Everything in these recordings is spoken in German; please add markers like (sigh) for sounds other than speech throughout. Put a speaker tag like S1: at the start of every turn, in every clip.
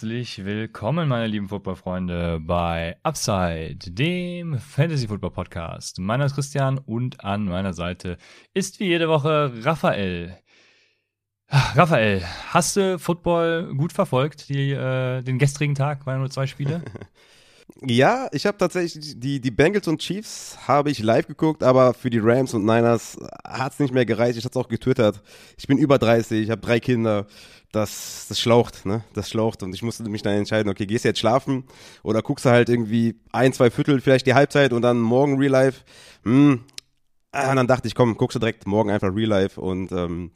S1: Herzlich willkommen, meine lieben Footballfreunde, bei Upside, dem Fantasy Football Podcast. Mein Name ist Christian und an meiner Seite ist wie jede Woche Raphael. Raphael, hast du Football gut verfolgt, die, äh, den gestrigen Tag? Waren nur zwei Spiele? (laughs)
S2: Ja, ich habe tatsächlich die, die Bengals und Chiefs habe ich live geguckt, aber für die Rams und Niners hat es nicht mehr gereicht. Ich hatte es auch getwittert. Ich bin über 30, ich habe drei Kinder. Das, das schlaucht, ne? Das schlaucht. Und ich musste mich dann entscheiden, okay, gehst du jetzt schlafen oder guckst du halt irgendwie ein, zwei Viertel, vielleicht die Halbzeit und dann morgen Real Life. Hm. Und dann dachte ich, komm, guckst du direkt morgen einfach Real Life und ähm,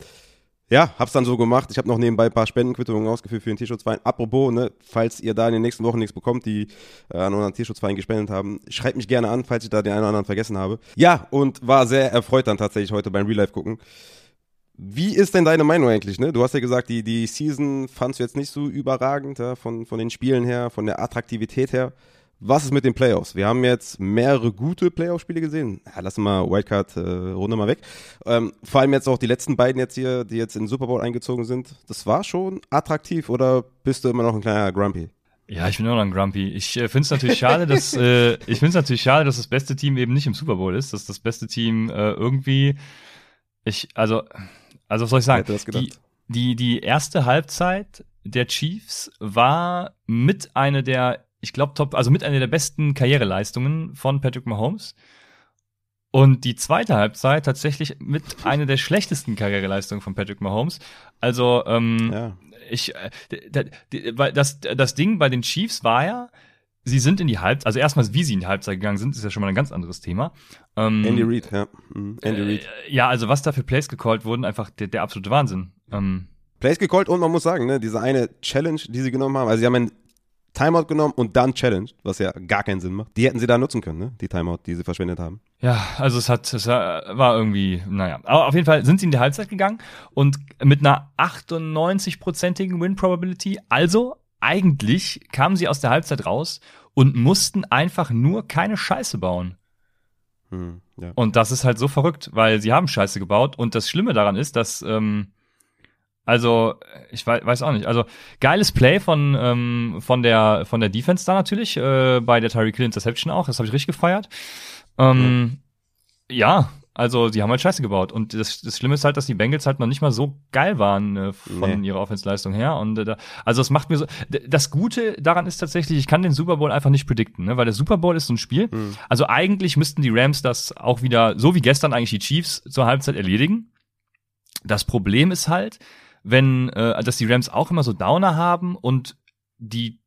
S2: ja, hab's dann so gemacht. Ich habe noch nebenbei ein paar Spendenquittungen ausgeführt für den Tierschutzverein. Apropos, ne, falls ihr da in den nächsten Wochen nichts bekommt, die äh, an unseren Tierschutzverein gespendet haben, schreibt mich gerne an, falls ich da den einen oder anderen vergessen habe. Ja, und war sehr erfreut dann tatsächlich heute beim Real Life gucken. Wie ist denn deine Meinung eigentlich? Ne? Du hast ja gesagt, die, die Season fandst du jetzt nicht so überragend, ja, von, von den Spielen her, von der Attraktivität her. Was ist mit den Playoffs? Wir haben jetzt mehrere gute Playoff-Spiele gesehen. Ja, lassen wir Wildcard-Runde äh, mal weg. Ähm, vor allem jetzt auch die letzten beiden jetzt hier, die jetzt in den Super Bowl eingezogen sind. Das war schon attraktiv oder bist du immer noch ein kleiner Grumpy?
S1: Ja, ich bin immer noch ein Grumpy. Ich äh, finde es natürlich schade, dass äh, ich finde es natürlich schade, dass das beste Team eben nicht im Super Bowl ist, dass das beste Team äh, irgendwie ich also also was soll ich sagen? Die, die die erste Halbzeit der Chiefs war mit einer der ich glaube, top, also mit einer der besten Karriereleistungen von Patrick Mahomes. Und die zweite Halbzeit tatsächlich mit einer der schlechtesten Karriereleistungen von Patrick Mahomes. Also, ähm, ja. ich, äh, das, das Ding bei den Chiefs war ja, sie sind in die Halbzeit, also erstmal, wie sie in die Halbzeit gegangen sind, ist ja schon mal ein ganz anderes Thema.
S2: Ähm, Andy Reid, ja. Mhm. Andy
S1: Reid. Äh, ja, also was da für Plays gecallt wurden, einfach der, der absolute Wahnsinn. Ähm,
S2: Plays gecallt und man muss sagen, ne, diese eine Challenge, die sie genommen haben, also sie haben einen Timeout genommen und dann Challenge, was ja gar keinen Sinn macht. Die hätten sie da nutzen können, ne? Die Timeout, die sie verschwendet haben.
S1: Ja, also es hat, es war irgendwie, naja. Aber auf jeden Fall sind sie in die Halbzeit gegangen und mit einer 98-prozentigen Win-Probability. Also eigentlich kamen sie aus der Halbzeit raus und mussten einfach nur keine Scheiße bauen. Hm, ja. Und das ist halt so verrückt, weil sie haben Scheiße gebaut. Und das Schlimme daran ist, dass ähm, also, ich weiß, weiß auch nicht. Also, geiles Play von, ähm, von, der, von der Defense da natürlich, äh, bei der Tyreek Hill Interception auch. Das habe ich richtig gefeiert. Ähm, ja. ja, also, die haben halt Scheiße gebaut. Und das, das Schlimme ist halt, dass die Bengals halt noch nicht mal so geil waren äh, von nee. ihrer Offensleistung her. Und äh, also, es macht mir so. Das Gute daran ist tatsächlich, ich kann den Super Bowl einfach nicht predikten, ne? weil der Super Bowl ist so ein Spiel. Mhm. Also, eigentlich müssten die Rams das auch wieder, so wie gestern eigentlich die Chiefs zur Halbzeit erledigen. Das Problem ist halt, wenn, äh, dass die Rams auch immer so Downer haben und die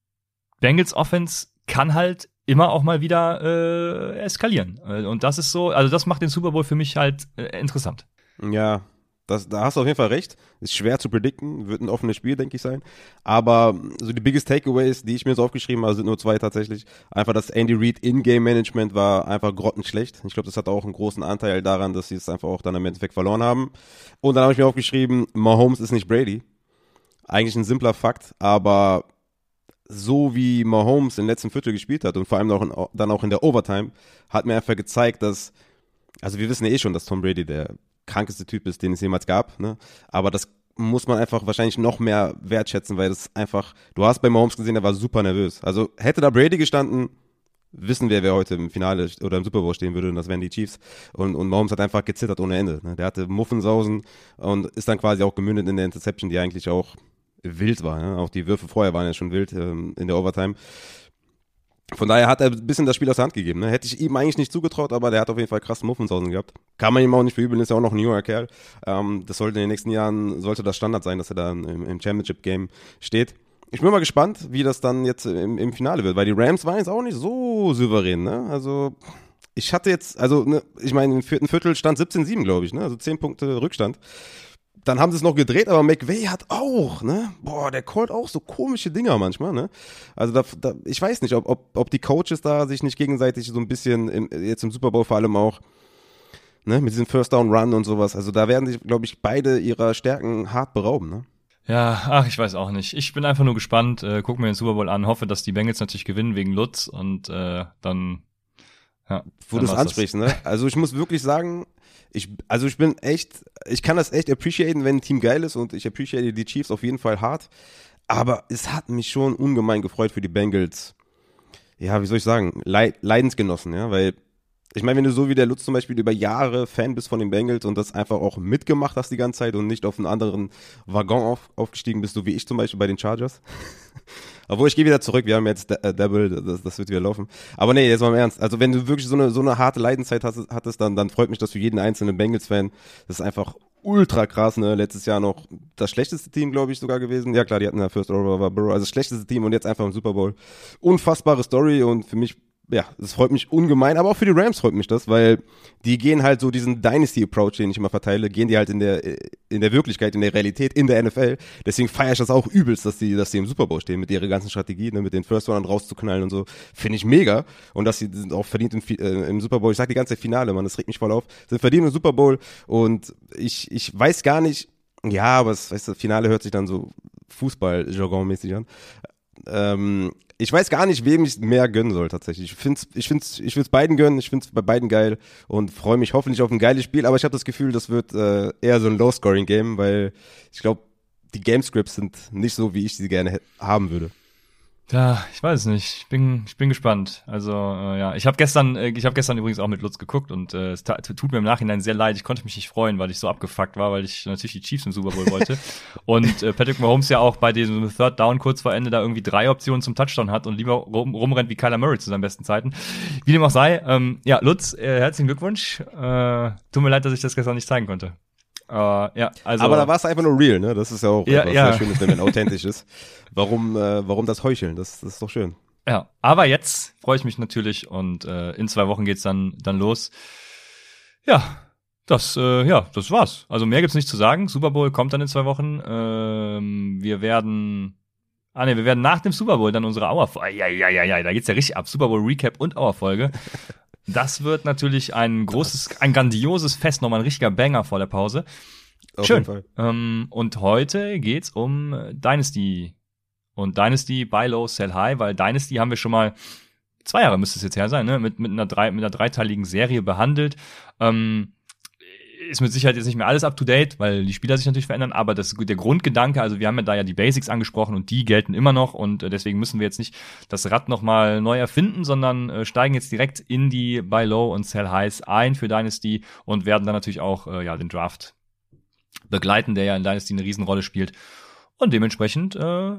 S1: Bengals Offense kann halt immer auch mal wieder äh, eskalieren. Äh, und das ist so, also das macht den Super Bowl für mich halt äh, interessant.
S2: Ja, das, da hast du auf jeden Fall recht. Ist schwer zu predikten, wird ein offenes Spiel, denke ich, sein. Aber so die biggest Takeaways, die ich mir so aufgeschrieben habe, sind nur zwei tatsächlich. Einfach das Andy Reid In-Game-Management war einfach grottenschlecht. Ich glaube, das hat auch einen großen Anteil daran, dass sie es einfach auch dann im Endeffekt verloren haben. Und dann habe ich mir aufgeschrieben, Mahomes ist nicht Brady. Eigentlich ein simpler Fakt, aber so wie Mahomes im letzten Viertel gespielt hat und vor allem auch in, dann auch in der Overtime, hat mir einfach gezeigt, dass also wir wissen ja eh schon, dass Tom Brady der krankeste Typ ist, den es jemals gab. Ne? Aber das muss man einfach wahrscheinlich noch mehr wertschätzen, weil das einfach, du hast bei Mahomes gesehen, er war super nervös. Also hätte da Brady gestanden, wissen wir, wer heute im Finale oder im Super Bowl stehen würde und das wären die Chiefs. Und, und Mahomes hat einfach gezittert ohne Ende. Ne? Der hatte Muffensausen und ist dann quasi auch gemündet in der Interception, die eigentlich auch wild war. Ne? Auch die Würfe vorher waren ja schon wild ähm, in der Overtime. Von daher hat er ein bisschen das Spiel aus der Hand gegeben. Ne? Hätte ich ihm eigentlich nicht zugetraut, aber der hat auf jeden Fall krass Muffensausen gehabt. Kann man ihm auch nicht verübeln, ist ja auch noch ein junger Kerl. Ähm, das sollte in den nächsten Jahren, sollte das Standard sein, dass er da im, im Championship-Game steht. Ich bin mal gespannt, wie das dann jetzt im, im Finale wird, weil die Rams waren jetzt auch nicht so souverän. Ne? Also ich hatte jetzt, also ne, ich meine, im vierten Viertel stand 17-7, glaube ich, ne? also 10 Punkte Rückstand. Dann haben sie es noch gedreht, aber McVay hat auch, ne? Boah, der callt auch so komische Dinger manchmal, ne? Also da, da ich weiß nicht, ob, ob, ob die Coaches da sich nicht gegenseitig so ein bisschen, im, jetzt im Super Bowl vor allem auch, ne, mit diesem First Down Run und sowas. Also da werden sich, glaube ich, beide ihrer Stärken hart berauben, ne?
S1: Ja, ach, ich weiß auch nicht. Ich bin einfach nur gespannt, äh, guck mir den Super Bowl an, hoffe, dass die Bengals natürlich gewinnen wegen Lutz und äh, dann
S2: ja, Wo du es ansprichst, ne? Also ich muss wirklich sagen, ich, also ich bin echt, ich kann das echt appreciaten, wenn ein Team geil ist und ich appreciate die Chiefs auf jeden Fall hart. aber es hat mich schon ungemein gefreut für die Bengals. Ja, wie soll ich sagen, Leid, Leidensgenossen, ja, weil ich meine, wenn du so wie der Lutz zum Beispiel über Jahre Fan bist von den Bengals und das einfach auch mitgemacht hast die ganze Zeit und nicht auf einen anderen Waggon auf, aufgestiegen bist, so wie ich zum Beispiel bei den Chargers. (laughs) Obwohl, ich gehe wieder zurück, wir haben jetzt äh, Double, das, das wird wieder laufen. Aber nee, jetzt mal im Ernst. Also wenn du wirklich so eine, so eine harte Leidenszeit hattest, dann, dann freut mich das für jeden einzelnen Bengals-Fan. Das ist einfach ultra krass, ne? Letztes Jahr noch das schlechteste Team, glaube ich, sogar gewesen. Ja klar, die hatten ja First Overall, war Burrow, also das schlechteste Team und jetzt einfach im Super Bowl. Unfassbare Story und für mich ja, das freut mich ungemein, aber auch für die Rams freut mich das, weil die gehen halt so diesen Dynasty-Approach, den ich immer verteile, gehen die halt in der, in der Wirklichkeit, in der Realität, in der NFL. Deswegen feiere ich das auch übelst, dass die, dass die im Super Bowl stehen, mit ihrer ganzen Strategie, ne, mit den First Runnern rauszuknallen und so. Finde ich mega. Und dass sie sind auch verdient im, äh, im Super Bowl. Ich sag die ganze Finale, man, das regt mich voll auf. Sind verdient im Super Bowl und ich, ich weiß gar nicht, ja, aber das, weißt du, Finale hört sich dann so Fußball-Jargon-mäßig an. Ähm, ich weiß gar nicht, wem ich mehr gönnen soll tatsächlich. Ich finde es ich find's, ich will's beiden gönnen, ich finde es bei beiden geil und freue mich hoffentlich auf ein geiles Spiel, aber ich habe das Gefühl, das wird äh, eher so ein Low-Scoring-Game, weil ich glaube, die Game-Scripts sind nicht so, wie ich sie gerne haben würde.
S1: Ja, ich weiß es nicht. Ich bin, ich bin gespannt. Also äh, ja, ich habe gestern, äh, ich habe gestern übrigens auch mit Lutz geguckt und äh, es tut mir im Nachhinein sehr leid. Ich konnte mich nicht freuen, weil ich so abgefuckt war, weil ich natürlich die Chiefs im Super Bowl wollte. (laughs) und äh, Patrick Mahomes ja auch bei diesem Third Down kurz vor Ende da irgendwie drei Optionen zum Touchdown hat und lieber rum, rumrennt wie Kyler Murray zu seinen besten Zeiten. Wie dem auch sei. Ähm, ja, Lutz, äh, herzlichen Glückwunsch. Äh, tut mir leid, dass ich das gestern nicht zeigen konnte.
S2: Uh, ja, also, Aber da war es einfach nur real, ne? Das ist ja auch
S1: ja,
S2: etwas
S1: ja.
S2: sehr Schönes, wenn man authentisch ist. Warum, äh, warum das Heucheln? Das, das ist doch schön.
S1: Ja, aber jetzt freue ich mich natürlich und äh, in zwei Wochen geht's dann dann los. Ja, das äh, ja, das war's. Also mehr gibt's nicht zu sagen. Super Bowl kommt dann in zwei Wochen. Ähm, wir werden Ah ne, wir werden nach dem Super Bowl dann unsere Auerfolge. Ja, ja, ja, ja, da geht's ja richtig ab. Super Bowl Recap und Auerfolge. (laughs) Das wird natürlich ein großes, ein grandioses Fest, nochmal ein richtiger Banger vor der Pause. Auf Schön. Ähm, und heute geht's um Dynasty. Und Dynasty, Buy Low, Sell High, weil Dynasty haben wir schon mal zwei Jahre müsste es jetzt her sein, ne? mit, mit, einer, drei, mit einer dreiteiligen Serie behandelt. Ähm, ist mit Sicherheit jetzt nicht mehr alles up to date, weil die Spieler sich natürlich verändern, aber das der Grundgedanke, also wir haben ja da ja die Basics angesprochen und die gelten immer noch und äh, deswegen müssen wir jetzt nicht das Rad nochmal neu erfinden, sondern äh, steigen jetzt direkt in die Buy Low und Sell Highs ein für Dynasty und werden dann natürlich auch äh, ja den Draft begleiten, der ja in Dynasty eine Riesenrolle spielt und dementsprechend äh,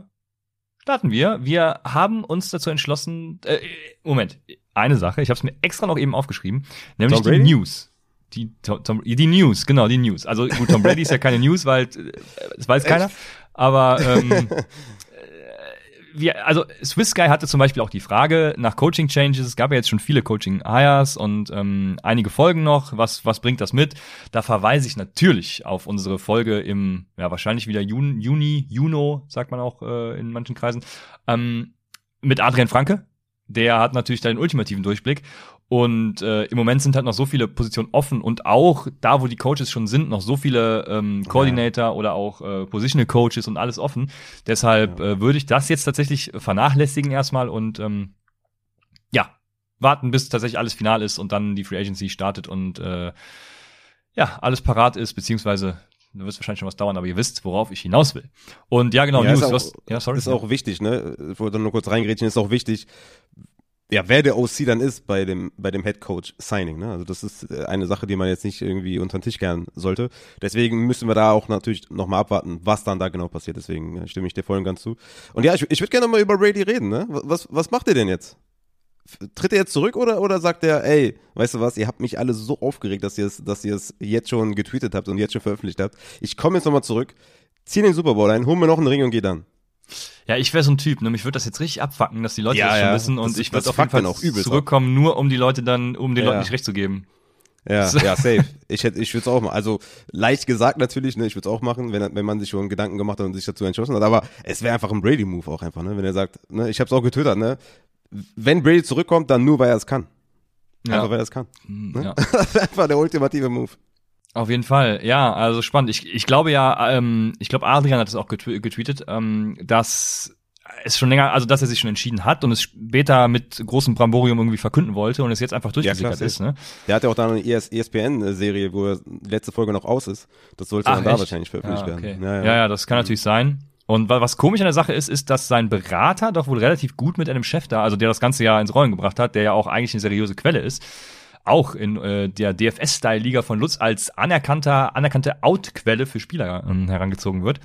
S1: starten wir. Wir haben uns dazu entschlossen, äh, Moment, eine Sache, ich habe es mir extra noch eben aufgeschrieben, nämlich die News. Die, Tom, die News, genau, die News. Also gut, Tom Brady ist ja keine (laughs) News, weil äh, das weiß Echt? keiner. Aber ähm, (laughs) äh, wir, also Swiss Guy hatte zum Beispiel auch die Frage nach Coaching Changes. Es gab ja jetzt schon viele Coaching Hires und ähm, einige Folgen noch. Was, was bringt das mit? Da verweise ich natürlich auf unsere Folge im, ja, wahrscheinlich wieder Juni, Juni Juno, sagt man auch äh, in manchen Kreisen, ähm, mit Adrian Franke. Der hat natürlich da den ultimativen Durchblick. Und äh, im Moment sind halt noch so viele Positionen offen und auch da, wo die Coaches schon sind, noch so viele ähm, Coordinator ja. oder auch äh, Positional Coaches und alles offen. Deshalb ja. äh, würde ich das jetzt tatsächlich vernachlässigen erstmal und ähm, ja, warten, bis tatsächlich alles final ist und dann die Free Agency startet und äh, ja, alles parat ist, beziehungsweise da wird wahrscheinlich schon was dauern, aber ihr wisst, worauf ich hinaus will. Und ja, genau,
S2: ja, News, ist auch, was, ja, sorry. Ist auch wichtig, ne? Ich wollte nur kurz reingrätschen, ist auch wichtig, ja, wer der OC dann ist bei dem, bei dem Head Coach Signing, ne? Also das ist äh, eine Sache, die man jetzt nicht irgendwie unter den Tisch kehren sollte. Deswegen müssen wir da auch natürlich nochmal abwarten, was dann da genau passiert. Deswegen äh, stimme ich dir voll und ganz zu. Und ja, ich, ich würde gerne mal über Brady reden, ne? Was, was macht ihr denn jetzt? Tritt er jetzt zurück oder, oder sagt er, ey, weißt du was, ihr habt mich alle so aufgeregt, dass ihr es, dass ihr es jetzt schon getweetet habt und jetzt schon veröffentlicht habt. Ich komme jetzt nochmal zurück, zieh den Super Bowl ein, hol mir noch einen Ring und geh dann.
S1: Ja, ich wäre so ein Typ, ne? Mich würde das jetzt richtig abfacken, dass die Leute
S2: ja,
S1: das
S2: schon
S1: ja. wissen und das, ich würde auf jeden Fall auch zurückkommen, nur um die Leute dann, um den ja. Leuten nicht recht zu geben.
S2: Ja, ja, safe. (laughs) Ich hätte, ich würde es auch machen. Also leicht gesagt natürlich, ne, ich würde es auch machen, wenn, wenn man sich schon Gedanken gemacht hat und sich dazu entschlossen hat. Aber es wäre einfach ein Brady-Move auch einfach, ne, wenn er sagt, ne, ich habe es auch getötet, ne, wenn Brady zurückkommt, dann nur weil er es kann. Einfach ja. weil er es kann. Hm, ne? Ja. (laughs) das wäre einfach der ultimative Move.
S1: Auf jeden Fall, ja, also spannend. Ich, ich glaube ja, ähm, ich glaube, Adrian hat es auch getweetet, ähm, dass es schon länger, also dass er sich schon entschieden hat und es später mit großem Bramborium irgendwie verkünden wollte und es jetzt einfach durchgesickert ja, ist. Ne?
S2: Der hat ja auch da eine ESPN-Serie, e wo er letzte Folge noch aus ist. Das sollte Ach, dann da wahrscheinlich veröffentlicht
S1: ja, okay.
S2: werden.
S1: Ja, ja, ja, das kann natürlich sein. Und was komisch an der Sache ist, ist, dass sein Berater doch wohl relativ gut mit einem Chef da, also der das ganze Jahr ins Rollen gebracht hat, der ja auch eigentlich eine seriöse Quelle ist, auch in äh, der DFS-Style-Liga von Lutz als anerkannter, anerkannte Out-Quelle für Spieler ähm, herangezogen wird.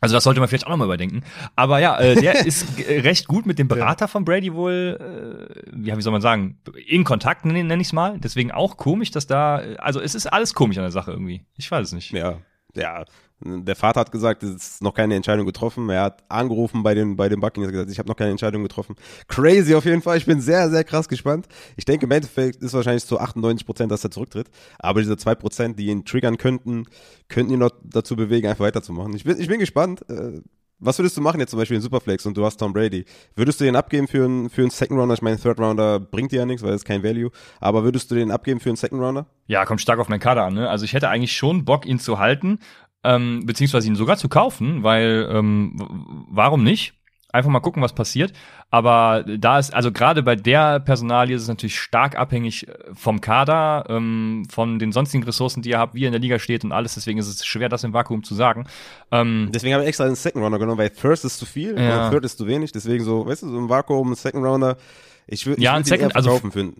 S1: Also das sollte man vielleicht auch nochmal überdenken. Aber ja, äh, der (laughs) ist recht gut mit dem Berater von Brady wohl, äh, ja, wie soll man sagen, in Kontakt, nenne nenn ich es mal. Deswegen auch komisch, dass da, also es ist alles komisch an der Sache irgendwie. Ich weiß es nicht.
S2: Ja, ja, der Vater hat gesagt, es ist noch keine Entscheidung getroffen. Er hat angerufen bei den, bei den Buccaneers gesagt, ich habe noch keine Entscheidung getroffen. Crazy auf jeden Fall. Ich bin sehr, sehr krass gespannt. Ich denke, im Endeffekt ist wahrscheinlich zu 98 Prozent, dass er zurücktritt. Aber diese zwei Prozent, die ihn triggern könnten, könnten ihn noch dazu bewegen, einfach weiterzumachen. Ich bin, ich bin gespannt. Äh, was würdest du machen jetzt zum Beispiel in Superflex und du hast Tom Brady? Würdest du den abgeben für einen, für einen Second Rounder? Ich meine, Third Rounder bringt dir ja nichts, weil es kein Value. Aber würdest du den abgeben für einen Second Rounder?
S1: Ja, kommt stark auf meinen Kader an. Ne? Also ich hätte eigentlich schon Bock, ihn zu halten ähm, beziehungsweise ihn sogar zu kaufen, weil ähm, warum nicht? Einfach mal gucken, was passiert. Aber da ist, also gerade bei der Personalie ist es natürlich stark abhängig äh, vom Kader, ähm, von den sonstigen Ressourcen, die ihr habt, wie ihr in der Liga steht und alles. Deswegen ist es schwer, das im Vakuum zu sagen.
S2: Ähm, Deswegen habe ich extra einen Second Rounder genommen, weil First ist zu viel, ja. Third ist zu wenig. Deswegen so, weißt du, so im Vakuum, Second Rounder. Ich würde
S1: ja, würd ihn eher
S2: verkaufen also, für
S1: einen,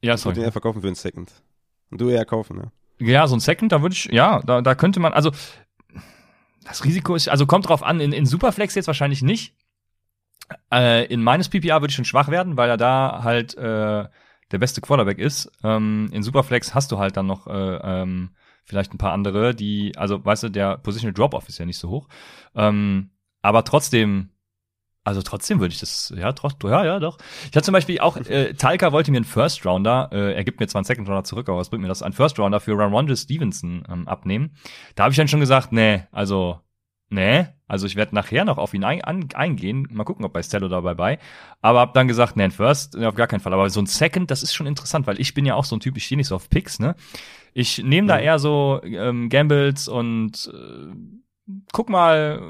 S1: ja, sorry.
S2: Ich würde eher verkaufen für einen Second. Und du eher kaufen, ja.
S1: Ja, so ein Second, da würde ich, ja, da, da könnte man, also das Risiko ist, also kommt drauf an, in, in Superflex jetzt wahrscheinlich nicht. Äh, in meines PPA würde ich schon schwach werden, weil er da halt äh, der beste Quarterback ist. Ähm, in Superflex hast du halt dann noch äh, ähm, vielleicht ein paar andere, die, also weißt du, der Positional Drop-Off ist ja nicht so hoch. Ähm, aber trotzdem also trotzdem würde ich das, ja, trotzdem, ja, ja, doch. Ich hatte zum Beispiel auch, äh, Talca wollte mir einen First Rounder, äh, er gibt mir zwar einen Second Rounder zurück, aber was bringt mir das, einen First Rounder für Ramondre Stevenson ähm, abnehmen. Da habe ich dann schon gesagt, nee, also, nee, also ich werde nachher noch auf ihn ein, an, eingehen, mal gucken, ob bei Stello dabei bei. Aber hab dann gesagt, nee, ein First, auf gar keinen Fall. Aber so ein Second, das ist schon interessant, weil ich bin ja auch so ein Typ, ich stehe nicht so auf Picks, ne? Ich nehme da eher so ähm, Gambles und äh, guck mal,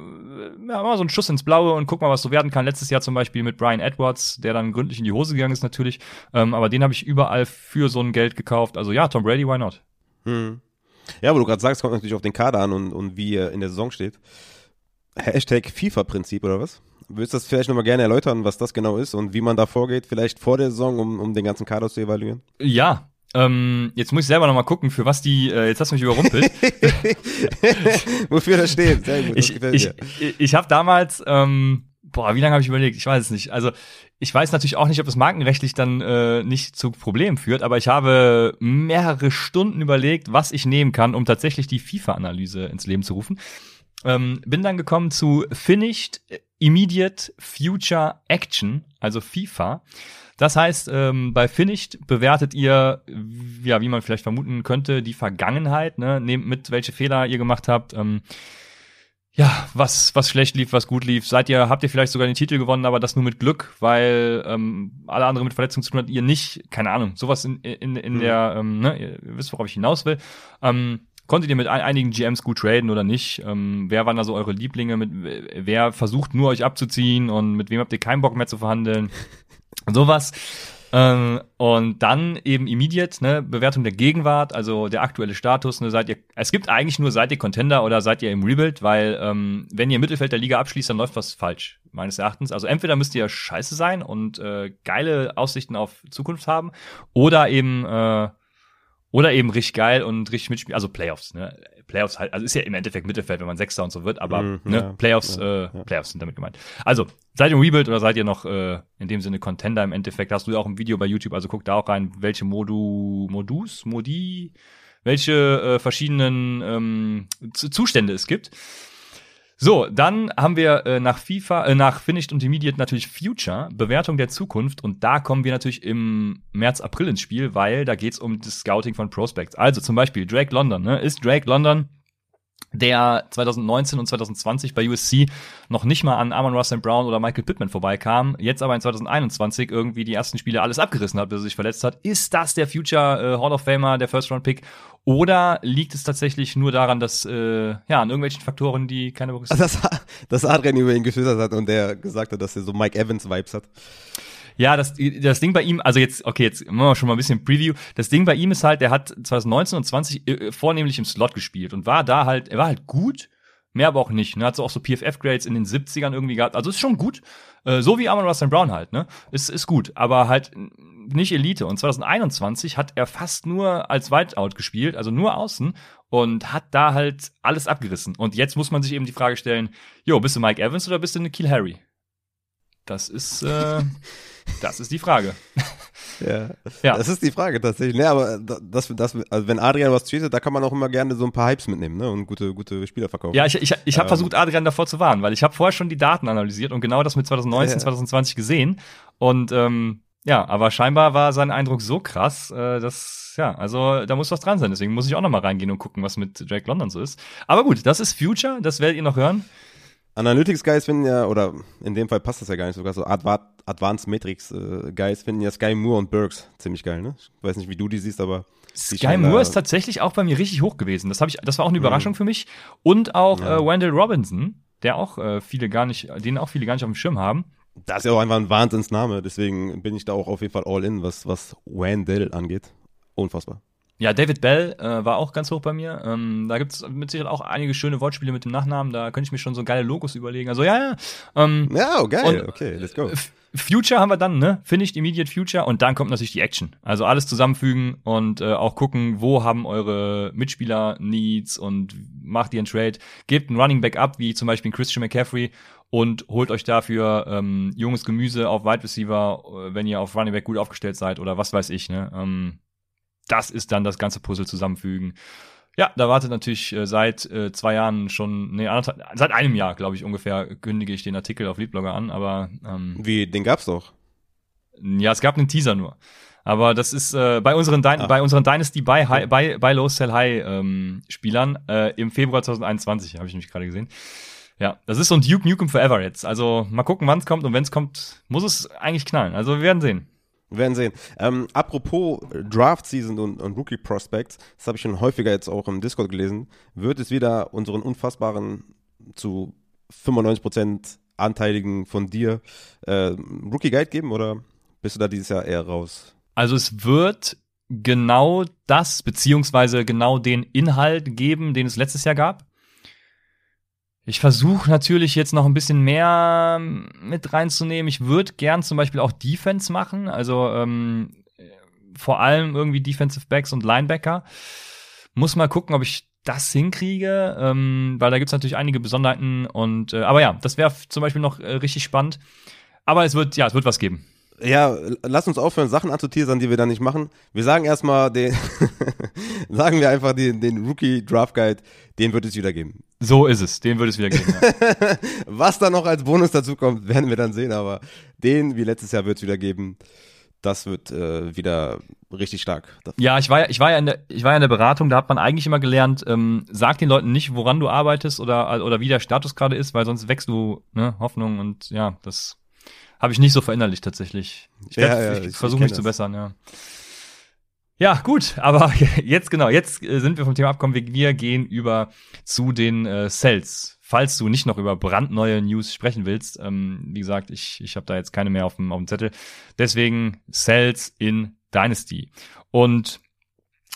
S1: ja, mal so einen Schuss ins Blaue und guck mal, was so werden kann. Letztes Jahr zum Beispiel mit Brian Edwards, der dann gründlich in die Hose gegangen ist natürlich. Ähm, aber den habe ich überall für so ein Geld gekauft. Also ja, Tom Brady, why not?
S2: Hm. Ja, wo du gerade sagst, kommt natürlich auf den Kader an und, und wie er in der Saison steht. Hashtag FIFA-Prinzip oder was? Willst du das vielleicht nochmal gerne erläutern, was das genau ist und wie man da vorgeht, vielleicht vor der Saison, um, um den ganzen Kader zu evaluieren?
S1: Ja, ähm, jetzt muss ich selber noch mal gucken, für was die, äh, jetzt hast du mich überrumpelt. (laughs)
S2: Wofür das steht. Sehr gut,
S1: ich ich, ich, habe damals, ähm, boah, wie lange habe ich überlegt? Ich weiß es nicht. Also ich weiß natürlich auch nicht, ob das markenrechtlich dann äh, nicht zu Problemen führt, aber ich habe mehrere Stunden überlegt, was ich nehmen kann, um tatsächlich die FIFA-Analyse ins Leben zu rufen. Ähm, bin dann gekommen zu Finished Immediate Future Action, also FIFA. Das heißt, ähm, bei Finished bewertet ihr, ja, wie man vielleicht vermuten könnte, die Vergangenheit, ne? Nehmt mit, welche Fehler ihr gemacht habt. Ähm, ja, was, was schlecht lief, was gut lief. Seid ihr, habt ihr vielleicht sogar den Titel gewonnen, aber das nur mit Glück, weil ähm, alle anderen mit Verletzungen zu tun hat, ihr nicht, keine Ahnung, sowas in, in, in mhm. der, ähm, ne, ihr wisst, worauf ich hinaus will. Ähm, konntet ihr mit ein, einigen GMs gut traden oder nicht? Ähm, wer waren da so eure Lieblinge? Mit, wer versucht nur euch abzuziehen und mit wem habt ihr keinen Bock mehr zu verhandeln? Sowas. Ähm, und dann eben immediate, ne, Bewertung der Gegenwart, also der aktuelle Status, ne, seid ihr, es gibt eigentlich nur, seid ihr Contender oder seid ihr im Rebuild, weil ähm, wenn ihr Mittelfeld der Liga abschließt, dann läuft was falsch, meines Erachtens. Also entweder müsst ihr scheiße sein und äh, geile Aussichten auf Zukunft haben, oder eben äh, oder eben richtig geil und richtig mitspielen, also Playoffs, ne? Playoffs halt, also ist ja im Endeffekt Mittelfeld, wenn man Sechster und so wird, aber mm, ne, ja, Playoffs, ja, äh, ja. Playoffs sind damit gemeint. Also, seid ihr im Rebuild oder seid ihr noch äh, in dem Sinne Contender im Endeffekt? Hast du ja auch ein Video bei YouTube, also guck da auch rein, welche Modu, Modus, Modi, welche äh, verschiedenen ähm, Zustände es gibt. So, dann haben wir äh, nach FIFA, äh, nach Finished und Immediate natürlich Future, Bewertung der Zukunft. Und da kommen wir natürlich im März, April ins Spiel, weil da geht's um das Scouting von Prospects. Also zum Beispiel Drake London. Ne? Ist Drake London der 2019 und 2020 bei USC noch nicht mal an Amon Russell Brown oder Michael Pittman vorbeikam, jetzt aber in 2021 irgendwie die ersten Spiele alles abgerissen hat, bis er sich verletzt hat. Ist das der Future äh, Hall of Famer, der First Round Pick? Oder liegt es tatsächlich nur daran, dass äh, ja an irgendwelchen Faktoren, die keine
S2: berücksichtigen? (laughs) Das, dass Adrian über ihn gefüttert hat und der gesagt hat, dass er so Mike Evans Vibes hat.
S1: Ja, das, das Ding bei ihm, also jetzt, okay, jetzt machen wir schon mal ein bisschen Preview. Das Ding bei ihm ist halt, der hat 2019 und 20 äh, vornehmlich im Slot gespielt und war da halt, er war halt gut, mehr aber auch nicht. Ne? Hat so auch so PFF-Grades in den 70ern irgendwie gehabt. Also ist schon gut. Äh, so wie Amon Russell Brown halt, ne? Ist, ist gut. Aber halt nicht Elite. Und 2021 hat er fast nur als Whiteout gespielt, also nur außen und hat da halt alles abgerissen. Und jetzt muss man sich eben die Frage stellen, jo, bist du Mike Evans oder bist du Nikhil Harry? Das ist, äh, (laughs) das ist die Frage. (laughs)
S2: Ja. ja, das ist die Frage tatsächlich. Nee, aber das, das, also wenn Adrian was tweetet, da kann man auch immer gerne so ein paar Hypes mitnehmen ne? und gute, gute Spieler verkaufen.
S1: Ja, ich, ich, ich habe ähm. versucht, Adrian davor zu warnen, weil ich habe vorher schon die Daten analysiert und genau das mit 2019, ja. 2020 gesehen. Und ähm, ja, aber scheinbar war sein Eindruck so krass, äh, dass, ja, also da muss was dran sein. Deswegen muss ich auch noch mal reingehen und gucken, was mit Drake London so ist. Aber gut, das ist Future, das werdet ihr noch hören.
S2: Analytics Guys finden ja, oder in dem Fall passt das ja gar nicht, sogar so Adva Advanced Matrix äh, Guys finden ja Sky Moore und Burks ziemlich geil, ne? Ich weiß nicht, wie du die siehst, aber
S1: Sky Moore ist tatsächlich auch bei mir richtig hoch gewesen. Das habe ich, das war auch eine mhm. Überraschung mhm. für mich. Und auch ja. äh, Wendell Robinson, der auch äh, viele gar nicht, den auch viele gar nicht auf dem Schirm haben.
S2: Das ist ja auch einfach ein Wahnsinnsname, deswegen bin ich da auch auf jeden Fall all in, was, was Wendell angeht. Unfassbar.
S1: Ja, David Bell äh, war auch ganz hoch bei mir. Ähm, da gibt es mit Sicherheit auch einige schöne Wortspiele mit dem Nachnamen. Da könnte ich mir schon so geile Logos überlegen. Also ja, ja.
S2: Ähm, ja, oh, geil. Und, okay, let's go.
S1: Future haben wir dann, ne? Finished Immediate Future und dann kommt natürlich die Action. Also alles zusammenfügen und äh, auch gucken, wo haben eure Mitspieler Needs und macht ihr einen Trade. Gebt einen Running Back ab, wie zum Beispiel Christian McCaffrey und holt euch dafür ähm, junges Gemüse auf Wide Receiver, äh, wenn ihr auf Running Back gut aufgestellt seid oder was weiß ich, ne? Ähm, das ist dann das ganze Puzzle zusammenfügen. Ja, da wartet natürlich äh, seit äh, zwei Jahren schon, nee, seit einem Jahr, glaube ich, ungefähr, kündige ich den Artikel auf Leadblogger an, aber ähm,
S2: Wie, den gab's doch.
S1: Ja, es gab einen Teaser nur. Aber das ist äh, bei unseren Dy ah. bei unseren Dynasty Buy, High, Buy, Buy Low Sell High ähm, Spielern äh, im Februar 2021 habe ich nämlich gerade gesehen. Ja, das ist so ein Duke Nukem Forever jetzt. Also mal gucken, wann es kommt und wenn es kommt, muss es eigentlich knallen. Also wir werden sehen.
S2: Wir werden sehen. Ähm, apropos Draft Season und, und Rookie Prospects, das habe ich schon häufiger jetzt auch im Discord gelesen, wird es wieder unseren unfassbaren zu 95% anteiligen von dir äh, Rookie Guide geben oder bist du da dieses Jahr eher raus?
S1: Also es wird genau das, beziehungsweise genau den Inhalt geben, den es letztes Jahr gab. Ich versuche natürlich jetzt noch ein bisschen mehr mit reinzunehmen. Ich würde gern zum Beispiel auch Defense machen, also ähm, vor allem irgendwie Defensive Backs und Linebacker. Muss mal gucken, ob ich das hinkriege, ähm, weil da gibt's natürlich einige Besonderheiten und äh, aber ja, das wäre zum Beispiel noch äh, richtig spannend. Aber es wird, ja, es wird was geben.
S2: Ja, lass uns aufhören, Sachen anzuteasern, die wir da nicht machen. Wir sagen erstmal den, (laughs) sagen wir einfach den, den Rookie Draft Guide, den wird es wieder geben.
S1: So ist es, den wird es wieder geben. Ja. (laughs)
S2: Was da noch als Bonus dazu kommt, werden wir dann sehen, aber den, wie letztes Jahr, wird es wieder geben. Das wird äh, wieder richtig stark.
S1: Ja, ich war ja, ich war ja in der, ich war ja in der Beratung, da hat man eigentlich immer gelernt, ähm, sag den Leuten nicht, woran du arbeitest oder, oder wie der Status gerade ist, weil sonst wächst du, ne, Hoffnung und ja, das habe ich nicht so verinnerlicht tatsächlich. Ich, ja, ja, ich, ich versuche mich das. zu bessern, ja. Ja, gut, aber (laughs) jetzt genau, jetzt äh, sind wir vom Thema abgekommen. Wir, gehen über zu den äh, Cells. Falls du nicht noch über brandneue News sprechen willst, ähm, wie gesagt, ich, ich habe da jetzt keine mehr auf dem, auf dem Zettel. Deswegen Cells in Dynasty. Und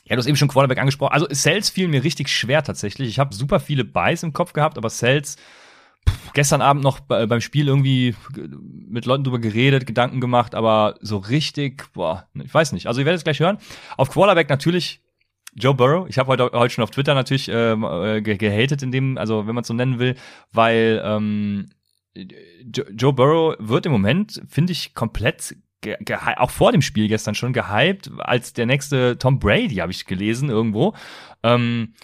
S1: ja, du hast eben schon Quarterback angesprochen. Also Cells fielen mir richtig schwer tatsächlich. Ich habe super viele Buys im Kopf gehabt, aber Cells gestern Abend noch beim Spiel irgendwie mit Leuten drüber geredet, Gedanken gemacht, aber so richtig, boah, ich weiß nicht. Also ihr werdet es gleich hören. Auf Quarterback natürlich Joe Burrow. Ich habe heute, heute schon auf Twitter natürlich ähm, äh, gehatet in dem, also wenn man so nennen will, weil ähm, Joe Burrow wird im Moment, finde ich, komplett auch vor dem Spiel gestern schon gehypt als der nächste Tom Brady, habe ich gelesen irgendwo. Ähm,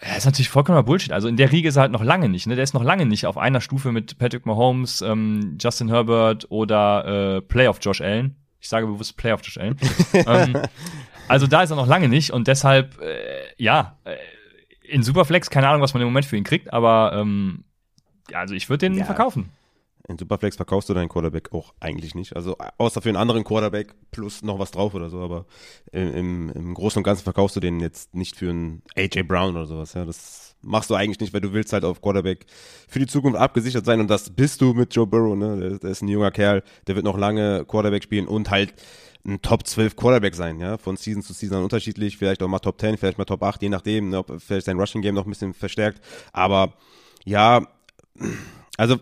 S1: das ist natürlich vollkommener Bullshit. Also in der Riege ist er halt noch lange nicht. Ne? Der ist noch lange nicht auf einer Stufe mit Patrick Mahomes, ähm, Justin Herbert oder äh, Playoff Josh Allen. Ich sage bewusst Playoff Josh Allen. (laughs) ähm, also da ist er noch lange nicht und deshalb, äh, ja, äh, in Superflex, keine Ahnung, was man im Moment für ihn kriegt, aber ähm, also ich würde den ja. verkaufen.
S2: In Superflex verkaufst du deinen Quarterback auch eigentlich nicht. Also außer für einen anderen Quarterback plus noch was drauf oder so, aber im, im Großen und Ganzen verkaufst du den jetzt nicht für einen AJ Brown oder sowas. Ja, das machst du eigentlich nicht, weil du willst halt auf Quarterback für die Zukunft abgesichert sein und das bist du mit Joe Burrow. Ne? Der, der ist ein junger Kerl, der wird noch lange Quarterback spielen und halt ein Top 12 Quarterback sein, ja, von Season zu Season unterschiedlich, vielleicht auch mal Top 10, vielleicht mal Top 8, je nachdem, ne, ob vielleicht sein Rushing Game noch ein bisschen verstärkt, aber Ja, also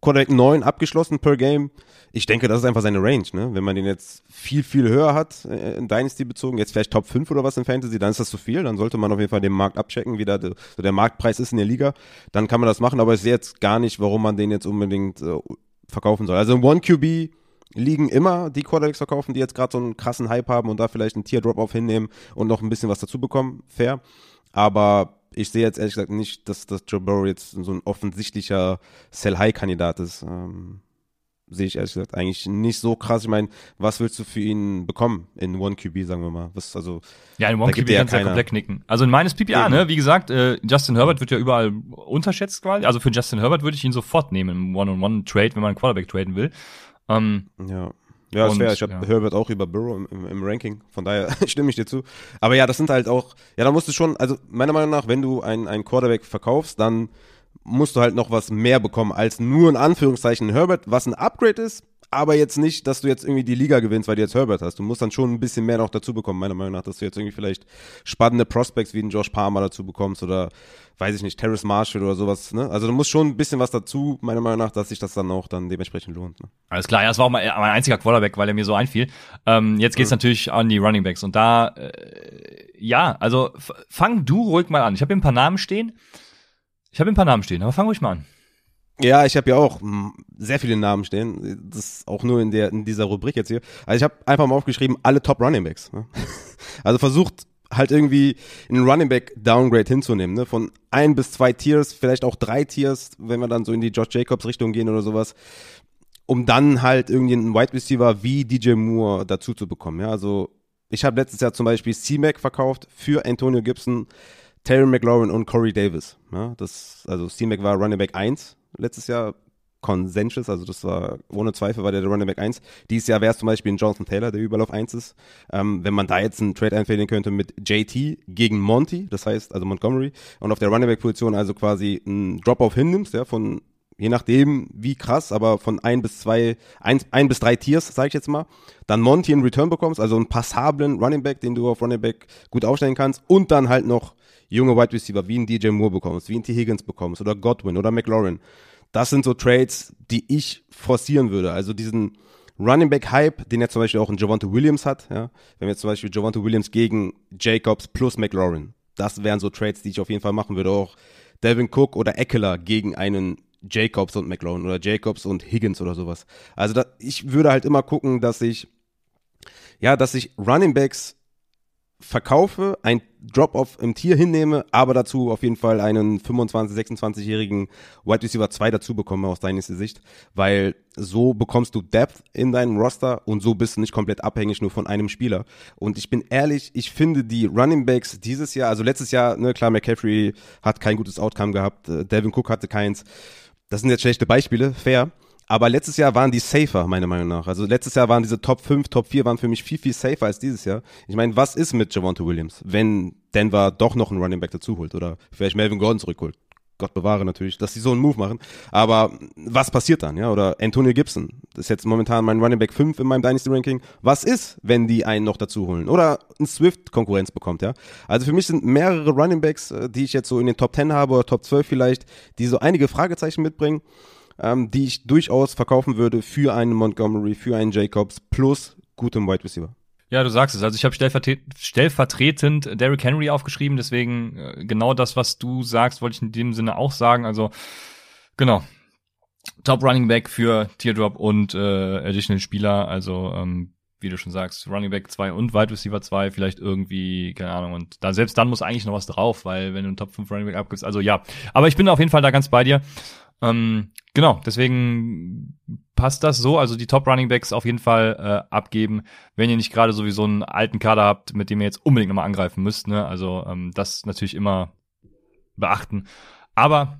S2: Quarterback 9 abgeschlossen per Game. Ich denke, das ist einfach seine Range, ne? Wenn man den jetzt viel, viel höher hat, äh, in Dynasty bezogen, jetzt vielleicht Top 5 oder was in Fantasy, dann ist das zu viel. Dann sollte man auf jeden Fall den Markt abchecken, wie da so der Marktpreis ist in der Liga. Dann kann man das machen, aber ich sehe jetzt gar nicht, warum man den jetzt unbedingt äh, verkaufen soll. Also im One QB liegen immer die Quarterbacks verkaufen, die jetzt gerade so einen krassen Hype haben und da vielleicht einen Tier-Drop-Off hinnehmen und noch ein bisschen was dazu bekommen. Fair. Aber ich sehe jetzt ehrlich gesagt nicht, dass, dass Joe Burrow jetzt so ein offensichtlicher Sell-High-Kandidat ist. Ähm, sehe ich ehrlich gesagt eigentlich nicht so krass. Ich meine, was willst du für ihn bekommen in One QB, sagen wir mal? Was, also,
S1: ja, in One QB kannst du ja komplett knicken. Also in meines PPA, Eben. ne, wie gesagt, äh, Justin Herbert wird ja überall unterschätzt quasi. Also für Justin Herbert würde ich ihn sofort nehmen im One-on-One-Trade, wenn man einen Quarterback traden will.
S2: Ähm, ja. Ja, das wäre, ich habe ja. Herbert auch über Burrow im, im, im, Ranking, von daher (laughs) stimme ich dir zu. Aber ja, das sind halt auch, ja, da musst du schon, also meiner Meinung nach, wenn du einen, einen Quarterback verkaufst, dann musst du halt noch was mehr bekommen als nur in Anführungszeichen Herbert, was ein Upgrade ist, aber jetzt nicht, dass du jetzt irgendwie die Liga gewinnst, weil du jetzt Herbert hast. Du musst dann schon ein bisschen mehr noch dazu bekommen, meiner Meinung nach, dass du jetzt irgendwie vielleicht spannende Prospects wie einen Josh Palmer dazu bekommst oder weiß ich nicht, Terrace Marshall oder sowas. Ne? Also du musst schon ein bisschen was dazu, meiner Meinung nach, dass sich das dann auch dann dementsprechend lohnt. Ne?
S1: Alles klar, ja, das war auch mein, mein einziger Quarterback, weil er mir so einfiel. Ähm, jetzt geht's mhm. natürlich an die Running Backs und da, äh, ja, also fang du ruhig mal an. Ich habe hier ein paar Namen stehen. Ich habe ein paar Namen stehen, aber fang ruhig mal an.
S2: Ja, ich habe ja auch sehr viele Namen stehen. Das ist auch nur in der in dieser Rubrik jetzt hier. Also ich habe einfach mal aufgeschrieben alle Top Running Backs. Ne? (laughs) Also versucht halt irgendwie einen Running Back Downgrade hinzunehmen, ne? Von ein bis zwei Tiers, vielleicht auch drei Tiers, wenn wir dann so in die Josh Jacobs Richtung gehen oder sowas, um dann halt irgendwie einen Wide Receiver wie DJ Moore dazu zu bekommen. Ja, also ich habe letztes Jahr zum Beispiel C-Mac verkauft für Antonio Gibson, Terry McLaurin und Corey Davis. Ja, das, also C-Mac war Running Back 1 letztes Jahr. Consensus, also das war ohne Zweifel war der, der Running Back 1. Dieses Jahr wäre es zum Beispiel ein Jonathan Taylor, der überall auf 1 ist. Ähm, wenn man da jetzt einen Trade einfädeln könnte mit JT gegen Monty, das heißt also Montgomery, und auf der Running Back Position also quasi einen Drop-Off hinnimmst, ja, von je nachdem wie krass, aber von ein bis zwei, ein, ein bis drei Tiers, sage ich jetzt mal, dann Monty in Return bekommst, also einen passablen Running Back, den du auf Running Back gut aufstellen kannst, und dann halt noch junge Wide Receiver wie ein DJ Moore bekommst, wie ein T. Higgins bekommst oder Godwin oder McLaurin. Das sind so Trades, die ich forcieren würde. Also diesen Running Back Hype, den jetzt zum Beispiel auch ein Javante Williams hat, ja. Wenn wir zum Beispiel Javante Williams gegen Jacobs plus McLaurin. Das wären so Trades, die ich auf jeden Fall machen würde. Auch Devin Cook oder Eckler gegen einen Jacobs und McLaurin oder Jacobs und Higgins oder sowas. Also da, ich würde halt immer gucken, dass ich, ja, dass ich Running Backs verkaufe, ein Drop-off im Tier hinnehme, aber dazu auf jeden Fall einen 25, 26-jährigen Wide Receiver 2 dazu bekomme aus deiner Sicht, weil so bekommst du Depth in deinem Roster und so bist du nicht komplett abhängig nur von einem Spieler. Und ich bin ehrlich, ich finde die Running Backs dieses Jahr, also letztes Jahr, ne, klar, McCaffrey hat kein gutes Outcome gehabt, äh, Devin Cook hatte keins. Das sind jetzt schlechte Beispiele, fair. Aber letztes Jahr waren die safer, meiner Meinung nach. Also letztes Jahr waren diese Top 5, Top 4 waren für mich viel, viel safer als dieses Jahr. Ich meine, was ist mit Javante Williams, wenn Denver doch noch einen Running Back dazu holt oder vielleicht Melvin Gordon zurückholt? Gott bewahre natürlich, dass sie so einen Move machen. Aber was passiert dann, ja? Oder Antonio Gibson, das ist jetzt momentan mein Running Back 5 in meinem Dynasty Ranking. Was ist, wenn die einen noch dazu holen? Oder ein Swift Konkurrenz bekommt, ja? Also für mich sind mehrere Running Backs, äh, die ich jetzt so in den Top 10 habe oder Top 12 vielleicht, die so einige Fragezeichen mitbringen ähm, die ich durchaus verkaufen würde für einen Montgomery, für einen Jacobs plus gutem Wide Receiver.
S1: Ja, du sagst es. Also ich habe stellvertret stellvertretend Derrick Henry aufgeschrieben, deswegen äh, genau das, was du sagst, wollte ich in dem Sinne auch sagen. Also genau. Top Running Back für Teardrop und äh, Additional Spieler, also ähm, wie du schon sagst, Running Back 2 und Wide Receiver 2, vielleicht irgendwie, keine Ahnung, und da selbst dann muss eigentlich noch was drauf, weil wenn du einen Top 5 Running Back abgibst, also ja. Aber ich bin auf jeden Fall da ganz bei dir. Ähm, genau, deswegen passt das so. Also die Top Running Backs auf jeden Fall äh, abgeben, wenn ihr nicht gerade sowieso einen alten Kader habt, mit dem ihr jetzt unbedingt nochmal angreifen müsst. Ne? Also ähm, das natürlich immer beachten. Aber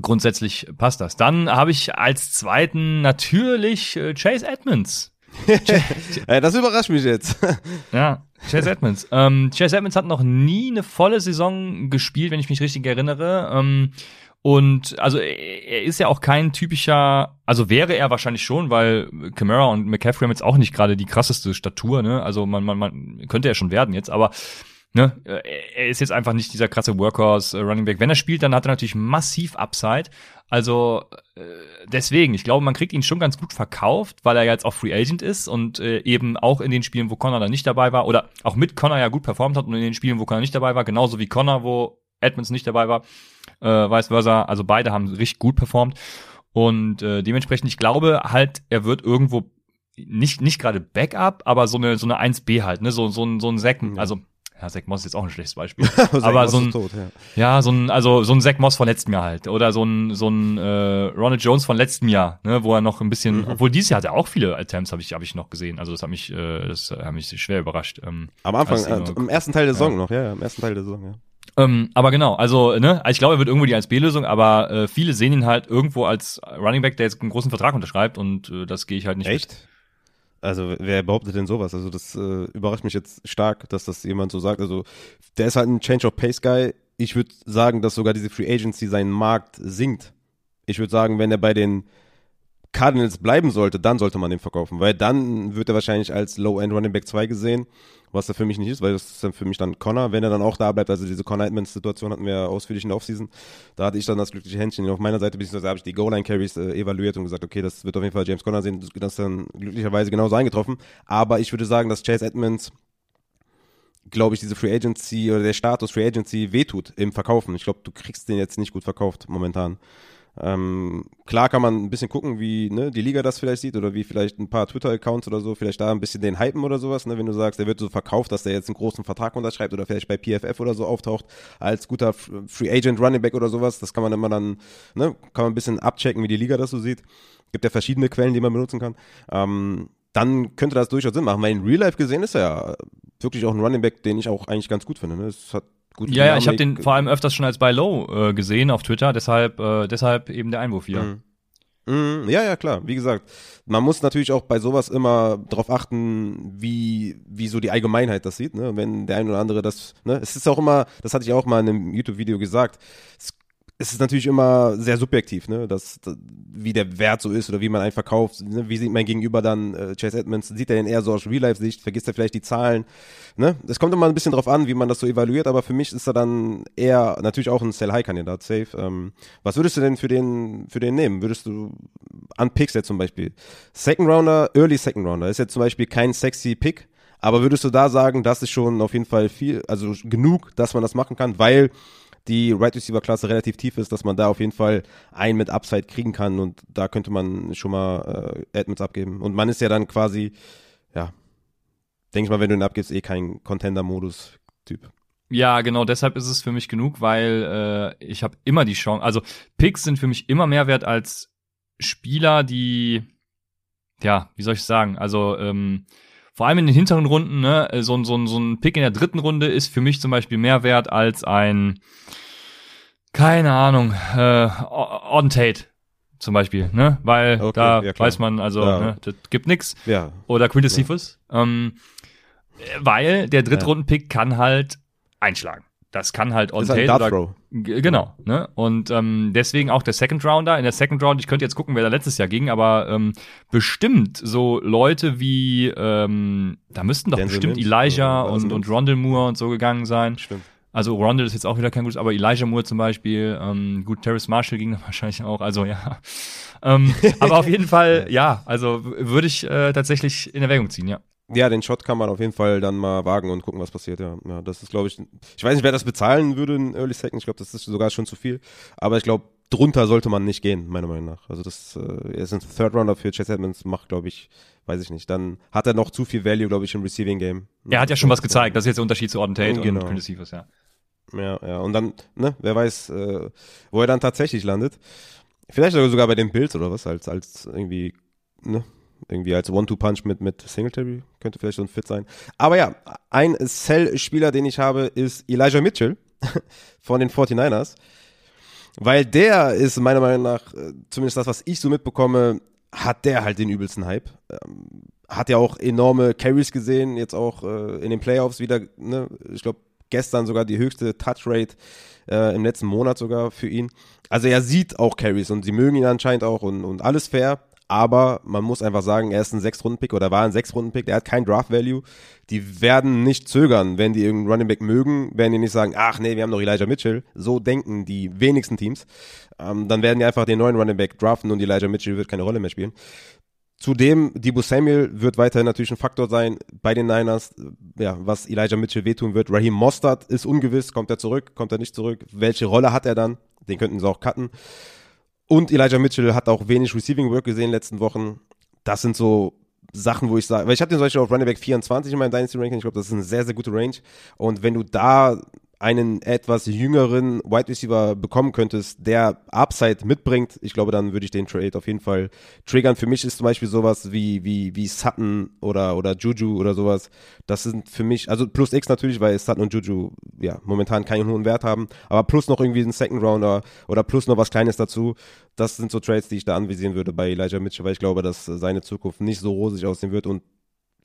S1: grundsätzlich passt das. Dann habe ich als zweiten natürlich äh, Chase Edmonds. (laughs)
S2: das überrascht mich jetzt. (laughs)
S1: ja, Chase Edmonds. Ähm, Chase Edmonds hat noch nie eine volle Saison gespielt, wenn ich mich richtig erinnere. Ähm, und also er ist ja auch kein typischer, also wäre er wahrscheinlich schon, weil Camara und McCaffrey haben jetzt auch nicht gerade die krasseste Statur, ne? Also man, man, man könnte er schon werden jetzt, aber ne, er ist jetzt einfach nicht dieser krasse Workhorse äh, Running Back. Wenn er spielt, dann hat er natürlich massiv Upside. Also äh, deswegen, ich glaube, man kriegt ihn schon ganz gut verkauft, weil er jetzt auch Free Agent ist und äh, eben auch in den Spielen, wo Connor dann nicht dabei war, oder auch mit Connor ja gut performt hat und in den Spielen, wo Connor nicht dabei war, genauso wie Connor, wo Edmonds nicht dabei war, äh, vice versa. Also beide haben richtig gut performt. Und äh, dementsprechend, ich glaube halt, er wird irgendwo nicht, nicht gerade Backup, aber so eine, so eine 1B halt, ne, so, so ein, so ein Säcken, also ja, Zack Moss ist jetzt auch ein schlechtes Beispiel. (laughs) aber so ein, tot, ja. ja. so ein, also so ein Zack Moss von letztem Jahr halt. Oder so ein, so ein äh, Ronald Jones von letztem Jahr, ne, wo er noch ein bisschen, mhm. obwohl dieses Jahr hat er auch viele Attempts, habe ich, hab ich noch gesehen. Also das hat mich, äh, das hat mich schwer überrascht. Ähm,
S2: Am Anfang, äh, im ersten Teil der Saison ja. noch, ja, ja, im ersten Teil der Saison, ja.
S1: Ähm, aber genau, also ne, ich glaube, er wird irgendwo die 1B-Lösung, aber äh, viele sehen ihn halt irgendwo als Running Back, der jetzt einen großen Vertrag unterschreibt und äh, das gehe ich halt nicht
S2: Echt? Mit. Also wer behauptet denn sowas? Also das äh, überrascht mich jetzt stark, dass das jemand so sagt. Also der ist halt ein Change of Pace Guy. Ich würde sagen, dass sogar diese Free Agency seinen Markt sinkt. Ich würde sagen, wenn er bei den Cardinals bleiben sollte, dann sollte man den verkaufen, weil dann wird er wahrscheinlich als Low-End Running Back 2 gesehen, was er für mich nicht ist, weil das ist dann für mich dann Connor, wenn er dann auch da bleibt, also diese Connor Edmonds Situation hatten wir ausführlich in der Offseason, da hatte ich dann das glückliche Händchen auf meiner Seite, beziehungsweise habe ich die Goal-Line Carries äh, evaluiert und gesagt, okay, das wird auf jeden Fall James Connor sehen, das ist dann glücklicherweise genauso eingetroffen, aber ich würde sagen, dass Chase Edmonds glaube ich, diese Free Agency oder der Status Free Agency wehtut im Verkaufen. Ich glaube, du kriegst den jetzt nicht gut verkauft momentan. Ähm, klar kann man ein bisschen gucken, wie ne, die Liga das vielleicht sieht oder wie vielleicht ein paar Twitter-Accounts oder so, vielleicht da ein bisschen den hypen oder sowas, ne, wenn du sagst, der wird so verkauft, dass der jetzt einen großen Vertrag unterschreibt oder vielleicht bei PFF oder so auftaucht als guter Free Agent Running Back oder sowas, das kann man immer dann, ne, kann man ein bisschen abchecken, wie die Liga das so sieht. Gibt ja verschiedene Quellen, die man benutzen kann. Ähm, dann könnte das durchaus Sinn machen, weil in Real Life gesehen ist er ja wirklich auch ein Running Back, den ich auch eigentlich ganz gut finde. Ne? Es hat
S1: Gute ja, ja, ich habe den vor allem öfters schon als Buy Low äh, gesehen auf Twitter, deshalb, äh, deshalb eben der Einwurf hier. Mhm.
S2: Mhm, ja, ja, klar. Wie gesagt, man muss natürlich auch bei sowas immer darauf achten, wie, wie so die Allgemeinheit das sieht. Ne? Wenn der ein oder andere das, ne? es ist auch immer, das hatte ich auch mal in einem YouTube-Video gesagt, es es ist natürlich immer sehr subjektiv, ne, dass, wie der Wert so ist oder wie man einen verkauft. Ne? Wie sieht mein Gegenüber dann äh, Chase Edmonds? Sieht er den eher so aus Real-Life-Sicht? Vergisst er vielleicht die Zahlen? Ne? Es kommt immer ein bisschen drauf an, wie man das so evaluiert, aber für mich ist er dann eher natürlich auch ein Sell-High-Kandidat, safe. Ähm, was würdest du denn für den, für den nehmen? Würdest du an Picks jetzt zum Beispiel? Second Rounder, Early Second Rounder ist jetzt zum Beispiel kein sexy Pick, aber würdest du da sagen, das ist schon auf jeden Fall viel, also genug, dass man das machen kann, weil die Right Receiver Klasse relativ tief ist, dass man da auf jeden Fall einen mit Upside kriegen kann und da könnte man schon mal äh, Edmonds abgeben. Und man ist ja dann quasi, ja, denke ich mal, wenn du ihn abgibst, eh kein Contender-Modus-Typ.
S1: Ja, genau, deshalb ist es für mich genug, weil äh, ich habe immer die Chance, also Picks sind für mich immer mehr wert als Spieler, die, ja, wie soll ich sagen, also ähm, vor allem in den hinteren Runden, ne, so, so, so ein Pick in der dritten Runde ist für mich zum Beispiel mehr wert als ein, keine Ahnung, äh, Orden Tate zum Beispiel, ne? Weil okay, da ja, weiß man, also, ja. ne, das gibt nix.
S2: Ja.
S1: Oder Quintus ja. Ähm, weil der Drittrunden-Pick kann halt einschlagen. Das kann halt
S2: on tail oder
S1: genau, ne? Und ähm, deswegen auch der Second Rounder. In der Second Round, ich könnte jetzt gucken, wer da letztes Jahr ging, aber ähm, bestimmt so Leute wie ähm, da müssten doch Denzel bestimmt Mims, Elijah und, und Rondell Moore und so gegangen sein.
S2: Stimmt.
S1: Also Rondell ist jetzt auch wieder kein gutes, aber Elijah Moore zum Beispiel, ähm, gut, Terrace Marshall ging (laughs) wahrscheinlich auch, also ja. ähm, (laughs) aber auf jeden Fall, ja, also würde ich äh, tatsächlich in Erwägung ziehen, ja.
S2: Ja, den Shot kann man auf jeden Fall dann mal wagen und gucken, was passiert. Ja, ja das ist, glaube ich, ich weiß nicht, wer das bezahlen würde in Early Second. Ich glaube, das ist sogar schon zu viel. Aber ich glaube, drunter sollte man nicht gehen, meiner Meinung nach. Also das äh, ist ein Third Rounder für Chase Edmonds, macht, glaube ich, weiß ich nicht. Dann hat er noch zu viel Value, glaube ich, im Receiving Game.
S1: Er hat ja schon was gezeigt. Das ist jetzt der Unterschied zu Auden Tate genau. und Quintus Cephas, ja.
S2: Ja, ja. Und dann, ne, wer weiß, äh, wo er dann tatsächlich landet. Vielleicht sogar bei den Bills oder was, als, als irgendwie, ne, irgendwie als One-Two-Punch mit, mit Singletary. Könnte vielleicht so ein Fit sein. Aber ja, ein Cell-Spieler, den ich habe, ist Elijah Mitchell (laughs) von den 49ers. Weil der ist meiner Meinung nach, äh, zumindest das, was ich so mitbekomme, hat der halt den übelsten Hype. Ähm, hat ja auch enorme Carries gesehen, jetzt auch äh, in den Playoffs wieder, ne? ich glaube, gestern sogar die höchste Touchrate äh, im letzten Monat sogar für ihn. Also er sieht auch Carries und sie mögen ihn anscheinend auch und, und alles fair. Aber man muss einfach sagen, er ist ein Sechs-Runden-Pick oder war ein Sechs-Runden-Pick, er hat kein Draft-Value. Die werden nicht zögern, wenn die irgendeinen Running Back mögen, werden die nicht sagen, ach nee, wir haben noch Elijah Mitchell. So denken die wenigsten Teams. Ähm, dann werden die einfach den neuen Running Back draften und Elijah Mitchell wird keine Rolle mehr spielen. Zudem, Debo Samuel wird weiterhin natürlich ein Faktor sein bei den Niners, ja, was Elijah Mitchell wehtun wird. Raheem Mostert ist ungewiss, kommt er zurück, kommt er nicht zurück, welche Rolle hat er dann? Den könnten sie auch cutten. Und Elijah Mitchell hat auch wenig Receiving Work gesehen in den letzten Wochen. Das sind so Sachen, wo ich sage, weil ich hatte den zum auf Running Back 24 in meinem Dynasty Ranking. Ich glaube, das ist eine sehr, sehr gute Range. Und wenn du da einen etwas jüngeren Wide Receiver bekommen könntest, der Upside mitbringt, ich glaube, dann würde ich den Trade auf jeden Fall triggern. Für mich ist zum Beispiel sowas wie, wie, wie Sutton oder, oder Juju oder sowas. Das sind für mich, also plus X natürlich, weil Sutton und Juju ja momentan keinen hohen Wert haben, aber plus noch irgendwie einen Second Rounder oder plus noch was Kleines dazu. Das sind so Trades, die ich da anvisieren würde bei Elijah Mitchell, weil ich glaube, dass seine Zukunft nicht so rosig aussehen wird und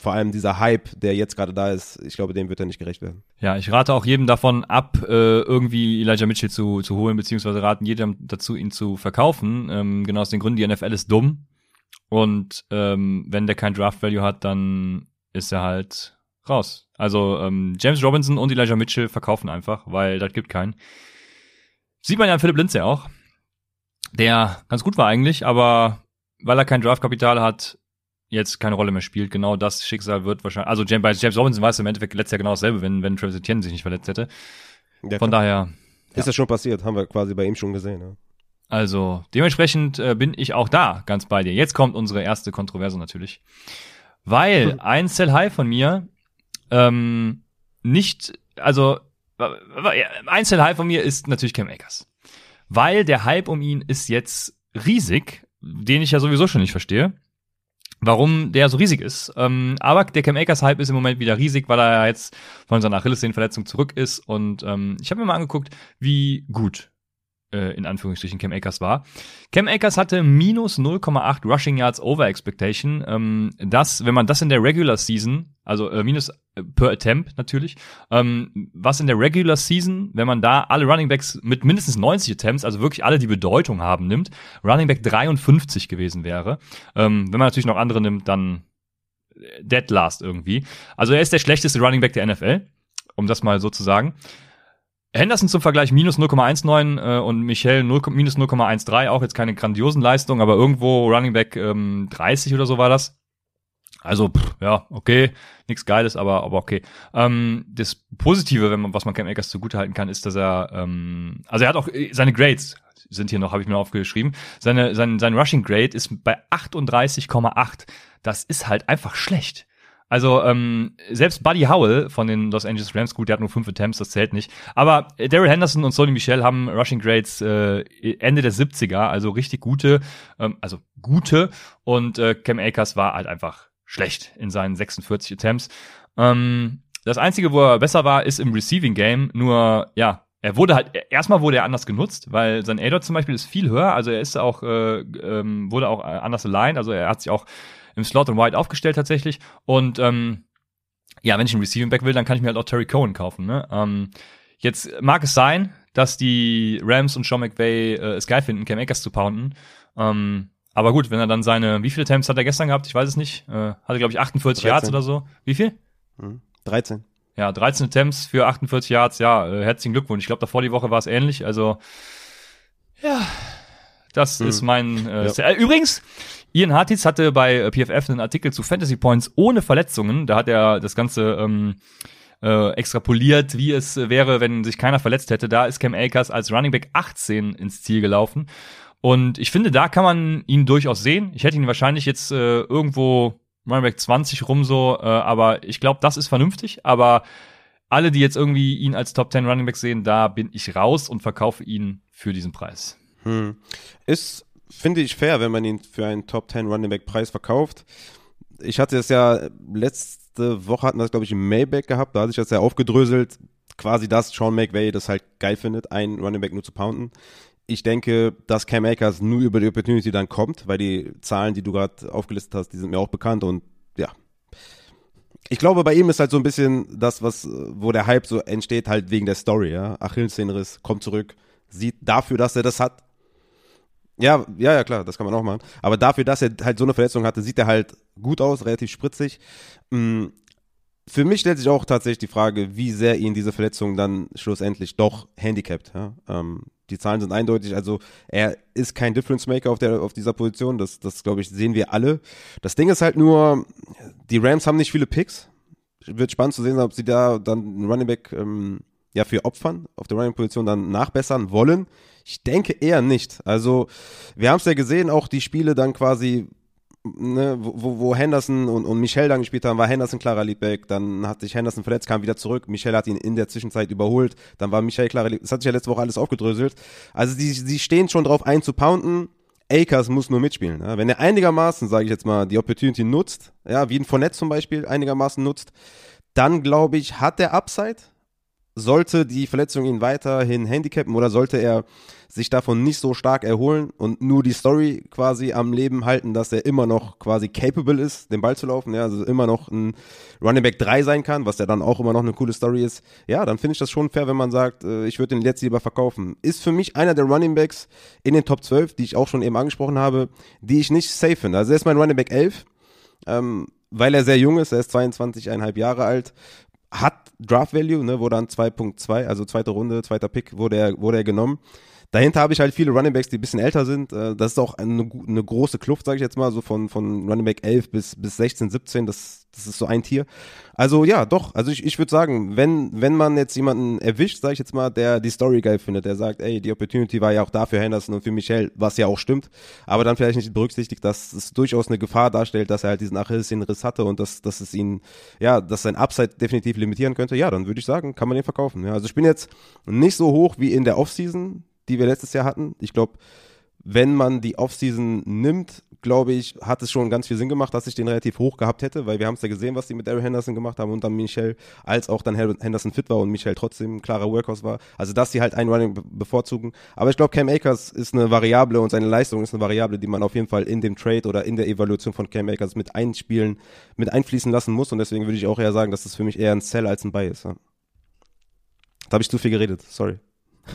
S2: vor allem dieser Hype, der jetzt gerade da ist, ich glaube, dem wird er nicht gerecht werden.
S1: Ja, ich rate auch jedem davon ab, äh, irgendwie Elijah Mitchell zu, zu holen, beziehungsweise raten jedem dazu, ihn zu verkaufen. Ähm, genau aus den Gründen, die NFL ist dumm. Und ähm, wenn der kein Draft Value hat, dann ist er halt raus. Also ähm, James Robinson und Elijah Mitchell verkaufen einfach, weil das gibt keinen. Sieht man ja an Philipp Lindsay auch, der ganz gut war eigentlich, aber weil er kein Draftkapital hat, jetzt keine Rolle mehr spielt. Genau das Schicksal wird wahrscheinlich, also James, bei James Robinson weiß im Endeffekt letztes Jahr genau dasselbe, wenn, wenn Travis Etienne sich nicht verletzt hätte. Ja, Von daher.
S2: Ist ja. das schon passiert, haben wir quasi bei ihm schon gesehen, ja.
S1: Also, dementsprechend äh, bin ich auch da ganz bei dir. Jetzt kommt unsere erste Kontroverse natürlich. Weil ein Sell High von mir ähm, nicht, also ein Sell High von mir ist natürlich Cam Akers. Weil der Hype um ihn ist jetzt riesig, den ich ja sowieso schon nicht verstehe warum der so riesig ist. Ähm, aber der Cam Akers Hype ist im Moment wieder riesig, weil er jetzt von seiner Achillessehnenverletzung zurück ist. Und ähm, ich habe mir mal angeguckt, wie gut äh, in Anführungsstrichen Cam Akers war. Cam Akers hatte minus 0,8 Rushing Yards over Expectation. Ähm, das, wenn man das in der Regular Season, also äh, minus äh, per Attempt natürlich, ähm, was in der Regular Season, wenn man da alle Running Backs mit mindestens 90 Attempts, also wirklich alle, die Bedeutung haben, nimmt, Running Back 53 gewesen wäre. Ähm, wenn man natürlich noch andere nimmt, dann äh, dead last irgendwie. Also er ist der schlechteste Running Back der NFL, um das mal so zu sagen. Henderson zum Vergleich minus 0,19 äh, und Michel 0, minus 0,13, auch jetzt keine grandiosen Leistungen, aber irgendwo Running Back ähm, 30 oder so war das. Also, pff, ja, okay, nichts Geiles, aber, aber okay. Ähm, das Positive, wenn man, was man Cam Akers zugutehalten kann, ist, dass er, ähm, also er hat auch äh, seine Grades sind hier noch, habe ich mir aufgeschrieben. Seine, sein, sein Rushing Grade ist bei 38,8. Das ist halt einfach schlecht. Also ähm, selbst Buddy Howell von den Los Angeles Rams, gut, der hat nur fünf Attempts, das zählt nicht. Aber Daryl Henderson und Sonny Michel haben Rushing Grades äh, Ende der 70er, also richtig gute, ähm, also gute. Und äh, Cam Akers war halt einfach schlecht in seinen 46 Attempts. Ähm, das Einzige, wo er besser war, ist im Receiving Game. Nur, ja, er wurde halt, erstmal wurde er anders genutzt, weil sein A-Dot zum Beispiel ist viel höher, also er ist auch, äh, ähm, wurde auch anders aligned, also er hat sich auch im Slot und Wide aufgestellt tatsächlich. Und ähm, ja, wenn ich einen Receiving Back will, dann kann ich mir halt auch Terry Cohen kaufen. Ne? Ähm, jetzt mag es sein, dass die Rams und Sean McVay äh, es geil finden, Cam Akers zu pounden. Ähm, aber gut, wenn er dann seine, wie viele Attempts hat er gestern gehabt? Ich weiß es nicht. Äh, hatte, glaube ich, 48 13. Yards oder so. Wie viel?
S2: Hm, 13.
S1: Ja, 13 Attempts für 48 Yards. Ja, äh, herzlichen Glückwunsch. Ich glaube, davor die Woche war es ähnlich. Also, ja, das hm. ist mein. Äh, ja. äh, übrigens, Ian Hartitz hatte bei äh, PFF einen Artikel zu Fantasy Points ohne Verletzungen. Da hat er das Ganze ähm, äh, extrapoliert, wie es wäre, wenn sich keiner verletzt hätte. Da ist Cam Akers als Running Back 18 ins Ziel gelaufen. Und ich finde, da kann man ihn durchaus sehen. Ich hätte ihn wahrscheinlich jetzt äh, irgendwo Running Back 20 rum so, äh, aber ich glaube, das ist vernünftig. Aber alle, die jetzt irgendwie ihn als Top 10 Running Back sehen, da bin ich raus und verkaufe ihn für diesen Preis.
S2: Hm. Ist finde ich fair, wenn man ihn für einen Top 10 Running Back Preis verkauft. Ich hatte es ja letzte Woche hatten wir das glaube ich im Maybach gehabt, da hatte ich das ja aufgedröselt, quasi das Sean McVay das halt geil findet, einen Running Back nur zu pounden. Ich denke, dass Cam Akers nur über die Opportunity dann kommt, weil die Zahlen, die du gerade aufgelistet hast, die sind mir auch bekannt und ja. Ich glaube, bei ihm ist halt so ein bisschen das, was, wo der Hype so entsteht, halt wegen der Story, ja. Achillessehnenriss, kommt zurück, sieht dafür, dass er das hat, Ja, ja, ja, klar, das kann man auch machen. Aber dafür, dass er halt so eine Verletzung hatte, sieht er halt gut aus, relativ spritzig. Mm, für mich stellt sich auch tatsächlich die Frage, wie sehr ihn diese Verletzung dann schlussendlich doch handicapt. Ja? Ähm, die Zahlen sind eindeutig, also er ist kein Difference Maker auf, der, auf dieser Position, das, das glaube ich, sehen wir alle. Das Ding ist halt nur, die Rams haben nicht viele Picks. Wird spannend zu sehen, ob sie da dann einen Running Back ähm, ja für Opfern auf der Running-Position dann nachbessern wollen. Ich denke eher nicht. Also wir haben es ja gesehen, auch die Spiele dann quasi ne, wo, wo Henderson und, und Michel dann gespielt haben, war Henderson klarer Leadback, dann hat sich Henderson verletzt, kam wieder zurück, Michel hat ihn in der Zwischenzeit überholt, dann war Michel klarer Leadback, das hat sich ja letzte Woche alles aufgedröselt. Also die, die stehen schon drauf einzupounden, Akers muss nur mitspielen. Ja. Wenn er einigermaßen, sage ich jetzt mal, die Opportunity nutzt, ja, wie ein Fournette zum Beispiel einigermaßen nutzt, dann glaube ich, hat er Upside, sollte die Verletzung ihn weiterhin handicappen oder sollte er sich davon nicht so stark erholen und nur die Story quasi am Leben halten, dass er immer noch quasi capable ist, den Ball zu laufen, ja, also immer noch ein Running Back 3 sein kann, was ja dann auch immer noch eine coole Story ist. Ja, dann finde ich das schon fair, wenn man sagt, äh, ich würde den jetzt lieber verkaufen. Ist für mich einer der Running Backs in den Top 12, die ich auch schon eben angesprochen habe, die ich nicht safe finde. Also er ist mein Running Back 11, ähm, weil er sehr jung ist, er ist 22,5 Jahre alt hat Draft Value, ne, wurde dann 2.2, also zweite Runde, zweiter Pick wurde er, wurde er genommen. Dahinter habe ich halt viele Running Backs, die ein bisschen älter sind. Äh, das ist auch eine, eine große Kluft, sage ich jetzt mal, so von, von Running Back 11 bis, bis 16, 17. Das, das ist so ein Tier. Also ja, doch. Also ich, ich würde sagen, wenn, wenn man jetzt jemanden erwischt, sage ich jetzt mal, der die Story geil findet, der sagt, ey, die Opportunity war ja auch da für Henderson und für Michel, was ja auch stimmt, aber dann vielleicht nicht berücksichtigt, dass es durchaus eine Gefahr darstellt, dass er halt diesen Achillessehnenriss hatte und dass, dass es ihn, ja, dass sein Upside definitiv limitieren könnte, ja, dann würde ich sagen, kann man den verkaufen. Ja, also ich bin jetzt nicht so hoch wie in der Offseason, die wir letztes Jahr hatten. Ich glaube, wenn man die Offseason nimmt, glaube ich, hat es schon ganz viel Sinn gemacht, dass ich den relativ hoch gehabt hätte, weil wir haben es ja gesehen, was die mit Daryl Henderson gemacht haben und dann Michel, als auch dann Henderson fit war und Michel trotzdem ein klarer Workhorse war. Also, dass sie halt einen Running bevorzugen. Aber ich glaube, Cam Akers ist eine Variable und seine Leistung ist eine Variable, die man auf jeden Fall in dem Trade oder in der Evaluation von Cam Akers mit einspielen, mit einfließen lassen muss und deswegen würde ich auch eher sagen, dass das für mich eher ein Sell als ein Buy ist. Ja. Da habe ich zu viel geredet, sorry.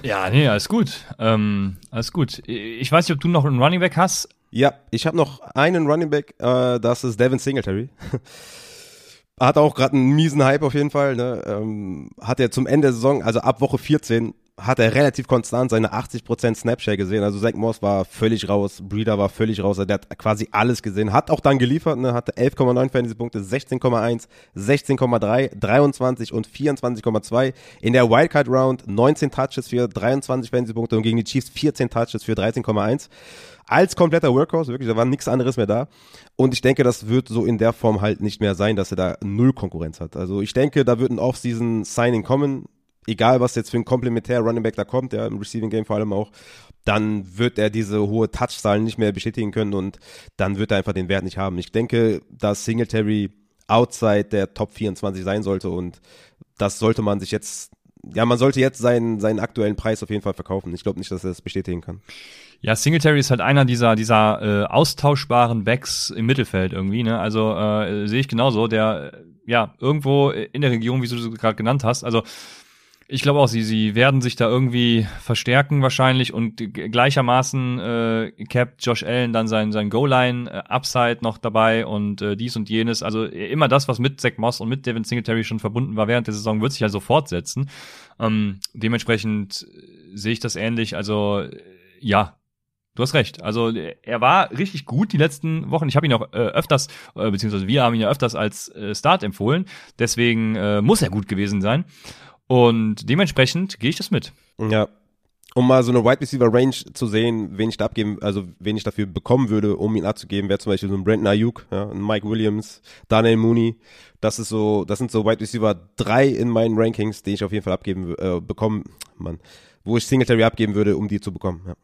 S1: Ja, nee, alles gut. Ähm, alles gut. Ich weiß nicht, ob du noch einen Running Back hast.
S2: Ja, ich habe noch einen Running Back, äh, das ist Devin Singletary. (laughs) hat auch gerade einen miesen Hype auf jeden Fall. Ne? Ähm, hat er zum Ende der Saison, also ab Woche 14, hat er relativ konstant seine 80% Snapshare gesehen. Also Zach Moss war völlig raus, Breeder war völlig raus, der hat quasi alles gesehen. Hat auch dann geliefert, ne? hatte 11,9 Fantasy-Punkte, 16,1, 16,3, 23 und 24,2. In der Wildcard-Round 19 Touches für 23 Fantasy-Punkte und gegen die Chiefs 14 Touches für 13,1 als kompletter Workhorse, wirklich, da war nichts anderes mehr da. Und ich denke, das wird so in der Form halt nicht mehr sein, dass er da null Konkurrenz hat. Also ich denke, da wird ein Off-Season-Signing kommen egal was jetzt für ein komplementär Running Back da kommt, ja, im Receiving Game vor allem auch, dann wird er diese hohe Touchzahlen nicht mehr bestätigen können und dann wird er einfach den Wert nicht haben. Ich denke, dass Singletary outside der Top 24 sein sollte und das sollte man sich jetzt, ja, man sollte jetzt seinen, seinen aktuellen Preis auf jeden Fall verkaufen. Ich glaube nicht, dass er das bestätigen kann.
S1: Ja, Singletary ist halt einer dieser, dieser äh, austauschbaren Backs im Mittelfeld irgendwie, ne? Also äh, sehe ich genauso, der ja irgendwo in der Region, wie du gerade genannt hast, also ich glaube auch, sie, sie werden sich da irgendwie verstärken wahrscheinlich und gleichermaßen äh, capt Josh Allen dann sein, sein Goal-Line-Upside äh, noch dabei und äh, dies und jenes. Also immer das, was mit Zach Moss und mit Devin Singletary schon verbunden war während der Saison, wird sich also fortsetzen. Ähm, dementsprechend äh, sehe ich das ähnlich. Also äh, ja, Du hast recht. Also er war richtig gut die letzten Wochen. Ich habe ihn auch äh, öfters, äh, beziehungsweise wir haben ihn ja öfters als äh, Start empfohlen. Deswegen äh, muss er gut gewesen sein. Und dementsprechend gehe ich das mit.
S2: Ja. Um mal so eine Wide Receiver Range zu sehen, wen ich da abgeben, also wen ich dafür bekommen würde, um ihn abzugeben, wäre zum Beispiel so ein Brandon Ayuk, ja, ein Mike Williams, Daniel Mooney. Das ist so, das sind so Wide Receiver drei in meinen Rankings, die ich auf jeden Fall abgeben, äh, bekommen, Mann, wo ich Singletary abgeben würde, um die zu bekommen. Ja.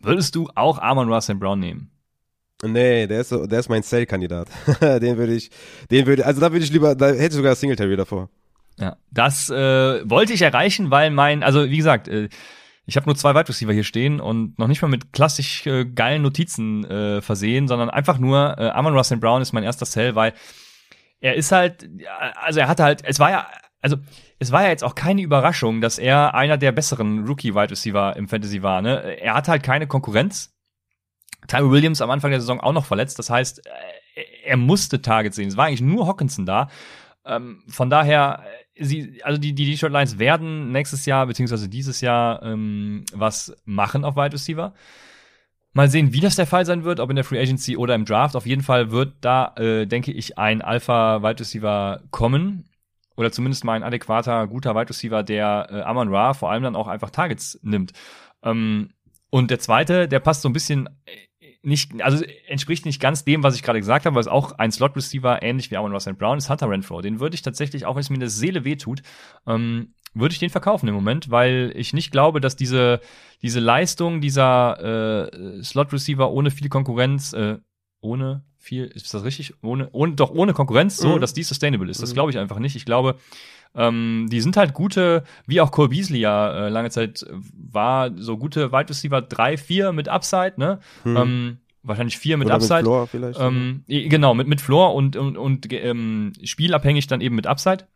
S1: Würdest du auch Armand Russell Brown nehmen?
S2: Nee, der ist, der ist mein Sell-Kandidat. (laughs) den würde ich, den würde, also da würde ich lieber, da hätte ich sogar Singletary davor.
S1: Ja, das äh, wollte ich erreichen, weil mein, also wie gesagt, äh, ich habe nur zwei Wide Receiver hier stehen und noch nicht mal mit klassisch äh, geilen Notizen äh, versehen, sondern einfach nur äh, Amon Russell Brown ist mein erster Sell, weil er ist halt, also er hatte halt, es war ja, also es war ja jetzt auch keine Überraschung, dass er einer der besseren Rookie Wide Receiver im Fantasy war. Ne? Er hatte halt keine Konkurrenz Tyree Williams am Anfang der Saison auch noch verletzt. Das heißt, äh, er musste Targets sehen. Es war eigentlich nur Hawkinson da. Ähm, von daher, äh, sie, also die, die Detroit Lions werden nächstes Jahr, beziehungsweise dieses Jahr, ähm, was machen auf Wide Receiver. Mal sehen, wie das der Fall sein wird, ob in der Free Agency oder im Draft. Auf jeden Fall wird da, äh, denke ich, ein Alpha Wide Receiver kommen. Oder zumindest mal ein adäquater, guter Wide Receiver, der äh, Amon Ra vor allem dann auch einfach Targets nimmt. Ähm, und der zweite, der passt so ein bisschen äh, nicht, also entspricht nicht ganz dem, was ich gerade gesagt habe, weil es auch ein Slot-Receiver, ähnlich wie Amon Russell Brown, ist Hunter Renfro. Den würde ich tatsächlich, auch wenn es mir eine Seele wehtut, ähm, würde ich den verkaufen im Moment, weil ich nicht glaube, dass diese, diese Leistung dieser äh, Slot-Receiver ohne viel Konkurrenz, äh, ohne viel, ist das richtig? Ohne, ohne, doch ohne Konkurrenz, so, mhm. dass die sustainable ist. Das mhm. glaube ich einfach nicht. Ich glaube, ähm, die sind halt gute, wie auch Cole Beasley ja äh, lange Zeit war, so gute Wide Receiver 3, 4 mit Upside, ne? Hm. Ähm, wahrscheinlich 4 mit
S2: Oder
S1: Upside. Mit
S2: Floor vielleicht.
S1: Ähm, genau, mit, mit Floor und, und, und ähm, spielabhängig dann eben mit Upside.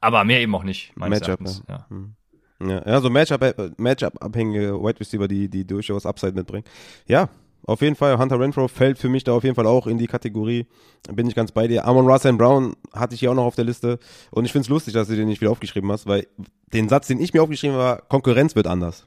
S1: Aber mehr eben auch nicht,
S2: Matchup, ja. Hm. Ja, ja, so Matchup-abhängige Matchup Wide Receiver, die, die durchaus Upside mitbringen. Ja, auf jeden Fall, Hunter Renfro fällt für mich da auf jeden Fall auch in die Kategorie. Bin ich ganz bei dir. Amon Russell Brown hatte ich hier auch noch auf der Liste. Und ich finde es lustig, dass du den nicht wieder aufgeschrieben hast, weil den Satz, den ich mir aufgeschrieben habe, war, Konkurrenz wird anders.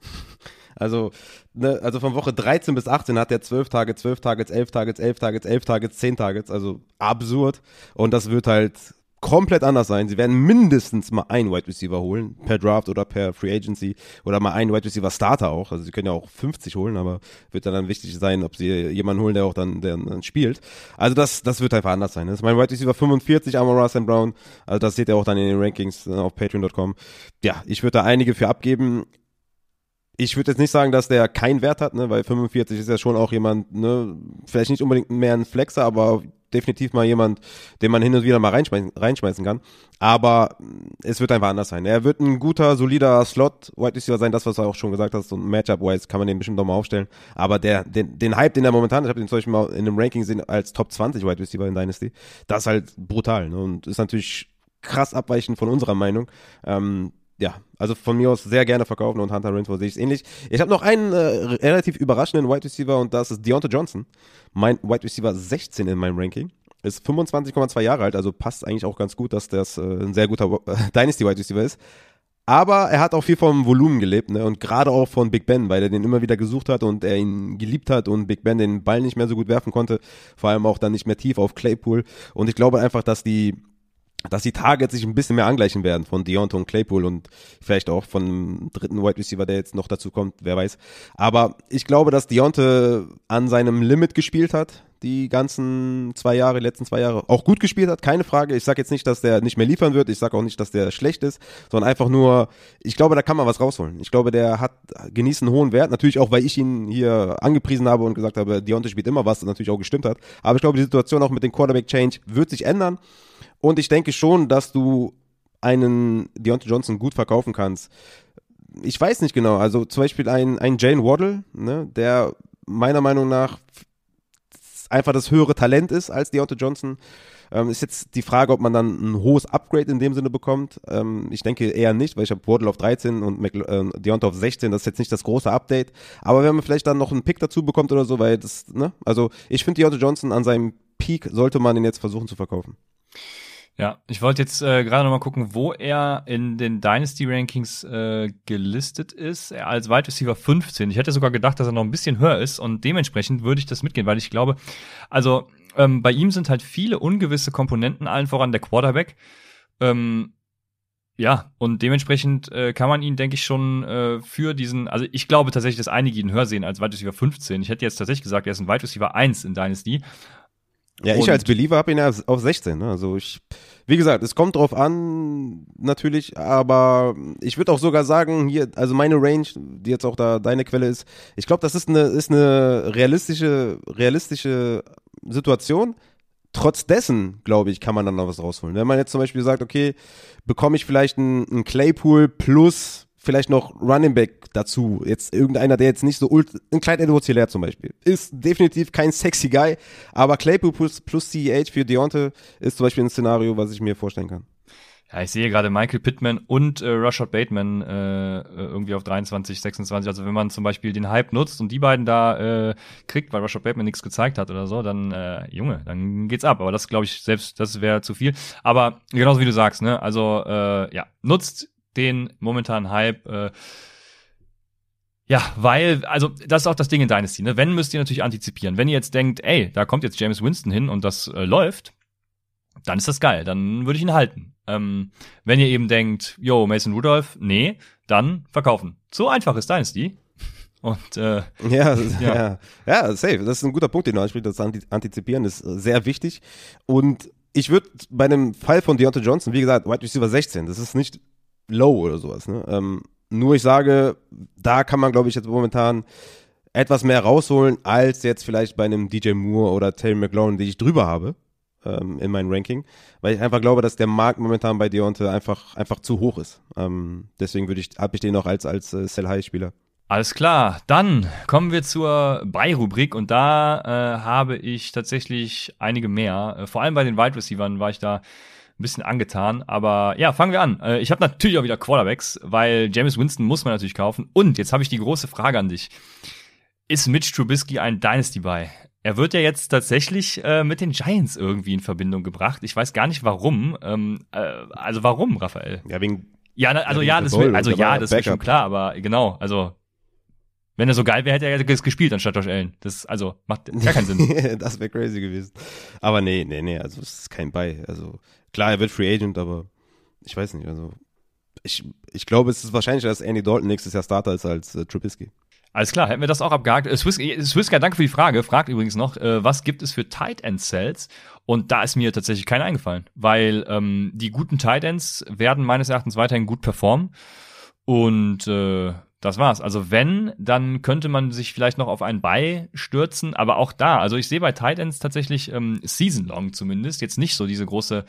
S2: (laughs) Also, ne, also von Woche 13 bis 18 hat er 12 Tage, 12 Tage, 11 Tage, 11 Tage, 11 Tage, 10 Tage, also absurd. Und das wird halt komplett anders sein. Sie werden mindestens mal einen Wide Receiver holen, per Draft oder per Free Agency oder mal einen Wide Receiver Starter auch. Also sie können ja auch 50 holen, aber wird dann, dann wichtig sein, ob sie jemanden holen, der auch dann, der dann spielt. Also das, das wird einfach anders sein. Das ist mein Wide Receiver 45, Amon Ross Brown. Also das seht ihr auch dann in den Rankings äh, auf patreon.com. Ja, ich würde da einige für abgeben ich würde jetzt nicht sagen, dass der keinen Wert hat, ne, weil 45 ist ja schon auch jemand, ne, vielleicht nicht unbedingt mehr ein Flexer, aber definitiv mal jemand, den man hin und wieder mal reinschmeißen, reinschmeißen kann. Aber es wird einfach anders sein. Er wird ein guter, solider Slot Wide Receiver sein, das was du auch schon gesagt hast. Und Matchup-wise kann man den bestimmt auch mal aufstellen. Aber der, den, den Hype, den er momentan, ich habe den zum Beispiel mal in einem Ranking gesehen als Top 20 Wide Receiver in Dynasty, das ist halt brutal. Ne? Und ist natürlich krass abweichend von unserer Meinung. Ähm, ja, also von mir aus sehr gerne verkaufen und Hunter Renfro sehe ich es ähnlich. Ich habe noch einen äh, relativ überraschenden Wide Receiver und das ist Deontay Johnson. Mein Wide Receiver 16 in meinem Ranking. Ist 25,2 Jahre alt, also passt eigentlich auch ganz gut, dass das äh, ein sehr guter äh, (laughs) Dynasty Wide Receiver ist. Aber er hat auch viel vom Volumen gelebt, ne? Und gerade auch von Big Ben, weil er den immer wieder gesucht hat und er ihn geliebt hat und Big Ben den Ball nicht mehr so gut werfen konnte. Vor allem auch dann nicht mehr tief auf Claypool. Und ich glaube einfach, dass die dass die Targets sich ein bisschen mehr angleichen werden von Deontay und Claypool und vielleicht auch von einem dritten Wide Receiver, der jetzt noch dazu kommt, wer weiß. Aber ich glaube, dass Deontay an seinem Limit gespielt hat, die ganzen zwei Jahre, die letzten zwei Jahre, auch gut gespielt hat, keine Frage. Ich sage jetzt nicht, dass der nicht mehr liefern wird, ich sage auch nicht, dass der schlecht ist, sondern einfach nur, ich glaube, da kann man was rausholen. Ich glaube, der hat genießt einen hohen Wert, natürlich auch, weil ich ihn hier angepriesen habe und gesagt habe, Deontay spielt immer was, das natürlich auch gestimmt hat. Aber ich glaube, die Situation auch mit dem Quarterback Change wird sich ändern. Und ich denke schon, dass du einen Deontay Johnson gut verkaufen kannst. Ich weiß nicht genau, also zum Beispiel ein, ein Jane Waddle, ne, der meiner Meinung nach einfach das höhere Talent ist als Deontay Johnson. Ähm, ist jetzt die Frage, ob man dann ein hohes Upgrade in dem Sinne bekommt. Ähm, ich denke eher nicht, weil ich habe Waddle auf 13 und äh, Deontay auf 16. Das ist jetzt nicht das große Update. Aber wenn man vielleicht dann noch einen Pick dazu bekommt oder so, weil das, ne, also ich finde Deontay Johnson an seinem Peak sollte man ihn jetzt versuchen zu verkaufen.
S1: Ja, ich wollte jetzt äh, gerade noch mal gucken, wo er in den Dynasty Rankings äh, gelistet ist. Er als Wide Receiver 15. Ich hätte sogar gedacht, dass er noch ein bisschen höher ist und dementsprechend würde ich das mitgehen, weil ich glaube, also ähm, bei ihm sind halt viele ungewisse Komponenten, allen voran der Quarterback. Ähm, ja, und dementsprechend äh, kann man ihn, denke ich, schon äh, für diesen, also ich glaube tatsächlich, dass einige ihn höher sehen als Wide Receiver 15. Ich hätte jetzt tatsächlich gesagt, er ist ein Wide Receiver 1 in Dynasty.
S2: Ja, ich als Believer habe ihn ja auf 16. Ne? Also ich, wie gesagt, es kommt drauf an, natürlich, aber ich würde auch sogar sagen, hier, also meine Range, die jetzt auch da deine Quelle ist, ich glaube, das ist eine, ist eine realistische, realistische Situation. Trotz dessen, glaube ich, kann man dann noch was rausholen. Wenn man jetzt zum Beispiel sagt, okay, bekomme ich vielleicht einen Claypool plus vielleicht noch Running Back dazu. Jetzt irgendeiner, der jetzt nicht so ult ein Clyde Edwards Hilaire zum Beispiel. Ist definitiv kein sexy Guy, aber Claypool plus, plus CEH für Deontay ist zum Beispiel ein Szenario, was ich mir vorstellen kann.
S1: Ja, ich sehe gerade Michael Pittman und äh, Rashad Bateman äh, irgendwie auf 23, 26. Also wenn man zum Beispiel den Hype nutzt und die beiden da äh, kriegt, weil Rashad Bateman nichts gezeigt hat oder so, dann äh, Junge, dann geht's ab. Aber das glaube ich selbst, das wäre zu viel. Aber genauso wie du sagst, ne? Also äh, ja, nutzt den momentanen Hype. Äh, ja, weil, also das ist auch das Ding in Dynasty, ne? Wenn müsst ihr natürlich antizipieren. Wenn ihr jetzt denkt, ey, da kommt jetzt James Winston hin und das äh, läuft, dann ist das geil, dann würde ich ihn halten. Ähm, wenn ihr eben denkt, yo, Mason Rudolph, nee, dann verkaufen. So einfach ist Dynasty. Und äh, (laughs)
S2: ja, (laughs) ja, ja, ja, safe. Das ist ein guter Punkt, den du ansprichst. Das Antizipieren ist äh, sehr wichtig. Und ich würde bei einem Fall von Deontay Johnson, wie gesagt, Wide Receiver 16, das ist nicht low oder sowas. Ne? Ähm, nur ich sage, da kann man, glaube ich, jetzt momentan etwas mehr rausholen, als jetzt vielleicht bei einem DJ Moore oder Terry McLaurin, die ich drüber habe ähm, in meinem Ranking, weil ich einfach glaube, dass der Markt momentan bei Deontay einfach, einfach zu hoch ist. Ähm, deswegen würde ich, habe ich den noch als, als äh, Sell-High-Spieler.
S1: Alles klar, dann kommen wir zur Buy-Rubrik und da äh, habe ich tatsächlich einige mehr. Äh, vor allem bei den Wide Receivers war ich da ein bisschen angetan. Aber ja, fangen wir an. Äh, ich habe natürlich auch wieder Quarterbacks, weil James Winston muss man natürlich kaufen. Und jetzt habe ich die große Frage an dich. Ist Mitch Trubisky ein Dynasty-Buy? Er wird ja jetzt tatsächlich äh, mit den Giants irgendwie in Verbindung gebracht. Ich weiß gar nicht warum. Ähm, äh, also warum, Raphael?
S2: Ja, wegen.
S1: Ja, also ja, das, will, also ja, das ist schon klar, aber genau, also wenn er so geil wäre, hätte er jetzt gespielt anstatt Josh Allen. Das also macht gar keinen Sinn. (laughs)
S2: das wäre crazy gewesen. Aber nee, nee, nee, also es ist kein Buy. Also klar, er wird Free Agent, aber ich weiß nicht, also ich, ich glaube, es ist wahrscheinlich, dass Andy Dalton nächstes Jahr Starter ist als äh, Trubisky.
S1: Alles klar, hätten wir das auch abgehakt. Äh, Swiska, danke für die Frage. Fragt übrigens noch, äh, was gibt es für Tight End Cells? Und da ist mir tatsächlich keiner eingefallen, weil ähm, die guten Tight Ends werden meines Erachtens weiterhin gut performen. Und äh, das war's. Also wenn, dann könnte man sich vielleicht noch auf einen Buy stürzen, aber auch da, also ich sehe bei Tight Ends tatsächlich ähm, Season Long zumindest jetzt nicht so diese große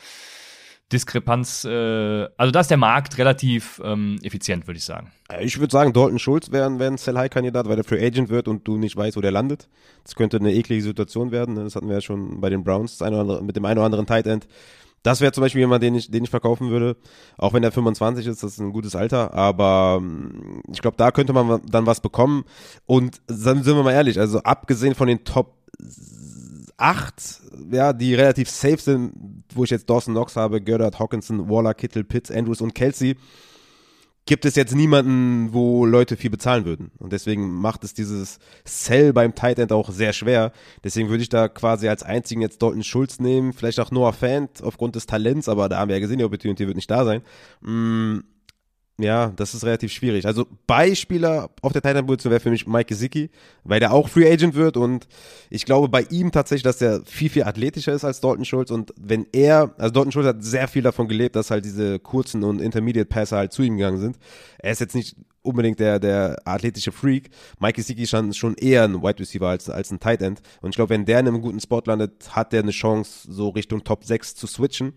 S1: Diskrepanz, äh, also da ist der Markt relativ ähm, effizient, würde ich sagen.
S2: Äh, ich würde sagen, Dalton Schulz wäre wär ein Sell-High-Kandidat, weil der Free Agent wird und du nicht weißt, wo der landet. Das könnte eine eklige Situation werden. Ne? Das hatten wir ja schon bei den Browns mit dem einen oder anderen Tight End. Das wäre zum Beispiel jemand, den ich, den ich verkaufen würde. Auch wenn er 25 ist, das ist ein gutes Alter. Aber mm, ich glaube, da könnte man dann was bekommen. Und dann sind wir mal ehrlich, also abgesehen von den Top 8, ja, die relativ safe sind, wo ich jetzt Dawson Knox habe, Goddard, Hawkinson, Waller, Kittle, Pitts, Andrews und Kelsey, gibt es jetzt niemanden, wo Leute viel bezahlen würden. Und deswegen macht es dieses Sell beim Tight End auch sehr schwer. Deswegen würde ich da quasi als einzigen jetzt Dalton Schulz nehmen, vielleicht auch Noah Fant aufgrund des Talents, aber da haben wir ja gesehen, die Opportunity wird nicht da sein. Mm, ja, das ist relativ schwierig. Also Beispieler auf der Titan-Position wäre für mich Mike Gesicki, weil der auch Free Agent wird und ich glaube bei ihm tatsächlich, dass er viel, viel athletischer ist als Dalton Schulz und wenn er, also Dalton Schulz hat sehr viel davon gelebt, dass halt diese kurzen und Intermediate Pässe halt zu ihm gegangen sind. Er ist jetzt nicht unbedingt der, der athletische Freak. Mike Gesicki ist schon eher ein Wide Receiver als, als ein Tight End und ich glaube, wenn der in einem guten Spot landet, hat der eine Chance, so Richtung Top 6 zu switchen.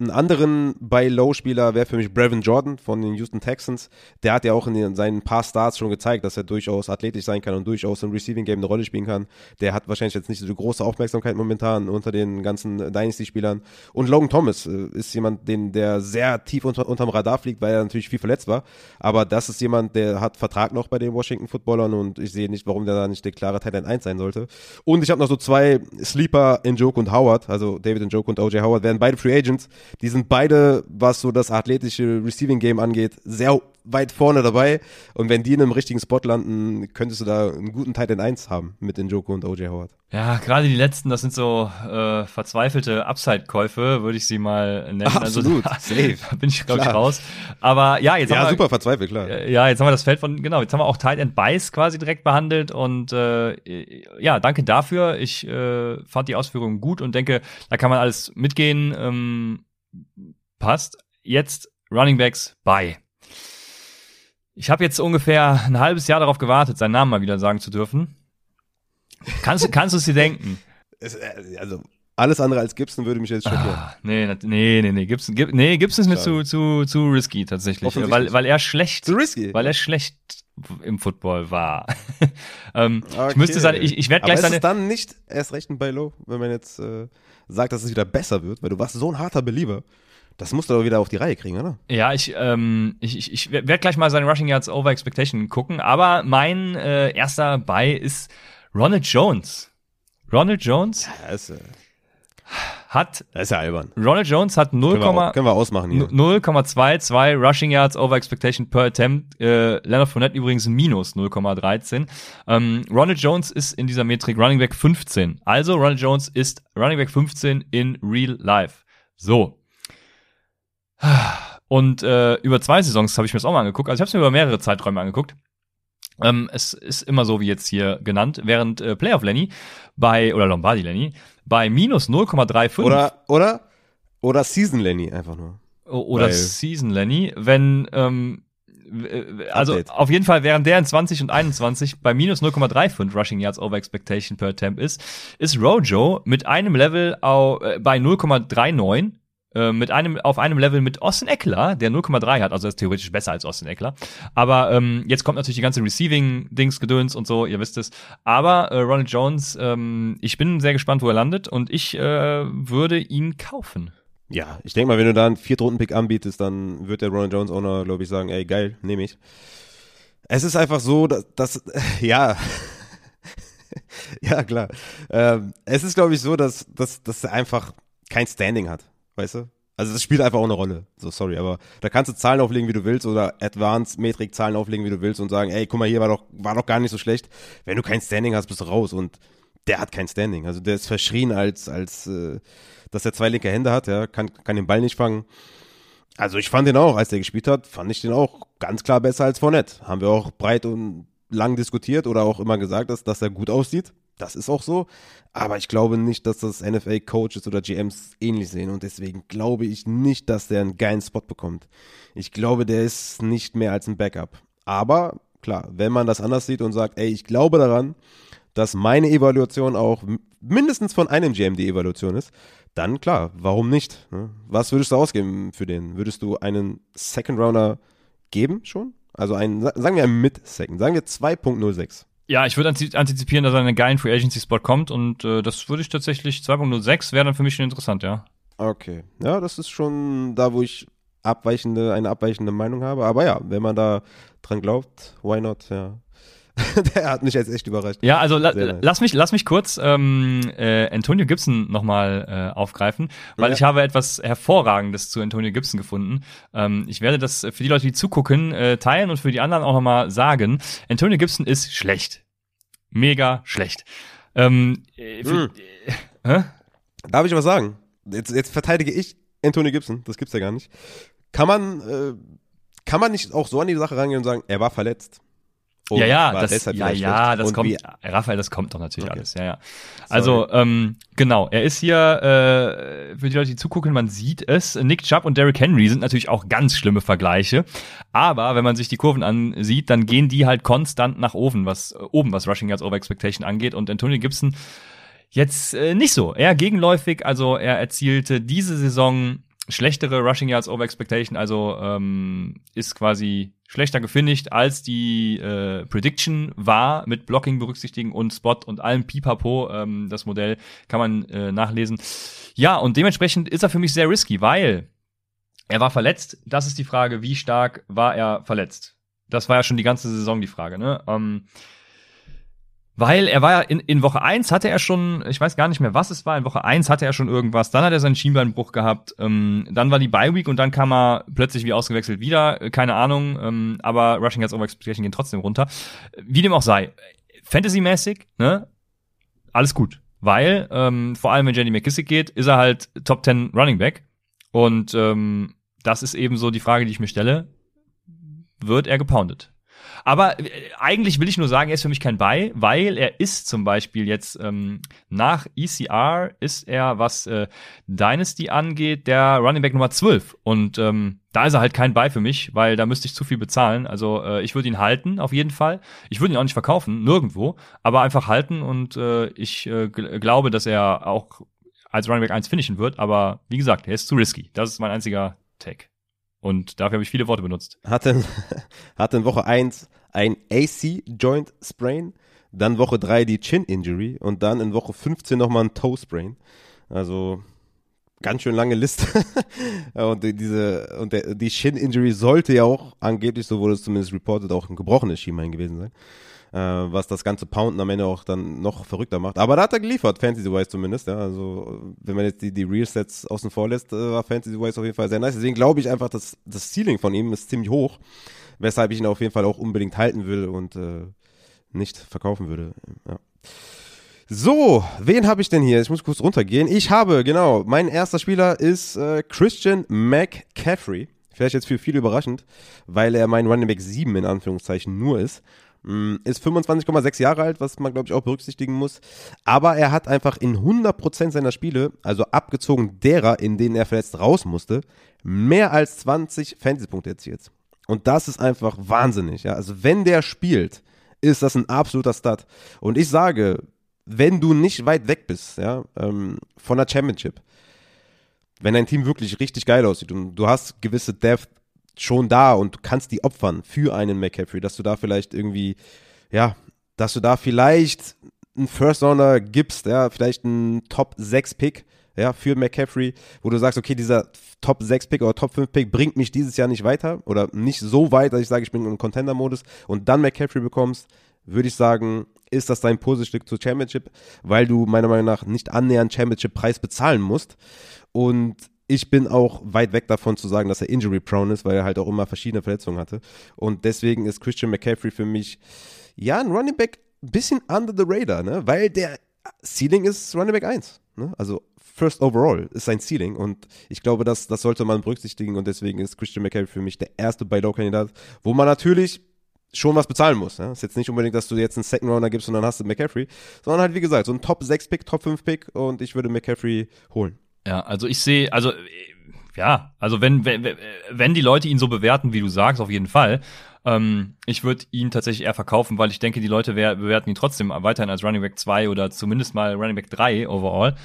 S2: Einen anderen Buy-Low-Spieler wäre für mich Brevin Jordan von den Houston Texans. Der hat ja auch in seinen paar Starts schon gezeigt, dass er durchaus athletisch sein kann und durchaus im Receiving-Game eine Rolle spielen kann. Der hat wahrscheinlich jetzt nicht so große Aufmerksamkeit momentan unter den ganzen Dynasty-Spielern. Und Logan Thomas äh, ist jemand, den, der sehr tief unter, unterm Radar fliegt, weil er natürlich viel verletzt war. Aber das ist jemand, der hat Vertrag noch bei den Washington Footballern und ich sehe nicht, warum der da nicht der klare Titan 1 sein sollte. Und ich habe noch so zwei Sleeper in Joke und Howard, also David in Joke und OJ Howard, werden beide Free Agents die sind beide, was so das athletische Receiving Game angeht, sehr weit vorne dabei. Und wenn die in einem richtigen Spot landen, könntest du da einen guten Titan 1 haben mit Njoku und OJ Howard.
S1: Ja, gerade die letzten, das sind so äh, verzweifelte Upside-Käufe, würde ich sie mal nennen.
S2: Also absolut, also,
S1: safe. Da (laughs) bin ich, glaube ich, raus. Aber ja, jetzt
S2: ja,
S1: haben wir...
S2: super verzweifelt, klar.
S1: Äh, ja, jetzt haben wir das Feld von, genau, jetzt haben wir auch Tight End Buys quasi direkt behandelt und äh, ja, danke dafür. Ich äh, fand die Ausführungen gut und denke, da kann man alles mitgehen. Ähm, passt. Jetzt Running Backs bei. Ich habe jetzt ungefähr ein halbes Jahr darauf gewartet, seinen Namen mal wieder sagen zu dürfen. Kannst, kannst du es dir denken? (laughs)
S2: Es, äh, also alles andere als Gibson würde mich jetzt schockieren. Ah,
S1: nee, nee, nee, nee, Gibson, Gib, nee, Gibson ist mir zu, zu, zu risky tatsächlich, weil, weil er schlecht,
S2: zu risky,
S1: weil er schlecht im Football war. (laughs) ähm, okay. Ich müsste sagen, ich, ich werde gleich
S2: Aber
S1: ist
S2: es dann nicht erst recht ein Buy Low, wenn man jetzt äh, sagt, dass es wieder besser wird, weil du warst so ein harter Believer Das musst du aber wieder auf die Reihe kriegen, oder?
S1: Ja, ich, ähm, ich, ich, ich werde gleich mal seine Rushing Yards Over Expectation gucken, aber mein äh, erster bei ist Ronald Jones. Ronald Jones
S2: Das ist, äh,
S1: hat
S2: das ist ja albern.
S1: Ronald Jones hat 0,
S2: Können wir, auch, können wir ausmachen hier.
S1: 0,22 Rushing Yards over Expectation per Attempt. Äh, Leonard Fournette übrigens minus 0,13. Ähm, Ronald Jones ist in dieser Metrik Running Back 15. Also Ronald Jones ist Running Back 15 in Real Life. So. Und äh, über zwei Saisons habe ich mir das auch mal angeguckt. Also ich habe es mir über mehrere Zeiträume angeguckt. Ähm, es ist immer so wie jetzt hier genannt, während äh, Playoff Lenny bei, oder Lombardi Lenny, bei minus 0,35
S2: Oder, oder, oder Season Lenny einfach nur.
S1: Oder
S2: Weil-
S1: Season Lenny, wenn ähm, äh, also
S2: Update.
S1: auf jeden Fall während der in 20 und 21 bei minus 0,35 Rushing Yards over Expectation per Attempt ist, ist Rojo mit einem Level äh, bei 0,39 äh, mit einem auf einem Level mit Austin Eckler, der 0,3 hat, also ist theoretisch besser als Austin Eckler. Aber ähm, jetzt kommt natürlich die ganze Receiving-Dings gedöns und so, ihr wisst es. Aber äh, Ronald Jones, ähm, ich bin sehr gespannt, wo er landet und ich äh, würde ihn kaufen.
S2: Ja, ich denke mal, wenn du da einen Viertrunden-Pick anbietest, dann wird der Ronald Jones Owner, glaube ich, sagen, ey, geil, nehme ich. Es ist einfach so, dass, dass (laughs) ja, (laughs) ja, klar. Ähm, es ist, glaube ich, so, dass, dass, dass er einfach kein Standing hat, weißt du? Also das spielt einfach auch eine Rolle. So, sorry, aber da kannst du Zahlen auflegen, wie du willst, oder Advanced-Metrik Zahlen auflegen, wie du willst und sagen, ey, guck mal, hier war doch, war doch gar nicht so schlecht. Wenn du kein Standing hast, bist du raus und der hat kein Standing. Also der ist verschrien als, als, äh, dass er zwei linke Hände hat, ja, kann, kann den Ball nicht fangen. Also ich fand den auch, als der gespielt hat, fand ich den auch ganz klar besser als Fournette. Haben wir auch breit und lang diskutiert oder auch immer gesagt, dass, dass er gut aussieht. Das ist auch so. Aber ich glaube nicht, dass das NFL-Coaches oder GMs ähnlich sehen. Und deswegen glaube ich nicht, dass der einen geilen Spot bekommt. Ich glaube, der ist nicht mehr als ein Backup. Aber klar, wenn man das anders sieht und sagt, ey, ich glaube daran, dass meine Evaluation auch mindestens von einem GM die Evaluation ist, dann klar, warum nicht? ne? Was würdest du ausgeben für den? Würdest du einen Second Rounder geben schon? Also einen, sa- sagen wir einen Mid-Second, sagen wir 2.06.
S1: Ja, ich würde antiz- antizipieren, dass er in einen geilen Free Agency Spot kommt und äh, das würde ich tatsächlich 2.06 wäre dann für mich schon interessant, ja.
S2: Okay. Ja, das ist schon da, wo ich abweichende, eine abweichende Meinung habe. Aber ja, wenn man da dran glaubt, why not? Ja. (laughs) Der hat mich jetzt echt überrascht.
S1: Ja, also la
S2: nice.
S1: lass mich lass mich kurz ähm, äh, Antonio Gibson nochmal äh, aufgreifen, weil
S2: Ja.
S1: ich habe etwas hervorragendes zu Antonio Gibson gefunden. Ähm, ich werde das für die Leute, die zugucken, äh, teilen und für die anderen auch nochmal sagen. Antonio Gibson ist schlecht, mega schlecht. Ähm, äh, für, äh, hä?
S2: Darf ich was sagen? Jetzt, jetzt verteidige ich Anthony Gibson, das gibt's ja gar nicht. Kann man, äh, kann man nicht auch so an die Sache rangehen und sagen, er war verletzt? Und
S1: ja, ja, das, ja, ja, das kommt, Raphael, das kommt doch natürlich
S2: Okay.
S1: alles, ja, ja. Also, ähm, genau, er ist hier, äh, für die Leute, die zugucken, man sieht es, Nick Chubb und Derrick Henry sind natürlich auch ganz schlimme Vergleiche, aber wenn man sich die Kurven ansieht, dann gehen die halt konstant nach oben, was, äh, oben, was Rushing Yards Over Expectation angeht. Und Antonio Gibson jetzt äh, nicht so, eher gegenläufig, also er erzielte diese Saison schlechtere Rushing Yards Over Expectation, also ähm, ist quasi schlechter gefinisht, als die äh, Prediction war, mit Blocking berücksichtigen und Spot und allem Pipapo, ähm, das Modell kann man äh, nachlesen. Ja, und dementsprechend ist er für mich sehr risky, weil er war verletzt. Das ist die Frage, wie stark war er verletzt? Das war ja schon die ganze Saison die Frage, ne? Ähm, weil er war ja in, in Woche eins hatte er schon, ich weiß gar nicht mehr, was es war, in Woche eins hatte er schon irgendwas, dann hat er seinen Schienbeinbruch gehabt, ähm, dann war die Bye Week und dann kam er plötzlich wie ausgewechselt wieder, äh, keine Ahnung, ähm, aber Rushing Yards Over Expectation gehen trotzdem runter. Wie dem auch sei, Fantasy-mäßig, ne, alles gut, weil ähm, vor allem wenn Jenny McKissick geht, ist er halt Top 10 Running Back und ähm, das ist eben so die Frage, die ich mir stelle, wird er gepoundet? Aber äh, eigentlich will ich nur sagen, er ist für mich kein Buy, weil er ist zum Beispiel jetzt ähm, nach ECR ist er, was äh, Dynasty angeht, der Running Back Nummer 12. Und ähm, da ist er halt kein Buy für mich, weil da müsste ich zu viel bezahlen. Also äh, ich würde ihn halten, auf jeden Fall. Ich würde ihn auch nicht verkaufen, nirgendwo, aber einfach halten und äh, ich äh, gl- glaube, dass er auch als Running Back 1 finishen wird. Aber wie gesagt, er ist zu risky. Das ist mein einziger Take. Und dafür habe ich viele Worte benutzt.
S2: Hatte, in- (laughs) hatte in Woche 1 ein AC Joint Sprain, dann Woche 3 die Chin Injury und dann in Woche 15 nochmal ein Toe Sprain. Also ganz schön lange Liste. (laughs) und diese, und der, die Shin-Injury sollte ja auch angeblich, so wurde es zumindest reported, auch ein gebrochenes Schienbein gewesen sein. Äh, was das ganze Pounden am Ende auch dann noch verrückter macht. Aber da hat er geliefert, Fantasy-wise zumindest, ja. Also, wenn man jetzt die, die Real-Sets außen vor lässt, äh, war Fantasy-wise auf jeden Fall sehr nice. Deswegen glaube ich einfach, dass das Ceiling von ihm ist ziemlich hoch, weshalb ich ihn auf jeden Fall auch unbedingt halten will und äh, nicht verkaufen würde. Ja. So, wen habe ich denn hier? Ich muss kurz runtergehen. Ich habe, genau, mein erster Spieler ist äh, Christian McCaffrey. Vielleicht jetzt für viele überraschend, weil er mein Running Back 7 in Anführungszeichen nur ist. Mm, ist 25,6 Jahre alt, was man, glaube ich, auch berücksichtigen muss. Aber er hat einfach in 100% seiner Spiele, also abgezogen derer, in denen er verletzt raus musste, mehr als 20 Fantasy-Punkte erzielt. Und das ist einfach wahnsinnig. Ja? Also wenn der spielt, ist das ein absoluter Stat. Und ich sage, wenn du nicht weit weg bist, ja, ähm, von der Championship, wenn dein Team wirklich richtig geil aussieht und du hast gewisse Depth schon da und du kannst die opfern für einen McCaffrey, dass du da vielleicht irgendwie, ja, dass du da vielleicht einen First Rounder gibst, ja, vielleicht einen Top 6 Pick, ja, für McCaffrey, wo du sagst, okay, dieser Top 6 Pick oder Top 5 Pick bringt mich dieses Jahr nicht weiter oder nicht so weit, dass ich sage, ich bin im Contender-Modus und dann McCaffrey bekommst, würde ich sagen, ist das dein Puzzlestück zur Championship, weil du meiner Meinung nach nicht annähernd Championship-Preis bezahlen musst. Und ich bin auch weit weg davon zu sagen, dass er injury-prone ist, weil er halt auch immer verschiedene Verletzungen hatte. Und deswegen ist Christian McCaffrey für mich, ja, ein Running Back ein bisschen under the radar, ne? weil der Ceiling ist Running Back 1. Ne? Also First Overall ist sein Ceiling und ich glaube, das, das sollte man berücksichtigen und deswegen ist Christian McCaffrey für mich der erste Buy-Low-Kandidat, wo man natürlich schon was bezahlen muss. Ja? Ist jetzt nicht unbedingt, dass du jetzt einen Second Rounder gibst und dann hast du McCaffrey, sondern halt wie gesagt, so ein Top 6 Pick, Top 5 Pick und ich würde McCaffrey holen.
S1: Ja, also ich sehe, also ja, also wenn, wenn, wenn die Leute ihn so bewerten, wie du sagst, auf jeden Fall. Ähm, ich würde ihn tatsächlich eher verkaufen, weil ich denke, die Leute bewerten ihn trotzdem weiterhin als Running Back 2 oder zumindest mal Running Back 3 overall.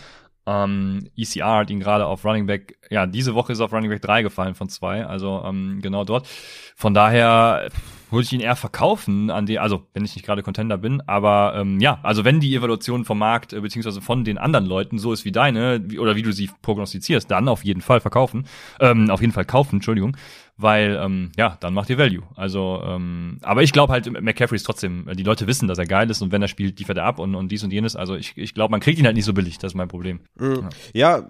S1: Ähm, ECR hat ihn gerade auf Running Back, ja, diese Woche ist auf Running Back 3 gefallen von 2, also ähm, genau dort. Von daher würde ich ihn eher verkaufen an die, also wenn ich nicht gerade Contender bin, aber ähm, ja, also wenn die Evaluation vom Markt äh, beziehungsweise von den anderen Leuten so ist wie deine wie, oder wie du sie prognostizierst, dann auf jeden Fall verkaufen, ähm, auf jeden Fall kaufen, Entschuldigung, weil ähm, ja, dann macht ihr Value. Also, ähm, aber ich glaube halt, McCaffrey ist trotzdem, die Leute wissen, dass er geil ist und wenn er spielt, liefert er ab und, und dies und jenes. Also ich, ich glaube, man kriegt ihn halt nicht so billig, das ist mein Problem.
S2: Mhm. Ja. ja,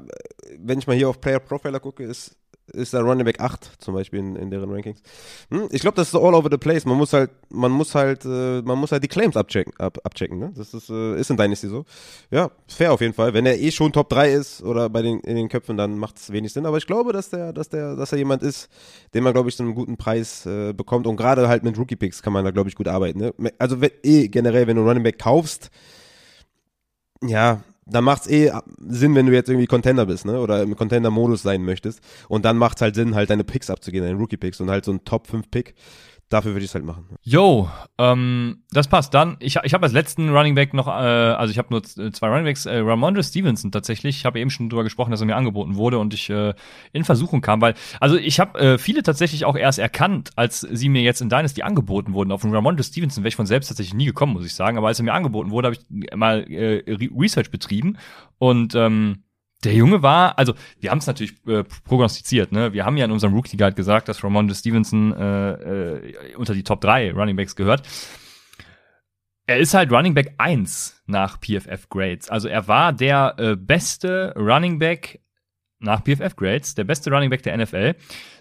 S2: wenn ich mal hier auf Player Profiler gucke, ist ist der Running Back 8 zum Beispiel in, in deren Rankings. Hm? Ich glaube, das ist all over the place. Man muss halt, man muss halt, äh, man muss halt die Claims abchecken, ab, abchecken. Ne? Das ist, äh, ist in Dynasty so. Ja, fair auf jeden Fall. Wenn er eh schon Top 3 ist oder bei den in den Köpfen, dann macht es wenig Sinn. Aber ich glaube, dass der, dass der, dass er jemand ist, den man glaube ich zu einem guten Preis äh, bekommt. Und gerade halt mit Rookie Picks kann man da glaube ich gut arbeiten. Ne? Also eh generell, wenn du Running Back kaufst, ja, dann macht's eh Sinn, wenn du jetzt irgendwie Contender bist, ne? Oder im Contender-Modus sein möchtest. Und dann macht's halt Sinn, halt deine Picks abzugehen, deine Rookie-Picks und halt so ein Top-5-Pick dafür würde ich es halt machen.
S1: Yo, ähm, das passt. Dann, ich, ich habe als letzten Running Back noch, äh, also ich habe nur zwei Running Backs, äh, Ramondre Stevenson tatsächlich. Ich habe eben schon drüber gesprochen, dass er mir angeboten wurde und ich äh, in Versuchung kam, weil, also ich habe äh, viele tatsächlich auch erst erkannt, als sie mir jetzt in Dynasty angeboten wurden. Auf den Ramondre Stevenson wäre ich von selbst tatsächlich nie gekommen, muss ich sagen. Aber als er mir angeboten wurde, habe ich mal äh, Research betrieben und ähm, der Junge war, also wir haben es natürlich äh, prognostiziert, ne? Wir haben ja in unserem Rookie Guide gesagt, dass Ramon Stevenson äh, äh, unter die Top 3 Running Backs gehört. Er ist halt Running Back 1 nach PFF Grades. Also er war der äh, beste Running Back nach PFF Grades, der beste Running Back der NFL.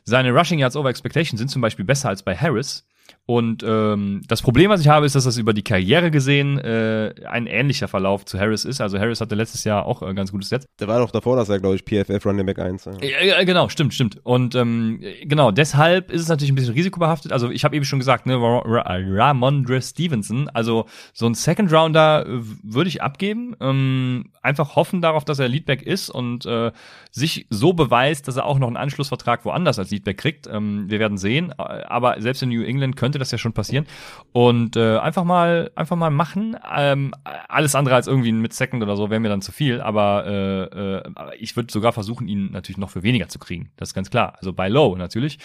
S1: Seine Rushing Yards over Expectation sind zum Beispiel besser als bei Harris. Und ähm, das Problem, was ich habe, ist, dass das über die Karriere gesehen äh, ein ähnlicher Verlauf zu Harris ist. Also Harris hatte letztes Jahr auch äh, ganz gutes Set.
S2: Der war doch davor, dass er, glaube ich, PFF Running Back 1.
S1: Ja. ja, genau, stimmt, stimmt. Und ähm, genau, deshalb ist es natürlich ein bisschen risikobehaftet. Also ich habe eben schon gesagt, ne, Ramondre Stevenson, also so ein Second Rounder äh, würde ich abgeben. Ähm, einfach hoffen darauf, dass er Leadback ist und äh, sich so beweist, dass er auch noch einen Anschlussvertrag woanders als Leadback kriegt. Ähm, wir werden sehen. Aber selbst in New England könnte das ja schon passieren. Und äh, einfach mal, einfach mal machen. Ähm, alles andere als irgendwie mit Second oder so wäre mir dann zu viel. Aber äh, äh, ich würde sogar versuchen, ihn natürlich noch für weniger zu kriegen. Das ist ganz klar. Also bei Low natürlich.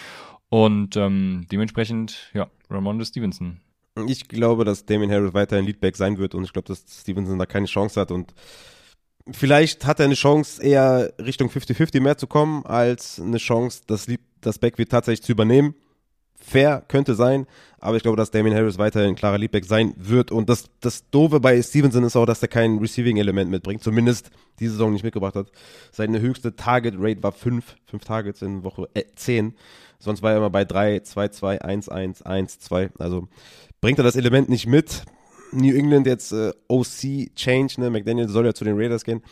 S1: Und ähm, dementsprechend, ja, Ramondo Stevenson.
S2: Ich glaube, dass Damien Harris weiterhin Leadback sein wird und ich glaube, dass Stevenson da keine Chance hat und vielleicht hat er eine Chance, eher Richtung 50-50 mehr zu kommen, als eine Chance, das, das Backfield tatsächlich zu übernehmen. Fair könnte sein, aber ich glaube, dass Damien Harris weiterhin klarer Leadback sein wird. Und das, das Doofe bei Stevenson ist auch, dass er kein Receiving-Element mitbringt, zumindest diese Saison nicht mitgebracht hat. Seine höchste Target-Rate war 5, 5 Targets in Woche 10. Äh, Sonst war er immer bei 3, 2, 2, 1, 1, 1, 2. Also bringt er das Element nicht mit. New England jetzt äh, OC Change, ne? McDaniel soll ja zu den Raiders gehen.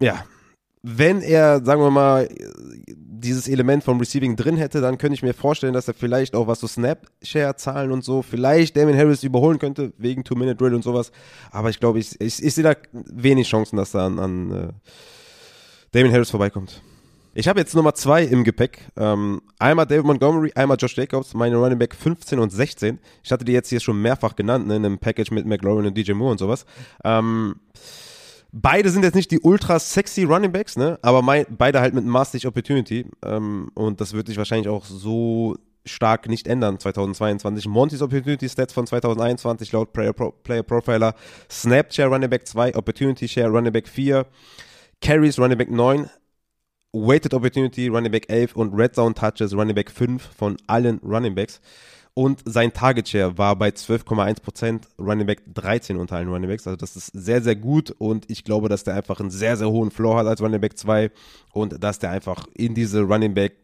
S2: Ja, wenn er, sagen wir mal, dieses Element vom Receiving drin hätte, dann könnte ich mir vorstellen, dass er vielleicht auch was so Snap-Share-Zahlen und so, vielleicht Damien Harris überholen könnte, wegen Two-Minute-Drill und sowas. Aber ich glaube, ich, ich, ich sehe da wenig Chancen, dass er an, an äh, Damien Harris vorbeikommt. Ich habe jetzt Nummer zwei im Gepäck. Ähm, einmal David Montgomery, einmal Josh Jacobs, meine Running Back 15 und 16. Ich hatte die jetzt hier schon mehrfach genannt, ne, in einem Package mit McLaurin und DJ Moore und sowas. Ähm, beide sind jetzt nicht die ultra sexy Running Backs, ne, aber mein, beide halt mit Master Opportunity. Ähm, und das wird sich wahrscheinlich auch so stark nicht ändern 2022. Monty's Opportunity Stats von 2021 laut Player, Pro, Player Profiler. Snap Running Back 2, Opportunity Share Running Back 4, Carries Running Back 9, Weighted Opportunity Running Back 11 und Red Zone Touches Running Back 5 von allen Running Backs. Und sein Target Share war bei 12,1%, Running Back 13 unter allen Running Backs. Also das ist sehr, sehr gut und ich glaube, dass der einfach einen sehr, sehr hohen Floor hat als Running Back 2 und dass der einfach in diese Running Back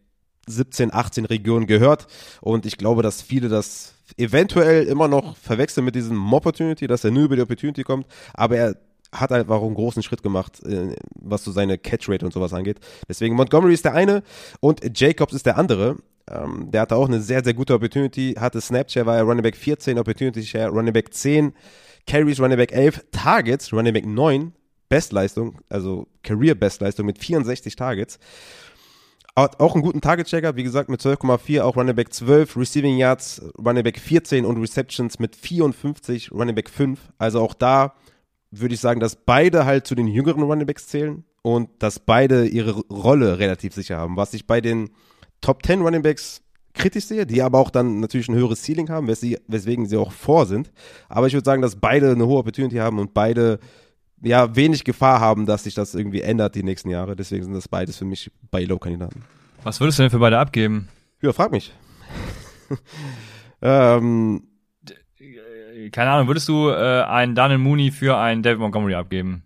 S2: 17, 18 Region gehört. Und ich glaube, dass viele das eventuell immer noch verwechseln mit diesem Opportunity, dass er nur über die Opportunity kommt. Aber er hat einfach einen großen Schritt gemacht, äh, was so seine Catchrate und sowas angeht. Deswegen Montgomery ist der eine und Jacobs ist der andere. Ähm, der hatte auch eine sehr, sehr gute Opportunity, hatte Snapshare, war er Running Back 14, Opportunity Share, Running Back 10, Carries, Running Back 11, Targets, Running Back 9, Bestleistung, also Career-Bestleistung mit 64 Targets. Hat auch einen guten Target-Checker, wie gesagt, mit 12,4, auch Running Back 12, Receiving Yards, Running Back 14 und Receptions mit 54, Running Back 5. Also auch da würde ich sagen, dass beide halt zu den jüngeren Runningbacks zählen und dass beide ihre Rolle relativ sicher haben. Was ich bei den Top 10 Runningbacks kritisch sehe, die aber auch dann natürlich ein höheres Ceiling haben, weswegen sie auch vor sind. Aber ich würde sagen, dass beide eine hohe Opportunity haben und beide ja wenig Gefahr haben, dass sich das irgendwie ändert die nächsten Jahre. Deswegen sind das beides für mich bei Low-Kandidaten.
S1: Was würdest du denn für beide abgeben?
S2: Ja, frag mich. (laughs) ähm,
S1: keine Ahnung, würdest du äh, einen Daniel Mooney für einen David Montgomery abgeben?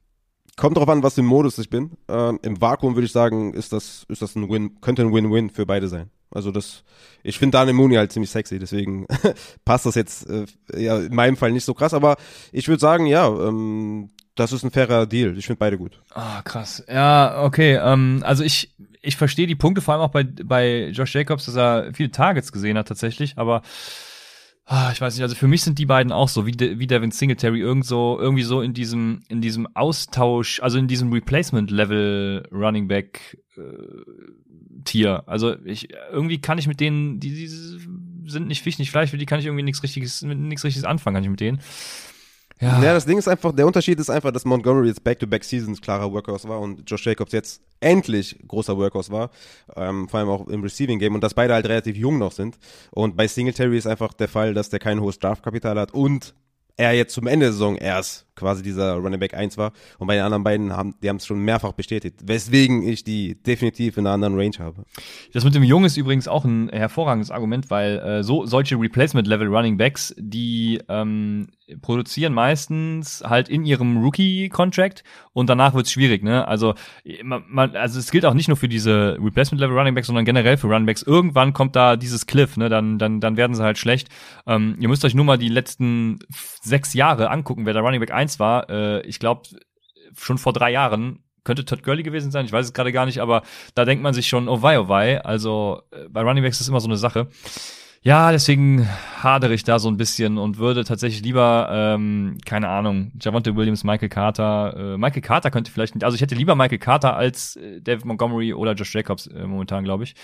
S2: Kommt drauf an, was für ein Modus ich bin. Ähm, Im Vakuum würde ich sagen, ist das, ist das ein Win, könnte ein Win-Win für beide sein. Also das, ich finde Daniel Mooney halt ziemlich sexy, deswegen (laughs) passt das jetzt äh, ja, in meinem Fall nicht so krass, aber ich würde sagen, ja, ähm, das ist ein fairer Deal. Ich finde beide gut.
S1: Ah, krass. Ja, okay. Ähm, also ich, ich verstehe die Punkte, vor allem auch bei, bei Josh Jacobs, dass er viele Targets gesehen hat tatsächlich, aber ich weiß nicht, also für mich sind die beiden auch so, wie, De wie Devin Singletary, irgend so, irgendwie so in diesem, in diesem Austausch, also in diesem Replacement-Level Running Back äh, Tier. Also ich, irgendwie kann ich mit denen, die, die sind nicht Fisch, nicht Fleisch, für die kann ich irgendwie nichts richtiges, nichts richtiges anfangen, kann ich mit denen.
S2: Ja. ja, das Ding ist einfach, der Unterschied ist einfach, dass Montgomery jetzt Back-to-Back-Seasons klarer Workhorse war und Josh Jacobs jetzt endlich großer Workhorse war, ähm, vor allem auch im Receiving-Game und dass beide halt relativ jung noch sind. Und bei Singletary ist einfach der Fall, dass der kein hohes Draftkapital hat und er jetzt zum Ende der Saison erst quasi dieser Running Back 1 war. Und bei den anderen beiden haben, die haben es schon mehrfach bestätigt, weswegen ich die definitiv in einer anderen Range habe.
S1: Das mit dem Jung ist übrigens auch ein hervorragendes Argument, weil äh, so solche Replacement-Level Running Backs, die ähm, produzieren meistens halt in ihrem Rookie-Contract und danach wird's schwierig, ne? Also, man, also es gilt auch nicht nur für diese Replacement-Level Running Backs, sondern generell für Running Backs. Irgendwann kommt da dieses Cliff, ne? Dann, dann, dann werden sie halt schlecht. Ähm, ihr müsst euch nur mal die letzten sechs Jahre angucken, wer der Running Back 1 war. Äh, ich glaube, schon vor drei Jahren könnte Todd Gurley gewesen sein, ich weiß es gerade gar nicht, aber da denkt man sich schon, oh wei, oh wei. Also äh, bei Running Backs ist immer so eine Sache. Ja, deswegen hadere ich da so ein bisschen und würde tatsächlich lieber, ähm, keine Ahnung, Javonte Williams, Michael Carter. Äh, Michael Carter könnte vielleicht nicht, also ich hätte lieber Michael Carter als äh, David Montgomery oder Josh Jacobs äh, momentan, glaube ich.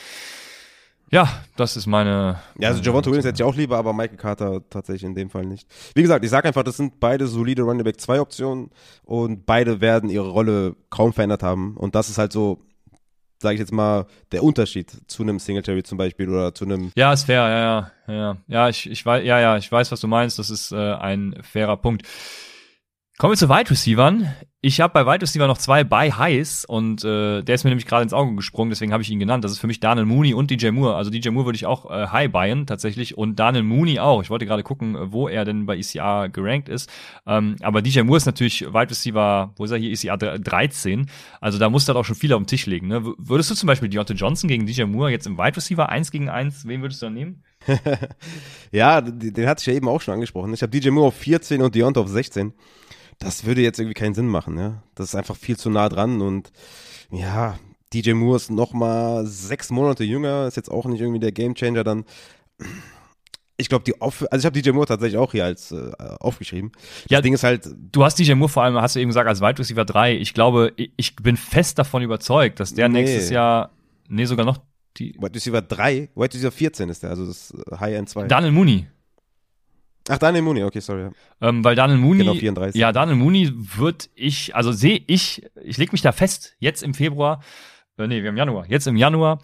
S1: Ja, das ist meine.
S2: Ja, also Javonte Williams hätte ich auch lieber, aber Michael Carter tatsächlich in dem Fall nicht. Wie gesagt, ich sage einfach, das sind beide solide Running Back 2 Optionen und beide werden ihre Rolle kaum verändert haben. Und das ist halt so, sage ich jetzt mal, der Unterschied zu einem Singletary zum Beispiel oder zu einem.
S1: Ja, ist fair, ja, ja, ja. Ja, ich, ich weiß, ja, ja, ich weiß, was du meinst. Das ist äh, ein fairer Punkt. Kommen wir zu Wide Receivern. Ich habe bei Wide Receiver noch zwei bei Highs und äh, der ist mir nämlich gerade ins Auge gesprungen, deswegen habe ich ihn genannt. Das ist für mich Daniel Mooney und DJ Moore. Also DJ Moore würde ich auch äh, High buyen tatsächlich und Daniel Mooney auch. Ich wollte gerade gucken, wo er denn bei ECR gerankt ist. Ähm, aber DJ Moore ist natürlich Wide Receiver, wo ist er hier, ECR 13. Also da muss er auch schon viel auf den Tisch legen. Ne? Würdest du zum Beispiel Deontay Johnson gegen DJ Moore jetzt im Wide Receiver 1 gegen 1, wen würdest du dann nehmen? (laughs)
S2: ja, den, den hatte ich ja eben auch schon angesprochen. Ich habe DJ Moore auf 14 und Deontay auf 16 das würde jetzt irgendwie keinen Sinn machen, ja. Das ist einfach viel zu nah dran und ja, DJ Moore ist noch mal sechs Monate jünger, ist jetzt auch nicht irgendwie der Gamechanger dann. Ich glaube, die Off also ich habe DJ Moore tatsächlich auch hier als äh, aufgeschrieben.
S1: Ja, das Ding ist halt. Du hast DJ Moore vor allem, hast du eben gesagt, als Wide Receiver 3. Ich glaube, ich bin fest davon überzeugt, dass der nee. nächstes Jahr, nee, sogar noch die.
S2: Wide Receiver 3, Wide Receiver 14 ist der, also das High End 2.
S1: Daniel Mooney.
S2: Ach, Daniel Mooney, okay, sorry.
S1: Ähm, weil Daniel Mooney,
S2: genau 34.
S1: ja, Daniel Mooney wird ich, also sehe ich, ich leg mich da fest, jetzt im Februar, äh, nee, wir haben Januar, jetzt im Januar,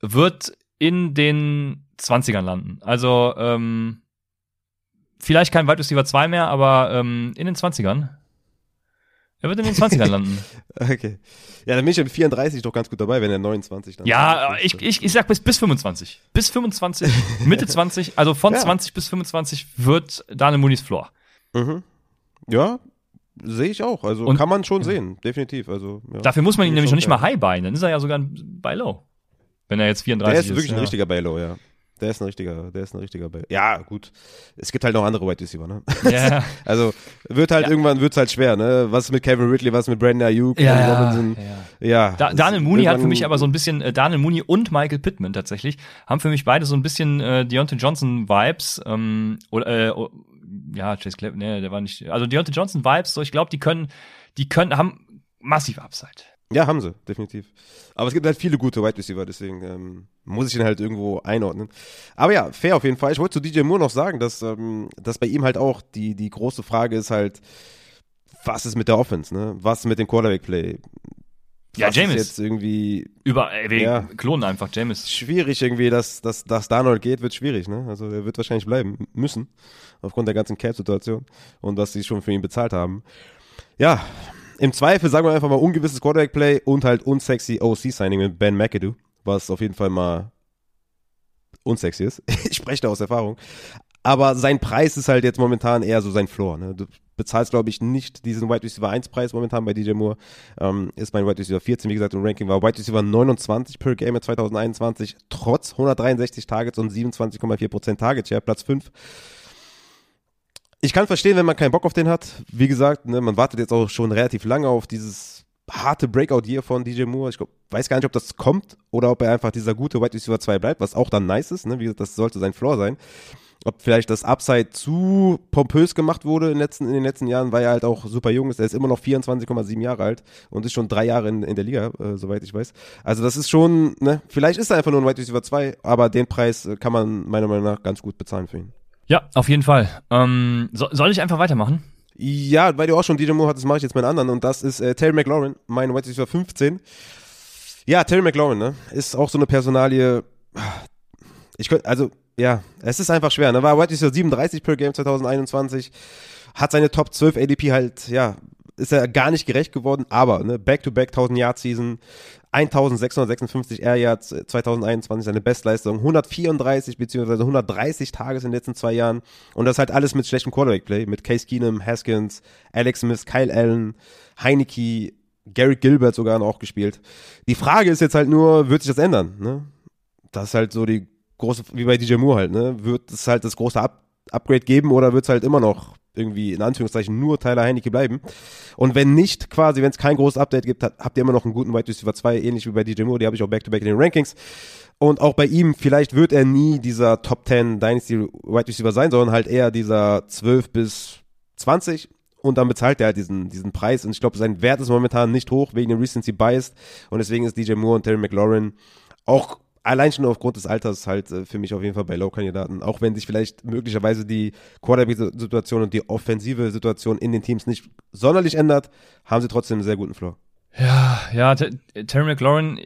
S1: wird in den 20ern landen. Also, ähm, vielleicht kein Wide Receiver 2 mehr, aber ähm, in den 20ern. Er wird in den 20ern landen. (laughs)
S2: okay. Ja, dann bin ich mit 34 doch ganz gut dabei, wenn er 29 dann.
S1: Ja, ich, ich, ich sag bis, bis 25. Bis 25, (laughs) Mitte 20, also von ja. 20 bis 25 wird Daniel Mooney's Floor.
S2: Mhm. Ja, sehe ich auch. Also Und, kann man schon sehen, definitiv. Also,
S1: ja. Dafür muss man ihn nämlich noch nicht mal high buyen, dann ist er ja sogar Buy Low. Wenn er jetzt 34 ist.
S2: Der ist wirklich ein richtiger Low, ja. Der ist ein richtiger, der ist ein richtiger Ball. Ja, gut. Es gibt halt noch andere White Receiver, ne?
S1: Ja. (laughs)
S2: also wird halt ja. irgendwann wird's halt schwer, ne? Was mit Kevin Ridley, was mit Brandon Ayuk,
S1: ja,
S2: Robinson.
S1: Ja. ja. Da, Daniel Mooney hat für mich aber so ein bisschen äh, Daniel Mooney und Michael Pittman tatsächlich haben für mich beide so ein bisschen äh, Deontay Johnson Vibes ähm, oder äh, ja, Chase Clapp, ne, der war nicht. Also Deontay Johnson Vibes, so ich glaube, die können die können haben massiv Upside.
S2: Ja, haben sie, definitiv. Aber es gibt halt viele gute Wide Receiver, deswegen ähm, muss ich ihn halt irgendwo einordnen. Aber ja, fair auf jeden Fall. Ich wollte zu DJ Moore noch sagen, dass, ähm, dass bei ihm halt auch die, die große Frage ist halt, was ist mit der Offense, ne? Was mit dem Quarterback-Play?
S1: Ja, James.
S2: jetzt irgendwie.
S1: Über, ey, wir ja, klonen einfach James.
S2: Schwierig irgendwie, dass, dass, dass Darnold geht, wird schwierig, ne? Also er wird wahrscheinlich bleiben müssen. Aufgrund der ganzen Cap-Situation. Und was sie schon für ihn bezahlt haben. Ja, im Zweifel sagen wir einfach mal ungewisses Quarterback-Play und halt unsexy OC-Signing mit Ben McAdoo, was auf jeden Fall mal unsexy ist. (laughs) ich spreche da aus Erfahrung. Aber sein Preis ist halt jetzt momentan eher so sein Floor. Ne? Du bezahlst, glaube ich, nicht diesen Wide Receiver 1 Preis momentan bei DJ Moore. Ähm, ist mein Wide Receiver 14, wie gesagt, im Ranking war Wide Receiver 29 per Game 2021, trotz 163 Targets und 27,4% Target Share, Platz 5 ich kann verstehen, wenn man keinen Bock auf den hat. Wie gesagt, ne, man wartet jetzt auch schon relativ lange auf dieses harte Breakout-Year von DJ Moore. Ich glaub, weiß gar nicht, ob das kommt oder ob er einfach dieser gute White Receiver 2 bleibt, was auch dann nice ist. Ne? Wie gesagt, das sollte sein Floor sein. Ob vielleicht das Upside zu pompös gemacht wurde in, letzten, in den letzten Jahren, weil er halt auch super jung ist. Er ist immer noch 24,7 Jahre alt und ist schon drei Jahre in, in der Liga, äh, soweit ich weiß. Also das ist schon, ne, vielleicht ist er einfach nur ein White Receiver 2, aber den Preis äh, kann man meiner Meinung nach ganz gut bezahlen für ihn.
S1: Ja, auf jeden Fall. Ähm, so, soll ich einfach weitermachen?
S2: Ja, weil du auch schon DJ Moore hattest, mache ich jetzt meinen anderen und das ist äh, Terry McLaurin, mein White Receiver 15. Ja, Terry McLaurin, ne, ist auch so eine Personalie. Ich könnte, also, ja, es ist einfach schwer, ne, war White Receiver 37 per Game 2021, hat seine Top 12 ADP halt, ja, ist er gar nicht gerecht geworden, aber ne, Back-to-Back 1000 Yard Season, 1656 Air Yards 2021 seine Bestleistung, 134 bzw. 130 Tages in den letzten zwei Jahren und das halt alles mit schlechtem Quarterback-Play, mit Case Keenum, Haskins, Alex Smith, Kyle Allen, Heineke, Garrett Gilbert sogar noch gespielt. Die Frage ist jetzt halt nur, wird sich das ändern? Ne? Das ist halt so die große, wie bei DJ Moore halt, ne? Wird es halt das große Up Upgrade geben oder wird es halt immer noch irgendwie in Anführungszeichen nur Tyler Heinecke bleiben. Und wenn nicht, quasi, wenn es kein großes Update gibt, habt ihr immer noch einen guten Wide Receiver 2, ähnlich wie bei DJ Moore, die habe ich auch back-to-back -back in den Rankings. Und auch bei ihm, vielleicht wird er nie dieser Top 10 Dynasty Wide Receiver sein, sondern halt eher dieser 12 bis 20 und dann bezahlt er halt diesen, diesen Preis. Und ich glaube, sein Wert ist momentan nicht hoch wegen dem Recency Bias. Und deswegen ist DJ Moore und Terry McLaurin auch allein schon aufgrund des Alters halt äh, für mich auf jeden Fall bei Low-Kandidaten. Auch wenn sich vielleicht möglicherweise die Quarterback-Situation und die offensive Situation in den Teams nicht sonderlich ändert, haben sie trotzdem einen sehr guten Floor.
S1: Ja, ja, Terry McLaurin,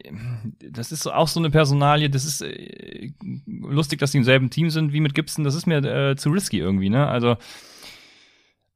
S1: das ist auch so eine Personalie, das ist äh, lustig, dass die im selben Team sind wie mit Gibson, das ist mir äh, zu risky irgendwie, ne? Also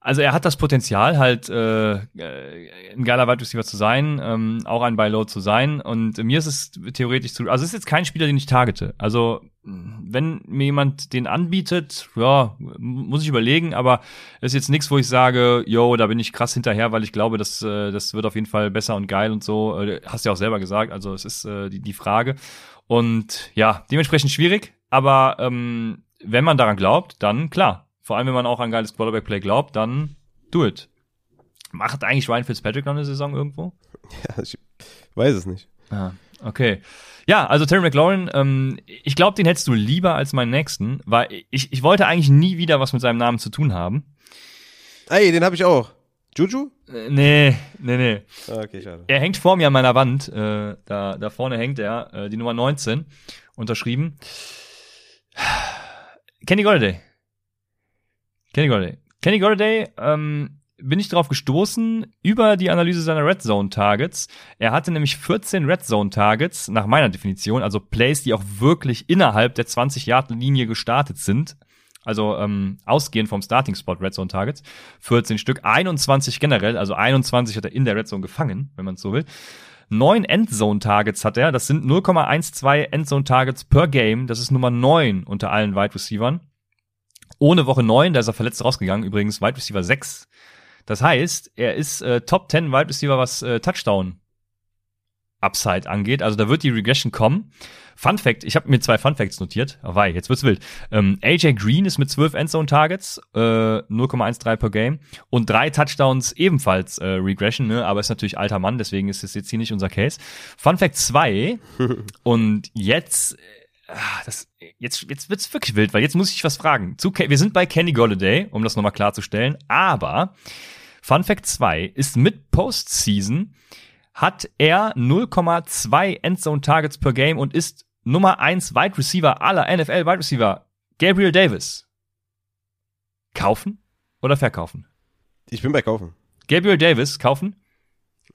S1: Also er hat das Potenzial, halt äh, ein geiler Wide Receiver zu sein, ähm, auch ein Buy Low zu sein. Und mir ist es theoretisch zu. Also es ist jetzt kein Spieler, den ich targete. Also wenn mir jemand den anbietet, ja, muss ich überlegen, aber es ist jetzt nichts, wo ich sage, yo, da bin ich krass hinterher, weil ich glaube, das, äh, das wird auf jeden Fall besser und geil und so. Äh, hast du ja auch selber gesagt, also es ist äh, die, die Frage. Und ja, dementsprechend schwierig, aber ähm, wenn man daran glaubt, dann klar, vor allem, wenn man auch an geiles Quarterback-Play glaubt, dann do it. Macht eigentlich Ryan Fitzpatrick noch eine Saison irgendwo?
S2: Ja, ich weiß es nicht.
S1: Ah, okay. Ja, also Terry McLaurin, ähm, ich glaube, den hättest du lieber als meinen nächsten, weil ich, ich wollte eigentlich nie wieder was mit seinem Namen zu tun haben.
S2: Ey, den habe ich auch. Juju?
S1: Äh, nee, nee, nee.
S2: Ah, okay, schade.
S1: Er hängt vor mir an meiner Wand. Äh, da, da vorne hängt er, äh, die Nummer 19, unterschrieben. (sighs) Kenny Golladay. Kenny Golladay. Kenny Golladay, ähm, bin ich darauf gestoßen über die Analyse seiner Red Zone Targets. Er hatte nämlich 14 Red Zone Targets nach meiner Definition, also Plays, die auch wirklich innerhalb der 20 Yard Linie gestartet sind. Also ähm, ausgehend vom Starting Spot Red Zone Targets. 14 Stück, 21 generell, also 21 hat er in der Red Zone gefangen, wenn man es so will. Neun Endzone Targets hat er, das sind 0,12 Endzone Targets per Game, das ist Nummer 9 unter allen Wide Receivers ohne Woche 9, da ist er verletzt rausgegangen, übrigens Wide Receiver 6. Das heißt, er ist äh, Top 10 Wide Receiver, was äh, Touchdown Upside angeht. Also da wird die Regression kommen. Fun Fact, ich habe mir zwei Fun Facts notiert. Oh, wei, jetzt wird's wild. Ähm, AJ Green ist mit 12 Endzone Targets, äh, 0,13 per Game und drei Touchdowns ebenfalls äh, Regression, ne? aber ist natürlich alter Mann, deswegen ist es jetzt hier nicht unser Case. Fun Fact 2 (laughs) und jetzt ah, das, jetzt, jetzt wird's wirklich wild, weil jetzt muss ich was fragen. Zu, wir sind bei Kenny Golladay, um das nochmal klarzustellen, aber Fun Fact 2 ist mit Postseason hat er 0,2 Endzone Targets per Game und ist Nummer 1 Wide Receiver aller NFL Wide Receiver. Gabriel Davis. Kaufen oder verkaufen?
S2: Ich bin bei kaufen.
S1: Gabriel Davis kaufen?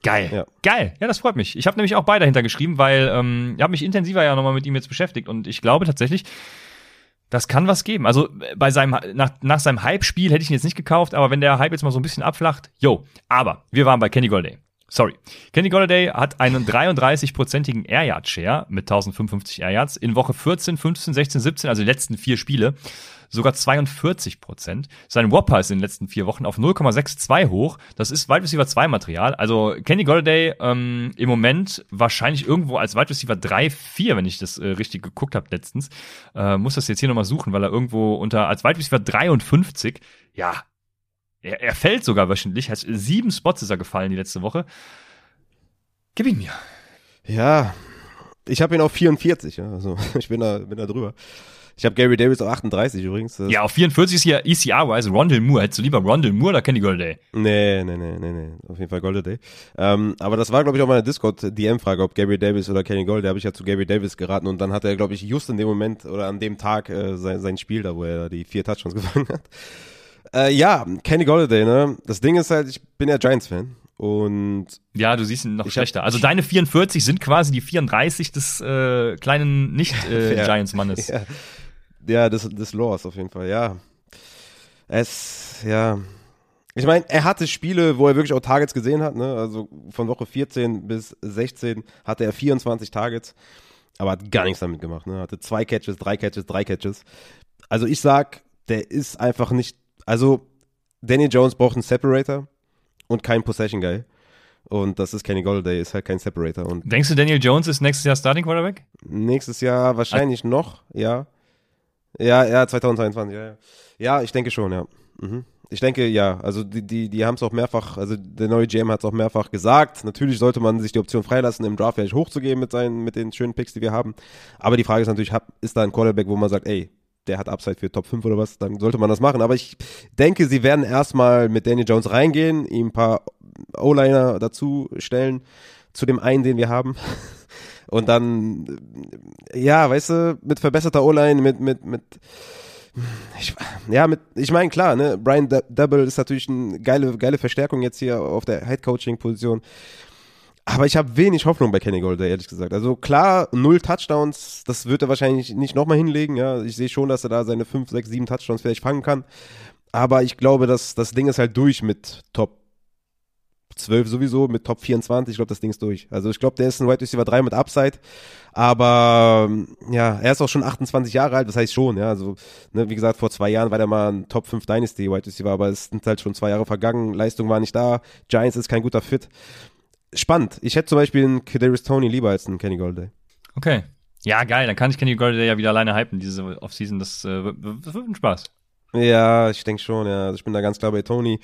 S1: Geil. Ja. Geil. Ja, das freut mich. Ich habe nämlich auch beide hintergeschrieben, weil ähm, ich habe mich intensiver ja nochmal mit ihm jetzt beschäftigt und ich glaube tatsächlich, das kann was geben. Also bei seinem nach, nach seinem Hype-Spiel hätte ich ihn jetzt nicht gekauft, aber wenn der Hype jetzt mal so ein bisschen abflacht, yo. Aber wir waren bei Kenny Golday. Sorry. Kenny Golladay hat einen 33-prozentigen Air Yard Share mit 1055 Air Yards in Woche 14, 15, 16, 17, also die letzten vier Spiele sogar 42 Prozent. Sein Whopper ist in den letzten vier Wochen auf 0,62 hoch. Das ist Wide Receiver 2 Material. Also Kenny Golladay ähm, im Moment wahrscheinlich irgendwo als Wide Receiver 3, 4, wenn ich das äh, richtig geguckt habe letztens. Äh, muss das jetzt hier nochmal suchen, weil er irgendwo unter als Wide Receiver 53, ja, er, er fällt sogar wöchentlich. Hat sieben Spots ist er gefallen die letzte Woche. Gib ihn mir.
S2: Ja, ich habe ihn auf 44, ja, also (laughs) ich bin da, bin da drüber. Ich habe Gary Davis auf 38 übrigens.
S1: ja, auf 44 ist hier ECR-wise Rondell Moore. Hättest du lieber Rondell Moore oder Kenny Golday?
S2: Nee, nee, nee, nee, nee. Auf jeden Fall Golday. Ähm, aber das war, glaube ich, auch meine Discord-DM-Frage, ob Gary Davis oder Kenny Golday. habe ich ja zu Gary Davis geraten und dann hat er, glaube ich, just in dem Moment oder an dem Tag äh, sein, sein Spiel da, wo er die vier Touchdowns (laughs) gefangen hat. Äh, ja, Kenny Golladay, ne? Das Ding ist halt, ich bin ja Giants-Fan. Und
S1: ja, du siehst ihn noch schlechter. Also deine 44 sind quasi die 34 des äh, kleinen Nicht-Giants-Mannes. (laughs)
S2: Äh, ja. Ja, des, des Lores auf jeden Fall, ja. Es, ja. Ich meine, er hatte Spiele, wo er wirklich auch Targets gesehen hat, ne? Also von Woche 14 bis 16 hatte er 24 Targets, aber hat gar nichts damit gemacht, ne? Hatte zwei Catches, drei Catches, drei Catches. Also ich sag, der ist einfach nicht, also Danny Jones braucht einen Separator und keinen Possession Guy. Und das ist Kenny Golladay, ist halt kein Separator. Und
S1: Denkst du, Daniel Jones ist nächstes Jahr Starting Quarterback?
S2: Nächstes Jahr wahrscheinlich also, noch, ja. Ja, ja, 2022, ja, ja. Ja, ich denke schon, ja. Mhm. Ich denke, ja, also die, die, die haben es auch mehrfach, also der neue GM hat es auch mehrfach gesagt. Natürlich sollte man sich die Option freilassen, im Draft vielleicht hochzugehen mit seinen, mit den schönen Picks, die wir haben. Aber die Frage ist natürlich, ist da ein Quarterback, wo man sagt, ey, der hat Upside für Top 5 oder was, dann sollte man das machen. Aber ich denke, sie werden erstmal mit Danny Jones reingehen, ihm ein paar O-Liner dazu stellen, zu dem einen, den wir haben. Und dann, ja, weißt du, mit verbesserter O-Line, mit, mit, mit, ich, ja, mit, ich meine, klar, ne, Brian Double ist natürlich eine geile, geile Verstärkung jetzt hier auf der Head-Coaching-Position. Aber ich habe wenig Hoffnung bei Kenny Golder, ehrlich gesagt. Also klar, null Touchdowns, das wird er wahrscheinlich nicht nochmal hinlegen. Ja, ich sehe schon, dass er da seine fünf, sechs, sieben Touchdowns vielleicht fangen kann. aber ich glaube, dass das Ding ist halt durch mit Top 12 sowieso, mit Top 24. Ich glaube, das Ding ist durch. Also ich glaube, der ist ein Wide Receiver 3 mit Upside. Aber ja, er ist auch schon 28 Jahre alt, das heißt schon, ja. Also, ne, wie gesagt, vor zwei Jahren war der mal ein Top 5 Dynasty Wide Receiver, aber es sind halt schon zwei Jahre vergangen, Leistung war nicht da, Giants ist kein guter Fit. Spannend. Ich hätte zum Beispiel einen Kadarius Tony lieber als einen Kenny Golday.
S1: Okay. Ja, geil, dann kann ich Kenny Golday ja wieder alleine hypen, diese Offseason, das, äh, das wird ein Spaß.
S2: Ja, ich denke schon, ja. Also ich bin da ganz klar bei Tony.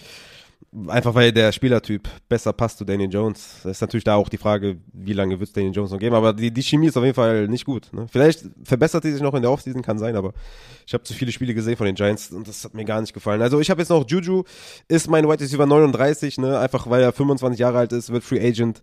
S2: Einfach weil der Spielertyp besser passt zu Daniel Jones. Das ist natürlich da auch die Frage, wie lange wird es Daniel Jones noch geben. Aber die, die Chemie ist auf jeden Fall nicht gut. Ne? Vielleicht verbessert sie sich noch in der Offseason, kann sein, aber ich habe zu viele Spiele gesehen von den Giants und das hat mir gar nicht gefallen. Also ich habe jetzt noch Juju, ist mein White Receiver 39, ne? einfach weil er 25 Jahre alt ist, wird Free Agent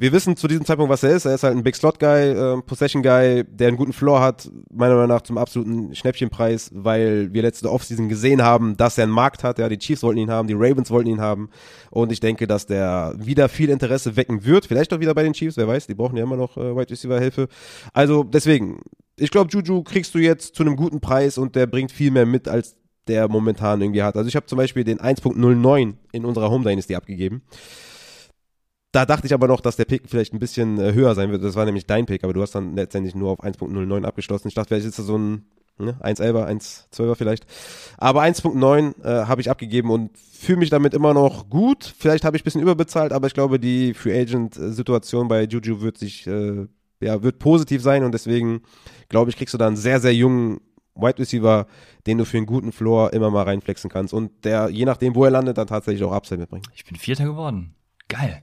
S2: wir wissen zu diesem Zeitpunkt, was er ist. Er ist halt ein Big Slot Guy, äh, Possession Guy, der einen guten Floor hat, meiner Meinung nach zum absoluten Schnäppchenpreis, weil wir letzte Offseason gesehen haben, dass er einen Markt hat. Ja, die Chiefs wollten ihn haben, die Ravens wollten ihn haben. Und ich denke, dass der wieder viel Interesse wecken wird. Vielleicht auch wieder bei den Chiefs, wer weiß, die brauchen ja immer noch äh, Wide Receiver Hilfe. Also deswegen, ich glaube, Juju kriegst du jetzt zu einem guten Preis und der bringt viel mehr mit, als der momentan irgendwie hat. Also ich habe zum Beispiel den 1.09 in unserer Home Dynasty abgegeben. Da dachte ich aber noch, dass der Pick vielleicht ein bisschen äh, höher sein wird. Das war nämlich dein Pick, aber du hast dann letztendlich nur auf 1.09 abgeschlossen. Ich dachte, vielleicht ist das so ein ne, 1.11er, 1.12er vielleicht. Aber 1.9 äh, habe ich abgegeben und fühle mich damit immer noch gut. Vielleicht habe ich ein bisschen überbezahlt, aber ich glaube, die Free Agent-Situation bei Juju wird sich, äh, ja, wird positiv sein und deswegen glaube ich, kriegst du da einen sehr, sehr jungen Wide Receiver, den du für einen guten Floor immer mal reinflexen kannst und der, je nachdem, wo er landet, dann tatsächlich auch Upside mitbringt.
S1: Ich bin Vierter geworden. Geil.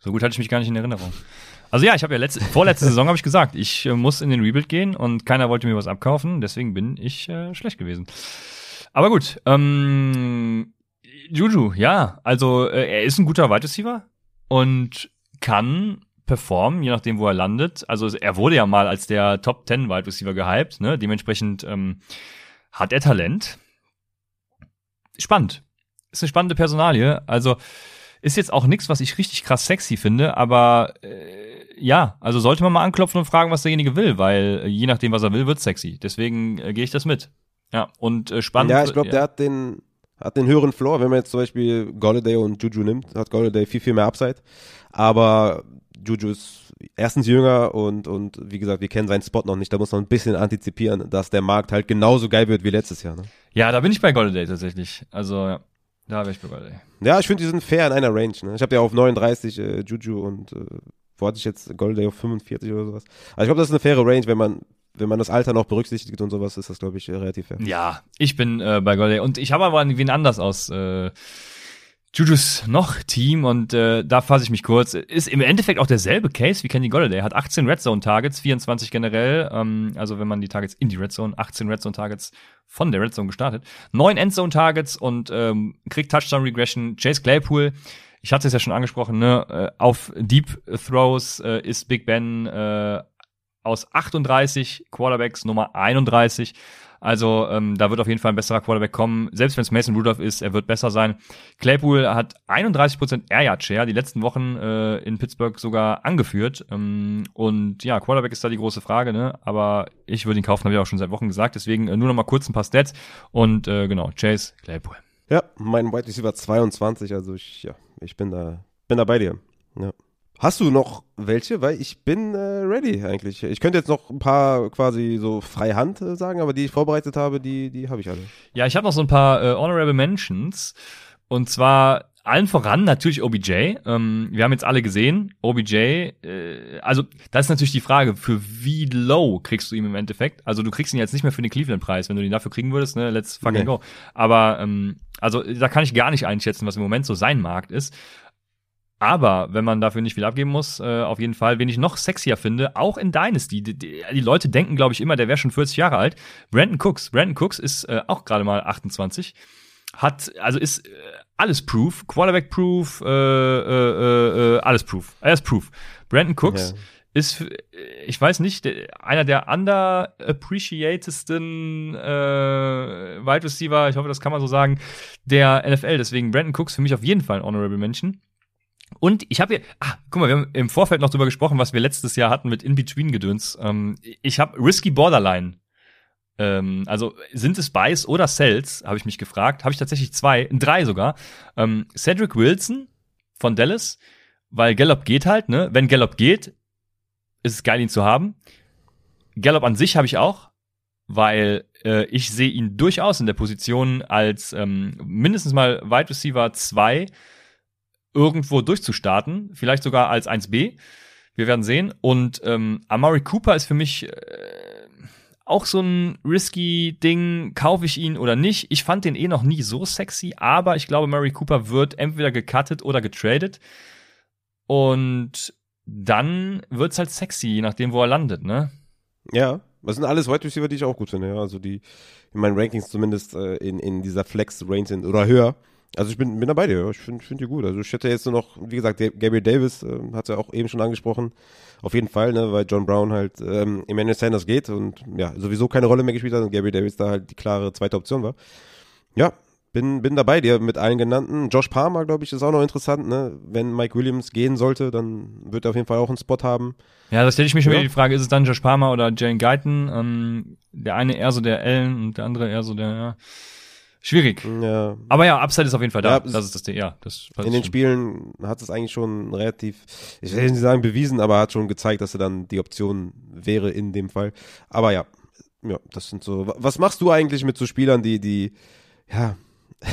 S1: So gut hatte ich mich gar nicht in Erinnerung. Also ja, ich habe ja letzte, vorletzte Saison habe ich gesagt, ich äh, muss in den Rebuild gehen und keiner wollte mir was abkaufen, deswegen bin ich äh, schlecht gewesen. Aber gut, ähm, Juju, ja, also äh, er ist ein guter Wide Receiver und kann performen, je nachdem, wo er landet. Also er wurde ja mal als der Top 10 Wide Receiver gehypt, ne? Dementsprechend ähm, hat er Talent. Spannend. Ist eine spannende Personalie. Also ist jetzt auch nichts, was ich richtig krass sexy finde, aber äh, ja, also sollte man mal anklopfen und fragen, was derjenige will, weil äh, je nachdem, was er will, wird sexy. Deswegen äh, gehe ich das mit. Ja, und äh, spannend.
S2: Ja, ich glaube, ja. der hat den, hat den höheren Floor. Wenn man jetzt zum Beispiel Golladay und Juju nimmt, hat Golladay viel, viel mehr Upside. Aber Juju ist erstens jünger und, und wie gesagt, wir kennen seinen Spot noch nicht. Da muss man ein bisschen antizipieren, dass der Markt halt genauso geil wird wie letztes Jahr. Ne?
S1: Ja, da bin ich bei Golladay tatsächlich. Also, ja. Da wäre ich bei ey.
S2: Ja, ich finde, die sind fair in einer Range. Ne? Ich habe ja auf 39 äh, Juju und äh, wo hatte ich jetzt Golden auf 45 oder sowas. Also ich glaube, das ist eine faire Range, wenn man wenn man das Alter noch berücksichtigt und sowas, ist das, glaube ich, relativ fair.
S1: Ja, ich bin äh, bei Golden und ich habe aber wen anders aus äh, Jujus noch Team und äh, da fasse ich mich kurz. Ist im Endeffekt auch derselbe Case wie Kenny Golladay. Hat 18 Red Zone Targets, 24 generell. Ähm, also wenn man die Targets in die Red Zone, 18 Red Zone Targets von der Red Zone gestartet. 9 Endzone Targets und ähm, kriegt Touchdown Regression. Chase Claypool. Ich hatte es ja schon angesprochen, ne? Äh, auf Deep Throws äh, ist Big Ben äh, aus 38 Quarterbacks Nummer 31. Also ähm, da wird auf jeden Fall ein besserer Quarterback kommen. Selbst wenn es Mason Rudolph ist, er wird besser sein. Claypool hat 31% Air Yard Share, die letzten Wochen äh, in Pittsburgh sogar angeführt. Ähm, und ja, Quarterback ist da die große Frage, ne? Aber ich würde ihn kaufen, habe ich auch schon seit Wochen gesagt. Deswegen äh, nur noch mal kurz ein paar Stats. Und äh, genau, Chase Claypool.
S2: Ja, mein White Receiver 22, also ich, ja, ich bin da, bin da bei dir. Ja. Hast du noch welche? Weil ich bin äh, ready eigentlich. Ich könnte jetzt noch ein paar quasi so freihand äh, sagen, aber die ich vorbereitet habe, die, die habe ich alle.
S1: Ja, ich habe noch so ein paar äh, Honorable Mentions. Und zwar allen voran natürlich OBJ. Ähm, wir haben jetzt alle gesehen, OBJ, äh, also das ist natürlich die Frage, für wie low kriegst du ihn im Endeffekt? Also du kriegst ihn jetzt nicht mehr für den Cleveland-Preis, wenn du ihn dafür kriegen würdest, ne, let's fucking nee. go. Aber ähm, also da kann ich gar nicht einschätzen, was im Moment so sein Markt ist. Aber wenn man dafür nicht viel abgeben muss, äh, auf jeden Fall, wen ich noch sexier finde, auch in Dynasty. Die, die, die Leute denken, glaube ich, immer, der wäre schon 40 Jahre alt. Brandon Cooks. Brandon Cooks ist äh, auch gerade mal 28. Hat, also ist äh, alles proof, Quarterback proof, äh, äh, äh, alles proof. Er ist proof. Brandon Cooks ja. ist, ich weiß nicht, einer der underappreciatedsten äh, Wide Receiver, ich hoffe, das kann man so sagen, der NFL. Deswegen Brandon Cooks für mich auf jeden Fall ein Honorable Mention. Und ich habe hier, ah, guck mal, wir haben im Vorfeld noch drüber gesprochen, was wir letztes Jahr hatten mit In-Between-Gedöns. Ähm, ich habe Risky Borderline Ähm, also sind es Buys oder Sells, habe ich mich gefragt. Habe ich tatsächlich zwei, drei sogar. Ähm, Cedric Wilson von Dallas, weil Gallup geht halt, ne? Wenn Gallup geht, ist es geil, ihn zu haben. Gallup an sich habe ich auch, weil äh, ich sehe ihn durchaus in der Position als ähm, mindestens mal Wide Receiver 2 irgendwo durchzustarten, vielleicht sogar als 1B. Wir werden sehen. Und ähm, Amari Cooper ist für mich äh, auch so ein risky Ding. Kaufe ich ihn oder nicht? Ich fand den eh noch nie so sexy, aber ich glaube, Amari Cooper wird entweder gecuttet oder getradet. Und dann wird's halt sexy, je nachdem, wo er landet, ne?
S2: Ja, das sind alles Wide Receiver, die ich auch gut finde, ja. Also die in meinen Rankings zumindest äh, in, in dieser Flex-Range sind oder höher. Also ich bin, bin dabei dir, ja. ich finde find die gut. Also ich hätte jetzt nur noch, wie gesagt, Gabriel Davis äh, hat ja auch eben schon angesprochen. Auf jeden Fall, ne, weil John Brown halt ähm, Emmanuel Sanders geht und ja, sowieso keine Rolle mehr gespielt hat und Gabriel Davis da halt die klare zweite Option war. Ja, bin, bin dabei dir mit allen genannten. Josh Palmer, glaube ich, ist auch noch interessant, ne? Wenn Mike Williams gehen sollte, dann wird er auf jeden Fall auch einen Spot haben.
S1: Ja, da stelle ich mich schon ja. wieder die Frage, ist es dann Josh Palmer oder Jane Guyton? Ähm, der eine eher so der Allen und der andere eher so der, ja. Schwierig. Ja. Aber ja, Upside ist auf jeden Fall da. Ja, das ist das Ding, ja. Das
S2: in den Spielen hat es eigentlich schon relativ, ich will nicht sagen bewiesen, aber hat schon gezeigt, dass er dann die Option wäre in dem Fall. Aber ja, ja, das sind so. Was machst du eigentlich mit so Spielern, die, die, ja, (laughs)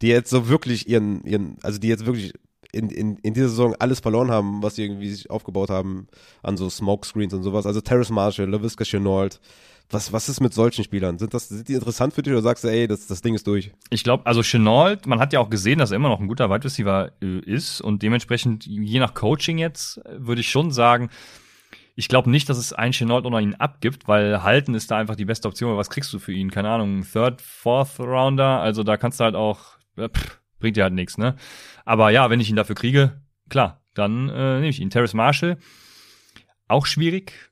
S2: die jetzt so wirklich ihren, ihren, also die jetzt wirklich in, in, in dieser Saison alles verloren haben, was sie irgendwie sich aufgebaut haben an so Smokescreens und sowas. Also Terrace Marshall, LaVisca Chenault. Was, was ist mit solchen Spielern? Sind das, sind die interessant für dich oder sagst du, ey, das, das Ding ist durch?
S1: Ich glaube, also Chenault, man hat ja auch gesehen, dass er immer noch ein guter Wide Receiver äh, ist und dementsprechend, je nach Coaching jetzt, würde ich schon sagen, ich glaube nicht, dass es ein Chenault oder ihn abgibt, weil halten ist da einfach die beste Option. Was kriegst du für ihn? Keine Ahnung, Third, Fourth Rounder. Also da kannst du halt auch, äh, pff, bringt dir halt nichts, ne? Aber ja, wenn ich ihn dafür kriege, klar, dann äh, nehme ich ihn. Terrace Marshall, auch schwierig.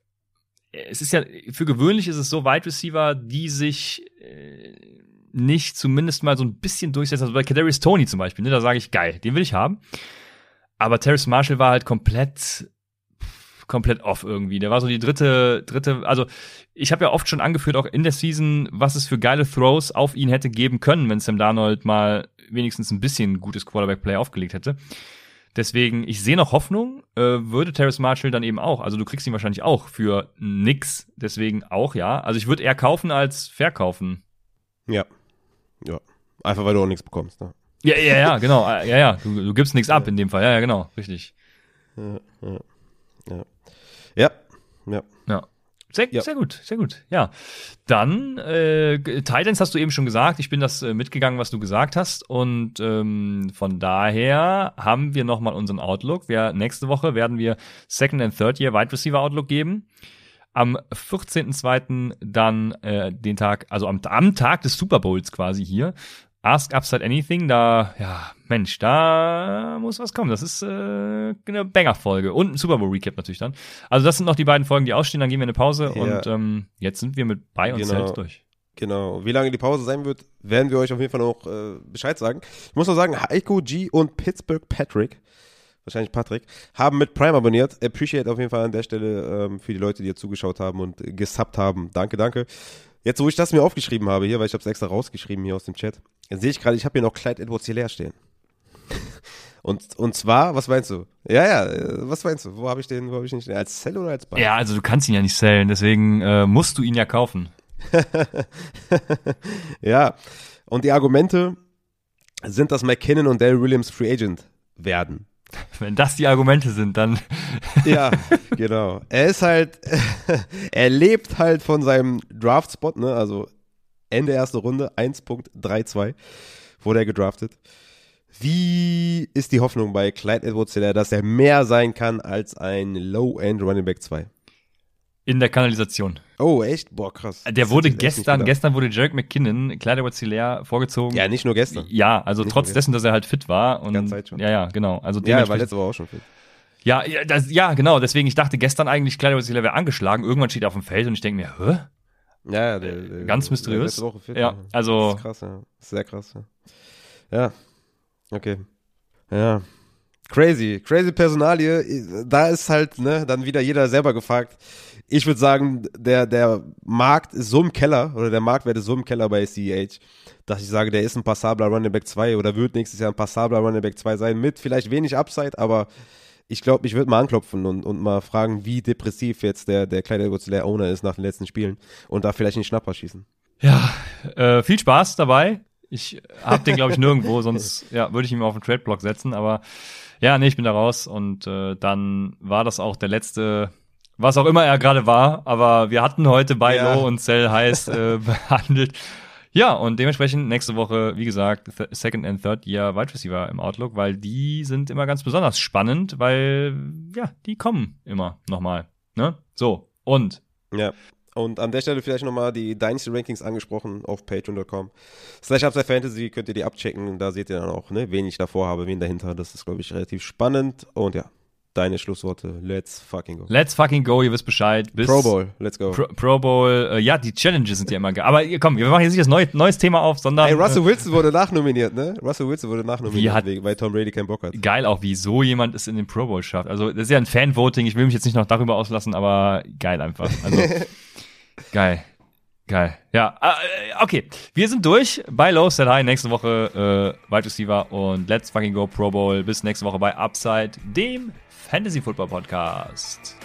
S1: Es ist ja, für gewöhnlich ist es so, Wide Receiver, die sich äh, nicht zumindest mal so ein bisschen durchsetzen. Also bei Kadarius Tony zum Beispiel, ne, da sage ich, geil, den will ich haben. Aber Terrace Marshall war halt komplett komplett off irgendwie. Der war so die dritte, dritte, also ich habe ja oft schon angeführt, auch in der Season, was es für geile Throws auf ihn hätte geben können, wenn Sam Darnold mal wenigstens ein bisschen gutes Quarterback-Play aufgelegt hätte. Deswegen, ich sehe noch Hoffnung, äh, würde Terrace Marshall dann eben auch. Also du kriegst ihn wahrscheinlich auch für nix. Deswegen auch, ja. Also ich würde eher kaufen als verkaufen.
S2: Ja. Ja. Einfach weil du auch nichts bekommst, ne?
S1: Ja, ja, ja, (laughs) genau. Ja, ja. Du, du gibst nichts ab in dem Fall. Ja, ja, genau. Richtig.
S2: Ja, ja. Ja. Ja.
S1: Ja. Sehr, ja. sehr gut, sehr gut. Ja. Dann, äh, Titans hast du eben schon gesagt. Ich bin das äh, mitgegangen, was du gesagt hast. Und ähm, von daher haben wir nochmal unseren Outlook. Wir, nächste Woche werden wir Second and Third Year Wide Receiver Outlook geben. Am 14.02. dann äh, den Tag, also am, am Tag des Super Bowls quasi hier, Ask Upside Anything, da, ja, Mensch, da muss was kommen. Das ist äh, eine Banger-Folge. Und ein Super Bowl-Recap natürlich dann. Also das sind noch die beiden Folgen, die ausstehen, dann gehen wir in eine Pause ja. und ähm, jetzt sind wir mit bei uns genau. selbst durch.
S2: Genau. Wie lange die Pause sein wird, werden wir euch auf jeden Fall noch äh, Bescheid sagen. Ich muss noch sagen, Heiko G und Pittsburgh Patrick, wahrscheinlich Patrick, haben mit Prime abonniert. Appreciate auf jeden Fall an der Stelle ähm, für die Leute, die hier zugeschaut haben und gesubbt haben. Danke, danke. Jetzt, wo ich das mir aufgeschrieben habe hier, weil ich habe es extra rausgeschrieben hier aus dem Chat, sehe ich gerade, ich habe hier noch Clyde Edwards Hilaire stehen. (laughs) Und, und zwar, was meinst du? Ja, ja, was meinst du? Wo habe ich den, wo habe ich den stehen? Als Cell oder als
S1: Buy? Ja, also du kannst ihn ja nicht sellen, deswegen äh, musst du ihn ja kaufen. (laughs)
S2: ja, und die Argumente sind, dass McKinnon und Dale Williams Free Agent werden. (laughs)
S1: Wenn das die Argumente sind, dann.
S2: ja, genau. Er ist halt, (laughs) er lebt halt von seinem Draft-Spot, ne? Also Ende erste Runde, 1.32 wurde er gedraftet. Wie ist die Hoffnung bei Clyde edwards dass er mehr sein kann als ein Low-End Running Back 2?
S1: In der Kanalisation.
S2: Oh, echt? Boah, krass.
S1: Der das wurde gestern, gestern wurde Jarek McKinnon, Clyde edwards vorgezogen.
S2: Ja, nicht nur gestern.
S1: Ja, also nicht trotz dessen, dass er halt fit war. Und, Ganz Zeit schon. Ja, ja, genau. Also
S2: ja, er war letzte Woche auch schon fit.
S1: Ja, das, ja, genau. Deswegen, ich dachte gestern eigentlich, Clyde edwards wäre angeschlagen. Irgendwann steht er auf dem Feld und ich denke mir, hä?
S2: Ja, der, der,
S1: ganz mysteriös. Der Woche fit, ja, also.
S2: Das ist krass, ja. Sehr krass, ja. Ja, okay. Ja. Crazy, crazy Personalie. Da ist halt, ne, dann wieder jeder selber gefragt. Ich würde sagen, der, der Markt ist so im Keller, oder der Marktwert ist so im Keller bei CEH, dass ich sage, der ist ein passabler Running Back 2 oder wird nächstes Jahr ein passabler Running Back 2 sein, mit vielleicht wenig Upside, aber ich glaube, ich würde mal anklopfen und, und mal fragen, wie depressiv jetzt der, der kleine Edwards Owner ist nach den letzten Spielen und da vielleicht einen Schnapper schießen.
S1: Ja, äh, viel Spaß dabei. Ich hab den, glaube ich, nirgendwo, (laughs) sonst ja, würde ich ihn auf den Trade-Block setzen, aber ja, nee, ich bin da raus und äh, dann war das auch der letzte, was auch immer er gerade war, aber wir hatten heute bei ja. Low und Cell heiß äh, (laughs) behandelt. Ja, und dementsprechend nächste Woche, wie gesagt, Second and Third Year Wide Receiver im Outlook, weil die sind immer ganz besonders spannend, weil ja, die kommen immer nochmal. Ne? So, und
S2: ja. Und an der Stelle vielleicht nochmal die Dynasty Rankings angesprochen auf patreon.com. Slash Upside Fantasy könnt ihr die abchecken. Da seht ihr dann auch, ne, wen ich davor habe, wen dahinter. Das ist, glaube ich, relativ spannend. Und ja, deine Schlussworte. Let's fucking go.
S1: Let's fucking go, ihr wisst Bescheid.
S2: Bis Pro Bowl, let's go.
S1: Pro, Pro Bowl, äh, ja, die Challenges sind ja immer geil. Aber komm, wir machen jetzt nicht das neue, neues Thema auf, sondern.
S2: Ey, Russell äh, Wilson wurde nachnominiert, ne? Russell Wilson wurde nachnominiert,
S1: hat,
S2: weil Tom Brady keinen Bock hat.
S1: Geil auch, wie so jemand es in den Pro Bowl schafft. Also, das ist ja ein Fan-Voting. Ich will mich jetzt nicht noch darüber auslassen, aber geil einfach. Also. (laughs) Geil. Geil. Ja, äh, okay. Wir sind durch bei Low Set High. Nächste Woche äh, Wide Receiver und Let's fucking go Pro Bowl. Bis nächste Woche bei Upside, dem Fantasy Football Podcast.